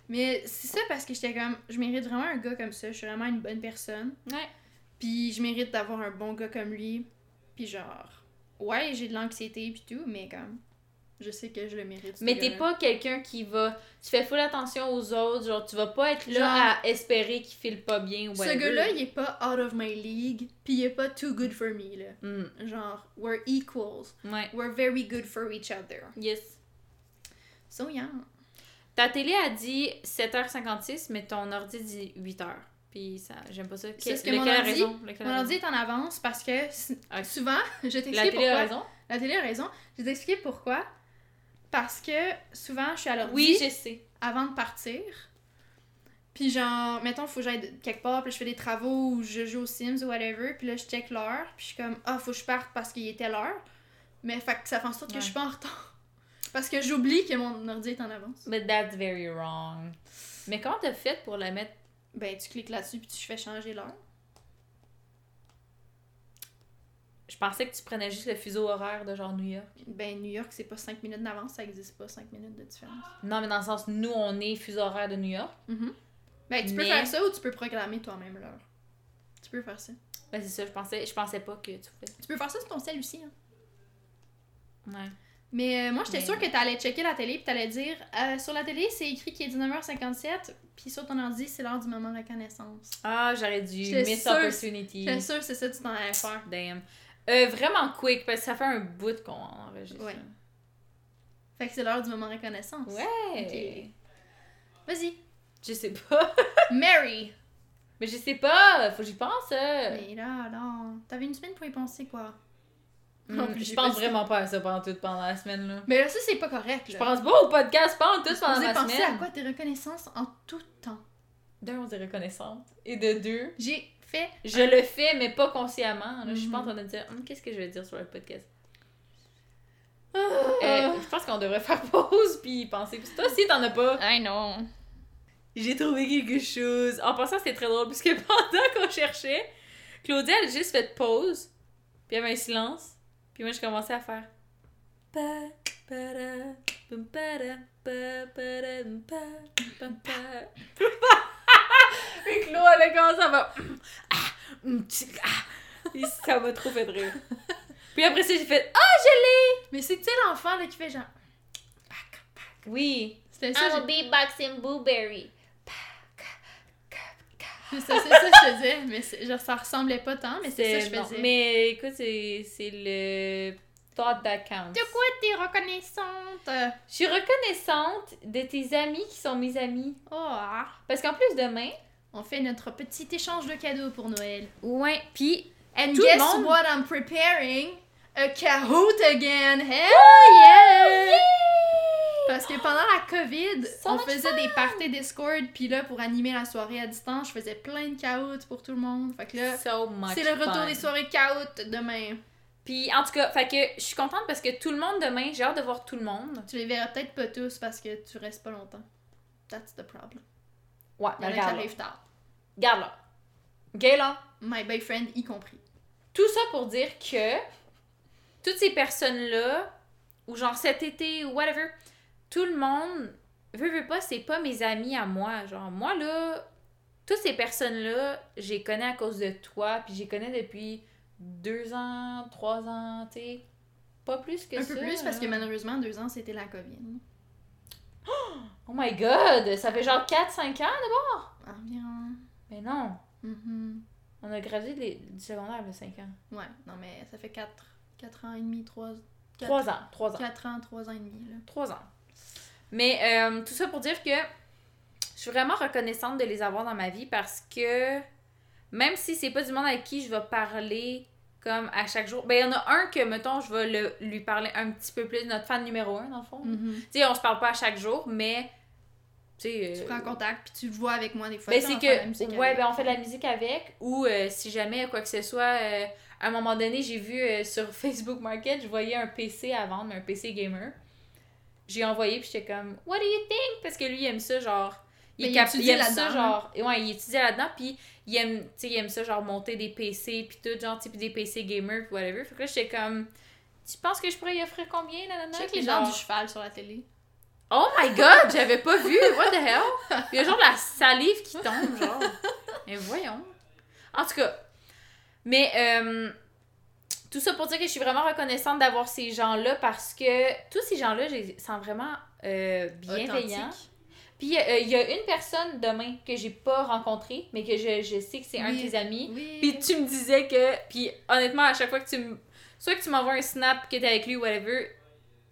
Mais c'est ça parce que j'étais comme. Je mérite vraiment un gars comme ça. Je suis vraiment une bonne personne. Ouais. Puis je mérite d'avoir un bon gars comme lui. Puis genre. Ouais, j'ai de l'anxiété puis tout, mais comme. Je sais que je le mérite. Mais t'es pas quelqu'un qui va. Tu fais full attention aux autres, genre, tu vas pas être là Genre- à espérer qu'il file pas bien ou Ce gars-là, il est pas out of my league. Puis il est pas too good for me, là. Hmm, Genre, we're equals. ouais. We're very good for each other. Yes. So yeah. Ta télé a dit 7h56, mais ton ordi dit 8h. Puis ça, j'aime pas ça. C'est ce que mon ordi- raison? Mon ordi est en avance parce que souvent, je La t'explique télé a pourquoi. raison? La télé a raison. Je vais t'expliquer pourquoi. Parce que souvent, je suis à l'ordi Oui, je sais. avant de partir. Puis genre, mettons, faut que j'aille quelque part, puis je fais des travaux ou je joue aux Sims ou whatever, puis là, je check l'heure, puis je suis comme, ah, faut que je parte parce qu'il était l'heure. Mais fait que ça fait en sorte que je suis pas en retard. Parce que j'oublie que mon ordi est en avance. But that's very wrong. Mais comment t'as fait pour la mettre? Ben, tu cliques là-dessus, puis tu fais changer l'heure. Je pensais que tu prenais juste le fuseau horaire de genre New York. Ben, New York, c'est pas 5 minutes d'avance, ça existe pas 5 minutes de différence. Non, mais dans le sens, nous, on est fuseau horaire de New York. Mhm. Ben, tu peux faire ça ou tu peux programmer toi-même l'heure. Tu peux faire ça. Ben, c'est ça, je pensais, je pensais pas que tu pouvais. Tu peux faire ça sur ton cell aussi, hein. Ouais. Mais euh, moi, j'étais Mais- sûre que t'allais checker la télé puis t'allais dire euh, sur la télé, c'est écrit qu'il est 19h57, puis sur ton ordi, c'est l'heure du moment de reconnaissance. Ah, j'aurais dû. Miss sûre- opportunity. J'étais sûre que c'est ça que tu t'en allais faire. Damn. Euh, vraiment quick, parce que ça fait un bout qu'on enregistre. Ouais. Fait que c'est l'heure du moment de reconnaissance. Ouais. Vas-y. Je sais pas. Mary! Mais je sais pas. Faut que j'y pense. euh. Mais là, là, t'avais une semaine pour y penser, quoi. Hmm, Non, puis je pense vraiment pas à ça pendant tout pendant la semaine, là. Mais là, ça, c'est pas correct, Je pense pas au podcast pendant tout Vous pendant avez la pensé semaine. à quoi? Tes reconnaissances en tout temps? D'un, on est reconnaissante. Et de deux, J'ai fait... je le fais, mais pas consciemment. Là, Je suis pas en Mhm. train de dire, Hum, qu'est-ce que je vais dire sur le podcast? Ah. Euh, je pense qu'on devrait faire pause puis penser. Puis toi aussi, t'en as pas. I know. J'ai trouvé quelque chose. En passant, c'est très drôle parce que pendant qu'on cherchait, Claudia, elle a juste fait pause. Puis il y avait un silence. Puis moi, je commençais à faire. Puis Claude, elle a commencé à faire. Ah, ah. Ça m'a trop fait rire. Puis après ça, j'ai fait Ah, je l'ai! Mais c'est, tu sais, l'enfant, là, qui fait genre... Oui. C'était ça, I'm a beatboxing blueberry. C'est c'est ça que je faisais, mais genre, ça ressemblait pas tant, mais c'est ça que je non, faisais. Mais écoute, c'est le thought that counts. De quoi t'es reconnaissante? Je suis reconnaissante de tes amis qui sont mes amis. Oh, ah. Parce qu'en plus demain, On fait notre petit échange de cadeaux pour Noël. ouais, puis And Tout le guess monde- what? I'm preparing? A Kahoot again! Hell yeah! Parce que pendant la COVID, So on faisait des parties Discord, puis là, pour animer la soirée à distance, je faisais plein de Kahoot pour tout le monde. Fait que là, so c'est le retour fun. des soirées Kahoot demain. Puis en tout cas, fait que je suis contente parce que tout le monde demain, j'ai hâte de voir tout le monde. Tu les verras peut-être pas tous parce que tu restes pas longtemps. That's the problem. Ouais, qui arrivent tard. Regarde là. Ok là. My boyfriend y compris. Tout ça pour dire que toutes ces personnes-là, ou genre cet été, ou whatever, tout le monde, veut, veut pas, c'est pas mes amis à moi. Genre, moi là, toutes ces personnes-là, je les connais à cause de toi, puis je les connais depuis deux ans, trois ans, tu sais. Pas plus que Un ça. peu plus parce que malheureusement, deux ans, c'était la COVID. Oh my god! Ça fait genre 4-5 ans? Environ. Mais non! Mhm. On a gradué les- du secondaire de 5 ans. Ouais, non mais ça fait 4, quatre ans et demi, 3... 3 ans. 3 ans. 4 ans, 3 ans et demi, là. 3 ans. Mais euh, tout ça pour dire que je suis vraiment reconnaissante de les avoir dans ma vie parce que même si c'est pas du monde avec qui je vais parler comme à chaque jour, ben il y en a un que, mettons, je vais le- lui parler un petit peu plus, notre fan numéro un dans le fond. Mhm. Tu sais, on se parle pas à chaque jour, mais tu. Tu euh, prends contact, puis tu le vois avec moi des fois. ben, c'est que, ouais, ben, on fait de la musique avec, ou euh, si jamais quoi que ce soit, euh, à un moment donné, j'ai vu sur Facebook Market, je voyais un PC à vendre, mais un PC gamer. J'ai envoyé, puis j'étais comme, What do you think? Parce que lui, il aime ça, genre. Il, Ben, il cap- il aime ça, genre. Ouais, il étudie là-dedans, puis il aime, tu sais, il aime ça, genre, monter des PC, puis tout, genre, puis des PC gamer, puis whatever. Fait que là, j'étais comme, Tu penses que je pourrais y offrir combien, nanana? Check les gens genre, du cheval sur la télé. Oh my god, j'avais pas vu. What the hell? Il y a genre de la salive qui tombe, genre. Mais voyons. En tout cas. Mais euh, tout ça pour dire que je suis vraiment reconnaissante d'avoir ces gens-là parce que tous ces gens-là, je les sens vraiment euh, bienveillants. Puis euh, il y a une personne demain que j'ai pas rencontrée, mais que je, je sais que c'est un de tes amis. Oui. Puis tu me disais que. Puis honnêtement, à chaque fois que tu me. Soit que tu m'envoies un snap que t'es avec lui ou whatever,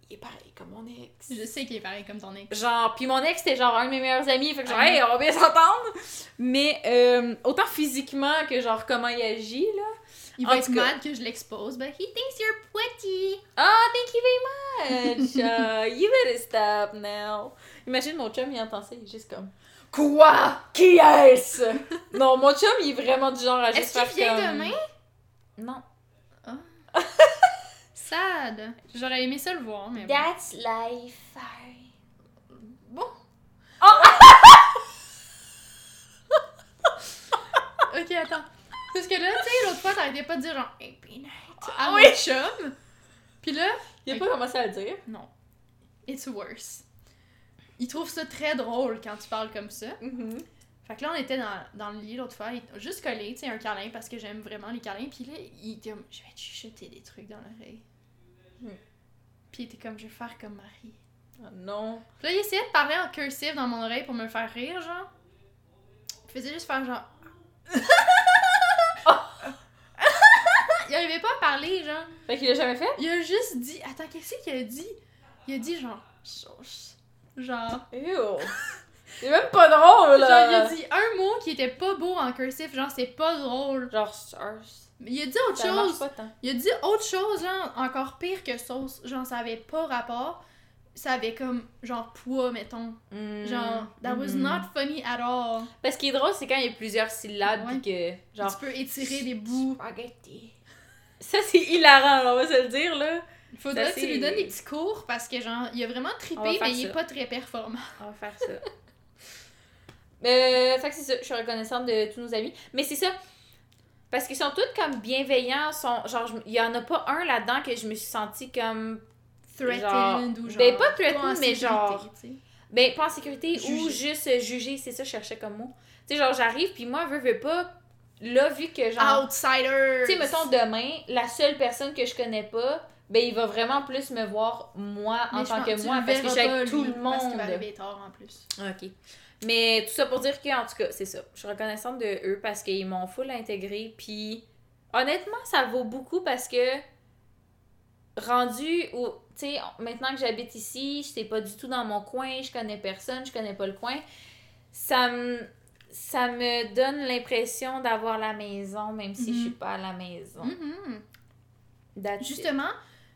il est pareil comme mon ex. Je sais qu'il est pareil comme ton ex. Genre, puis mon ex, c'était genre un de mes meilleurs amis, fait que genre, Ah. hey, on va bien s'entendre. Mais euh, autant physiquement que genre comment il agit, là. Il En va être tout cas. mad que je l'expose, but he thinks you're pretty. Ah, thank you very much. Uh, you better stop now. Imagine mon chum, il entend ça, il est juste comme. Quoi? Qui est-ce? non, mon chum, il est vraiment du genre à juste Est-ce faire qu'il vient comme... demain? Non. Sad. J'aurais aimé ça le voir, mais bon. That's life. Bon. Oh! ok, attends. Parce que là, tu sais, l'autre fois, t'arrêtais pas de dire genre, hey, peanut, à Ah mon oui. chum. Puis là, Il a pas commencé à le dire. non. It's worse. Il trouve ça très drôle quand tu parles comme ça. Fait que là, on était dans, dans le lit l'autre fois, il- juste collé, tu sais, un câlin parce que j'aime vraiment les câlins. Puis là, il était comme, je vais te chuchoter des trucs dans l'oreille. Hmm. Puis il était comme, je vais faire comme Marie. Ah, non. Puis là, il essayait de parler en cursive dans mon oreille pour me faire rire, genre. Il faisait juste faire genre. il arrivait pas à parler, genre. Fait qu'il l'a jamais fait? Il a juste dit. Attends, qu'est-ce qu'il a dit? Il a dit genre. Sauce. Genre. Ew. C'est même pas drôle, Genre, là. il a dit un mot qui était pas beau en cursif, genre, c'est pas drôle. Genre. Mais il a dit autre Ça chose. pas tant. Il a dit autre chose, genre, encore pire que sauce. Genre, ça avait pas rapport. Ça avait comme, genre, poids, mettons. Genre, that was Mhm. not funny at all. Parce ce qui est drôle, c'est quand il y a plusieurs syllabes Ouais. pis que. Genre. Tu peux étirer des bouts. Spaghetti. Ça, c'est hilarant, on va se le dire, là. Il faudrait Ça, que tu lui donnes des petits cours parce que, genre, il a vraiment trippé, mais il est pas très performant. On va faire ça. euh, fait que c'est ça, je suis reconnaissante de tous nos amis. Mais c'est ça. Parce qu'ils sont tous comme bienveillants. Sont, genre, il y en a pas un là-dedans que je me suis sentie comme. Threatened ou genre. ben, pas threatened, en mais sécurité, genre- tu sais. Ben, pas en sécurité ou juste juger, c'est ça, je cherchais comme mot. Tu sais, genre, j'arrive, puis moi, veux, veux pas. Là, vu que genre. Outsider! Tu sais, mettons, demain, la seule personne que je connais pas ben il va vraiment plus me voir moi en Mais tant que moi parce que pas, tout le Parce qu'il va monde. arriver tard en plus. Ok. Mais tout ça pour dire que, en tout cas, c'est ça. Je suis reconnaissante de eux parce qu'ils m'ont full intégré. Puis, honnêtement, ça vaut beaucoup parce que, rendu où, tu sais, maintenant que j'habite ici, je sais pas du tout dans mon coin, je connais personne, je connais pas le coin, ça me. Ça me donne l'impression d'avoir la maison, même si je suis Mhm. pas à la maison. Mhm. Justement,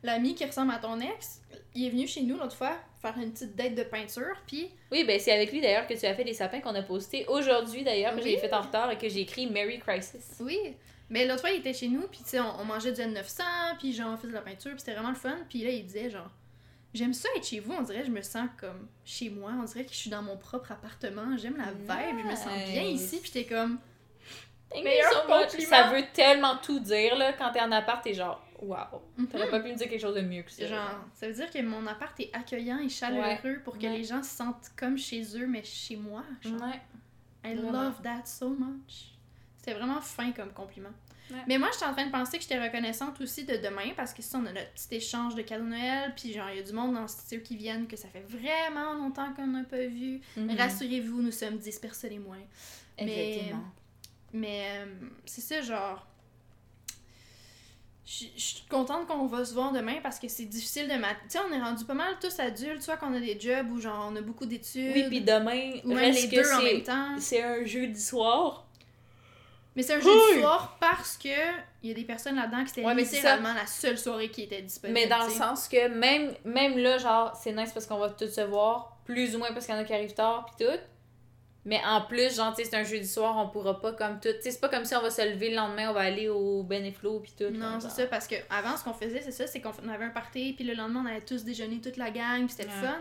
l'ami qui ressemble à ton ex, il est venu chez nous l'autre fois faire une petite date de peinture, puis Oui, ben c'est avec lui d'ailleurs que tu as fait les sapins qu'on a postés aujourd'hui d'ailleurs, que Oui. j'ai fait en retard et que j'ai écrit Merry Crisis. oui. Mais l'autre fois, il était chez nous, puis tu sais, on, on mangeait du N900, puis genre, on faisait de la peinture, puis c'était vraiment le fun. Puis là, il disait genre, j'aime ça être chez vous, on dirait, je me sens comme chez moi, on dirait que je suis dans mon propre appartement, j'aime la vibe, je me sens bien ici, puis j'étais comme, Meilleur compliment. Ça veut tellement tout dire, là. Quand t'es en appart, t'es genre, wow. Mhm. T'aurais pas pu me dire quelque chose de mieux que ça. genre, ça veut dire que mon appart est accueillant et chaleureux pour que Ouais. les gens se sentent comme chez eux, mais chez moi. genre. Ouais. I love that so much. C'était vraiment fin comme compliment. Ouais. Mais moi, j'étais en train de penser que j'étais reconnaissante aussi de demain parce que ça, on a notre petit échange de cadeaux Noël. Puis, genre, il y a du monde dans le studio qui viennent que ça fait vraiment longtemps qu'on n'a pas vu. Mhm. Rassurez-vous, nous sommes 10 personnes et moins. mais- Effectivement. Mais euh, c'est ça, genre. Je suis contente qu'on va se voir demain parce que c'est difficile de mat. Tu sais, on est rendu pas mal tous adultes, soit qu'on a des jobs ou genre on a beaucoup d'études. Oui, puis demain, ou même reste les que deux en même temps. C'est un jeudi soir. Mais c'est un jeudi Oui. soir parce que il y a des personnes là-dedans qui c'était Ouais, mais c'est littéralement la seule soirée qui était disponible. Mais dans le sens que même, même là, genre, c'est nice parce qu'on va tous se voir, plus ou moins parce qu'il y en a qui arrivent tard, puis tout. Mais en plus, genre, c'est un jeudi soir, on pourra pas comme tout. Tu sais, c'est pas comme si on va se lever le lendemain, on va aller au Beneflo, puis tout. Non, c'est ça, parce que avant ce qu'on faisait, c'est ça, c'est qu'on avait un party, puis le lendemain, on allait tous déjeuner, toute la gang, puis c'était le fun.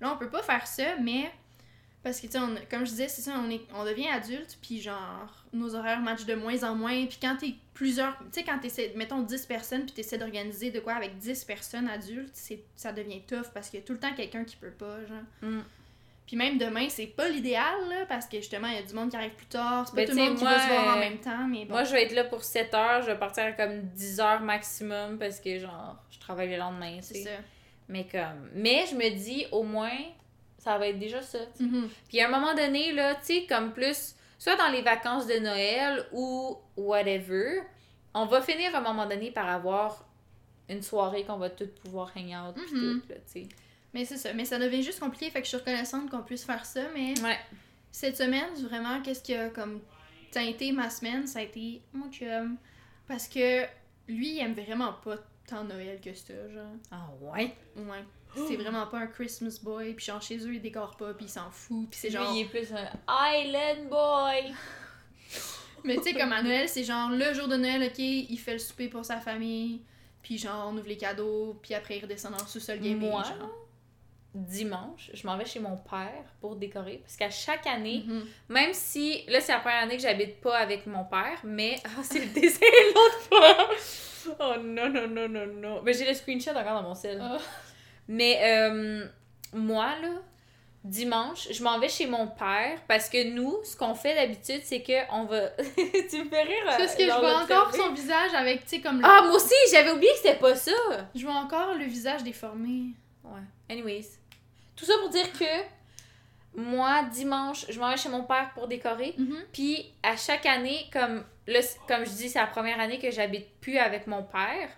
Là, on peut pas faire ça, mais. Parce que, tu sais, comme je disais, c'est ça, on, est, on devient adulte, puis genre, nos horaires matchent de moins en moins, puis quand t'es plusieurs. Tu sais, quand t'essaies, mettons 10 personnes, puis t'essaies d'organiser de quoi avec 10 personnes adultes, c'est ça devient tough, parce qu'il y a tout le temps quelqu'un qui peut pas, genre. Mm. Puis même demain, c'est pas l'idéal, là, parce que justement, il y a du monde qui arrive plus tard, c'est pas Ben, tout le monde qui moi, va se voir en même temps, mais bon. Moi, je vais être là pour 7 heures, je vais partir à comme 10 heures maximum parce que, genre, je travaille le lendemain, c'est ça. Mais comme. Mais je me dis, au moins, ça va être déjà ça. Mhm. Puis à un moment donné, là, tu sais, comme plus, soit dans les vacances de Noël ou whatever, on va finir à un moment donné par avoir une soirée qu'on va toutes pouvoir hang out Mhm. tout, là, tu sais. Mais c'est ça. Mais ça devient juste compliqué, fait que je suis reconnaissante qu'on puisse faire ça. Mais Ouais. cette semaine, vraiment, qu'est-ce qui a comme teinté ma semaine, ça a été mon chum. Parce que lui, il aime vraiment pas tant Noël que ça, genre. Ah ouais? Ouais. C'est vraiment pas un Christmas boy, puis genre chez eux, il décore pas, puis il s'en fout, puis c'est genre. il est plus un Island Boy! Mais tu sais, comme à Noël, c'est genre le jour de Noël, ok, il fait le souper pour sa famille, puis genre on ouvre les cadeaux, puis après il redescend dans le sous-sol gaming. Moi, genre. Dimanche, je m'en vais chez mon père pour décorer parce qu'à chaque année, Mhm. Même si, là, c'est la première année que j'habite pas avec mon père, mais. Ah, c'est le dessin l'autre fois! Oh non, non, non, non, non. Mais j'ai le screenshot encore dans mon cell. Ah. Mais, euh, moi, là, dimanche, je m'en vais chez mon père parce que nous, ce qu'on fait d'habitude, c'est qu'on va. tu me fais rire. C'est ce que je genre, vois encore son visage avec, tu sais, comme le- Ah, moi aussi, j'avais oublié que c'était pas ça! Je vois encore le visage déformé. Ouais. Anyways. Tout ça pour dire que moi, dimanche, je m'en vais chez mon père pour décorer. Mhm. Puis à chaque année, comme là, comme je dis, c'est la première année que j'habite plus avec mon père.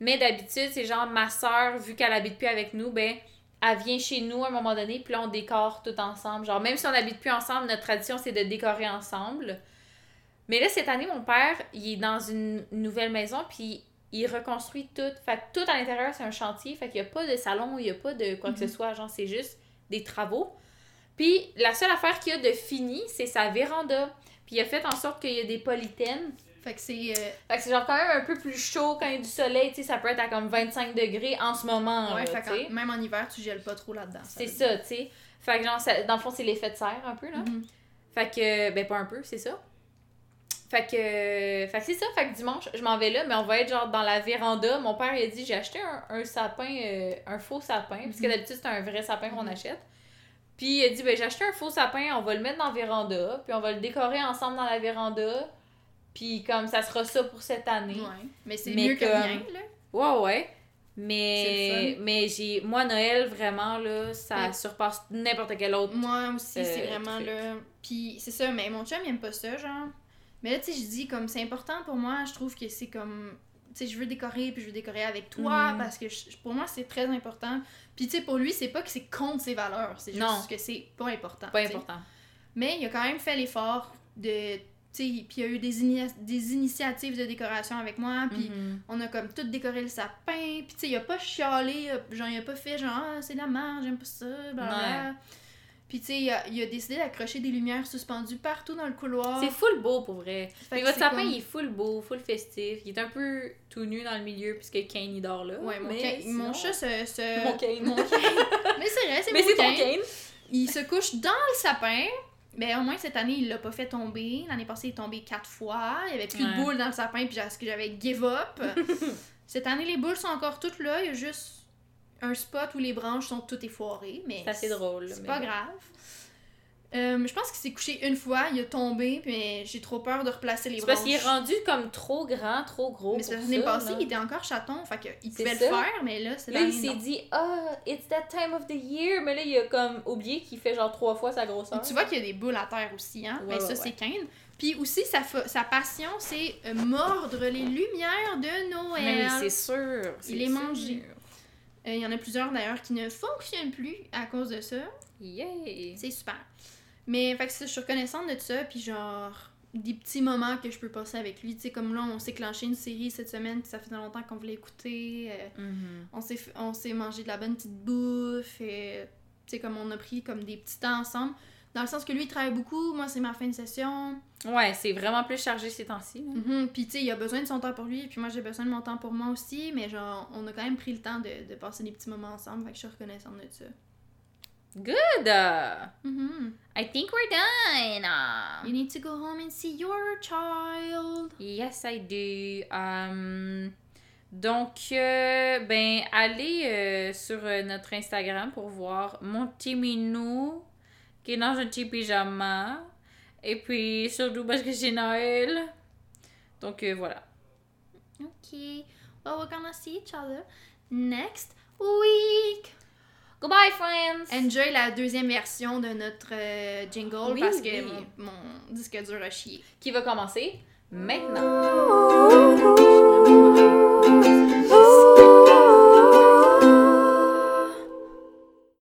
Mais d'habitude, c'est genre ma soeur, vu qu'elle habite plus avec nous, ben elle vient chez nous à un moment donné, puis là on décore tout ensemble. Genre même si on n'habite plus ensemble, notre tradition c'est de décorer ensemble. Mais là cette année, mon père, il est dans une nouvelle maison, puis il reconstruit tout. Fait que tout à l'intérieur c'est un chantier, fait qu'il n'y a pas de salon, il n'y a pas de quoi que ce soit, genre c'est juste des travaux. Puis la seule affaire qu'il y a de fini, c'est sa véranda. Puis il a fait en sorte qu'il y a des polythènes. Fait que c'est. euh, Fait que c'est genre quand même un peu plus chaud quand il y a du soleil, tu sais, ça peut être à comme 25 degrés en ce moment, ouais, là, fait même en hiver, tu gèles pas trop là-dedans. C'est ça, tu sais. Fait que genre, ça- dans le fond, c'est l'effet de serre un peu, là. Mhm. Fait que, ben pas un peu, c'est ça. Fait que, fait que c'est ça, fait que dimanche, je m'en vais là, mais on va être genre dans la véranda. Mon père, il a dit, j'ai acheté un, un sapin, euh, un faux sapin, parce que Mhm. d'habitude, c'est un vrai sapin qu'on Mhm. achète. Puis il a dit, ben j'ai acheté un faux sapin, on va le mettre dans la véranda, puis on va le décorer ensemble dans la véranda. Puis comme ça sera ça pour cette année. Ouais. Mais c'est mieux que rien, là. Ouais, ouais. Mais, mais j'ai moi, Noël, vraiment, là, ça Ouais. surpasse n'importe quel autre. Moi aussi, c'est Euh, vraiment truc. là. Puis c'est ça, mais mon chum, il aime pas ça, genre. Mais là, tu sais, je dis, comme c'est important pour moi, je trouve que c'est comme. Tu sais, je veux décorer, puis je veux décorer avec toi, Mhm. parce que je- pour moi, c'est très important. Puis tu sais, pour lui, c'est pas que c'est contre ses valeurs, c'est juste Non. que c'est pas important. Pas important. Mais il a quand même fait l'effort de. Puis il y a eu des, ini- des initiatives de décoration avec moi, puis Mhm. on a comme tout décoré le sapin, puis tu sais, il a pas chialé, genre, il a pas fait genre, ah, c'est de la merde, j'aime pas ça, blablabla. Puis tu sais, il a, il a décidé d'accrocher des lumières suspendues partout dans le couloir. C'est full beau pour vrai. Mais votre sapin, comme- il est full beau, full festif. Il est un peu tout nu dans le milieu puisque Kane il dort là. Ouais, mon, mais sinon- mon chat se. se- Mon Kane. mon Kane. Mais c'est vrai, c'est Mais mon c'est ton. Kane. Il se couche dans le sapin. Mais au moins cette année, il l'a pas fait tomber. L'année passée, il est tombé quatre fois. Il y avait plus Ouais. de boules dans le sapin, puis j'ai- ce que j'avais give up. cette année, les boules sont encore toutes là. Il y a juste un spot où les branches sont toutes effoirées. Mais C'est assez drôle. C'est pas grave. Euh, je pense qu'il s'est couché une fois, il a tombé, puis j'ai trop peur de replacer les C'est branches. parce qu'il est rendu comme trop grand, trop gros. Mais pour l'année ça, passée, il était encore chaton, fait qu'il pouvait le ça. faire, mais là, c'est Là, il s'est dit, ah, it's that time of the year. Mais là, il a comme oublié qu'il fait genre trois fois sa grosseur. Tu vois qu'il y a des boules à terre aussi, hein? Mais ouais, ça, ouais. c'est Kane. Puis aussi, sa, sa passion, c'est euh, mordre les lumières de Noël. Mais c'est sûr. Il est mangé. Euh, Il y en a plusieurs d'ailleurs qui ne fonctionnent plus à cause de ça. Yeah. C'est super. Mais fait que je suis reconnaissante de ça, puis genre des petits moments que je peux passer avec lui. Tu sais, comme là, on s'est clenché une série cette semaine, puis ça faisait longtemps qu'on voulait écouter. euh, Mhm. on s'est f- on s'est mangé de la bonne petite bouffe. Et, tu sais, comme on a pris comme des petits temps ensemble. Dans le sens que lui, il travaille beaucoup, moi, c'est ma fin de session. Ouais, c'est vraiment plus chargé ces temps-ci. Mhm, Puis, tu sais, il a besoin de son temps pour lui, puis moi, j'ai besoin de mon temps pour moi aussi. Mais genre, on a quand même pris le temps de, de passer des petits moments ensemble, fait que je suis reconnaissante de ça. Good. Mhm. I think we're done. You need to go home and see your child. Yes, I do. Um, donc, euh, ben, allez euh, sur euh, notre Instagram pour voir mon petit minou qui est dans un petit pyjama. Et puis, surtout parce que c'est Noël. Donc, euh, voilà. Okay. Well, we're gonna see each other next week. Goodbye, friends! Enjoy la deuxième version de notre euh, jingle Oui, parce que oui. mon, mon disque dur a chié. Qui va commencer maintenant? Ooh.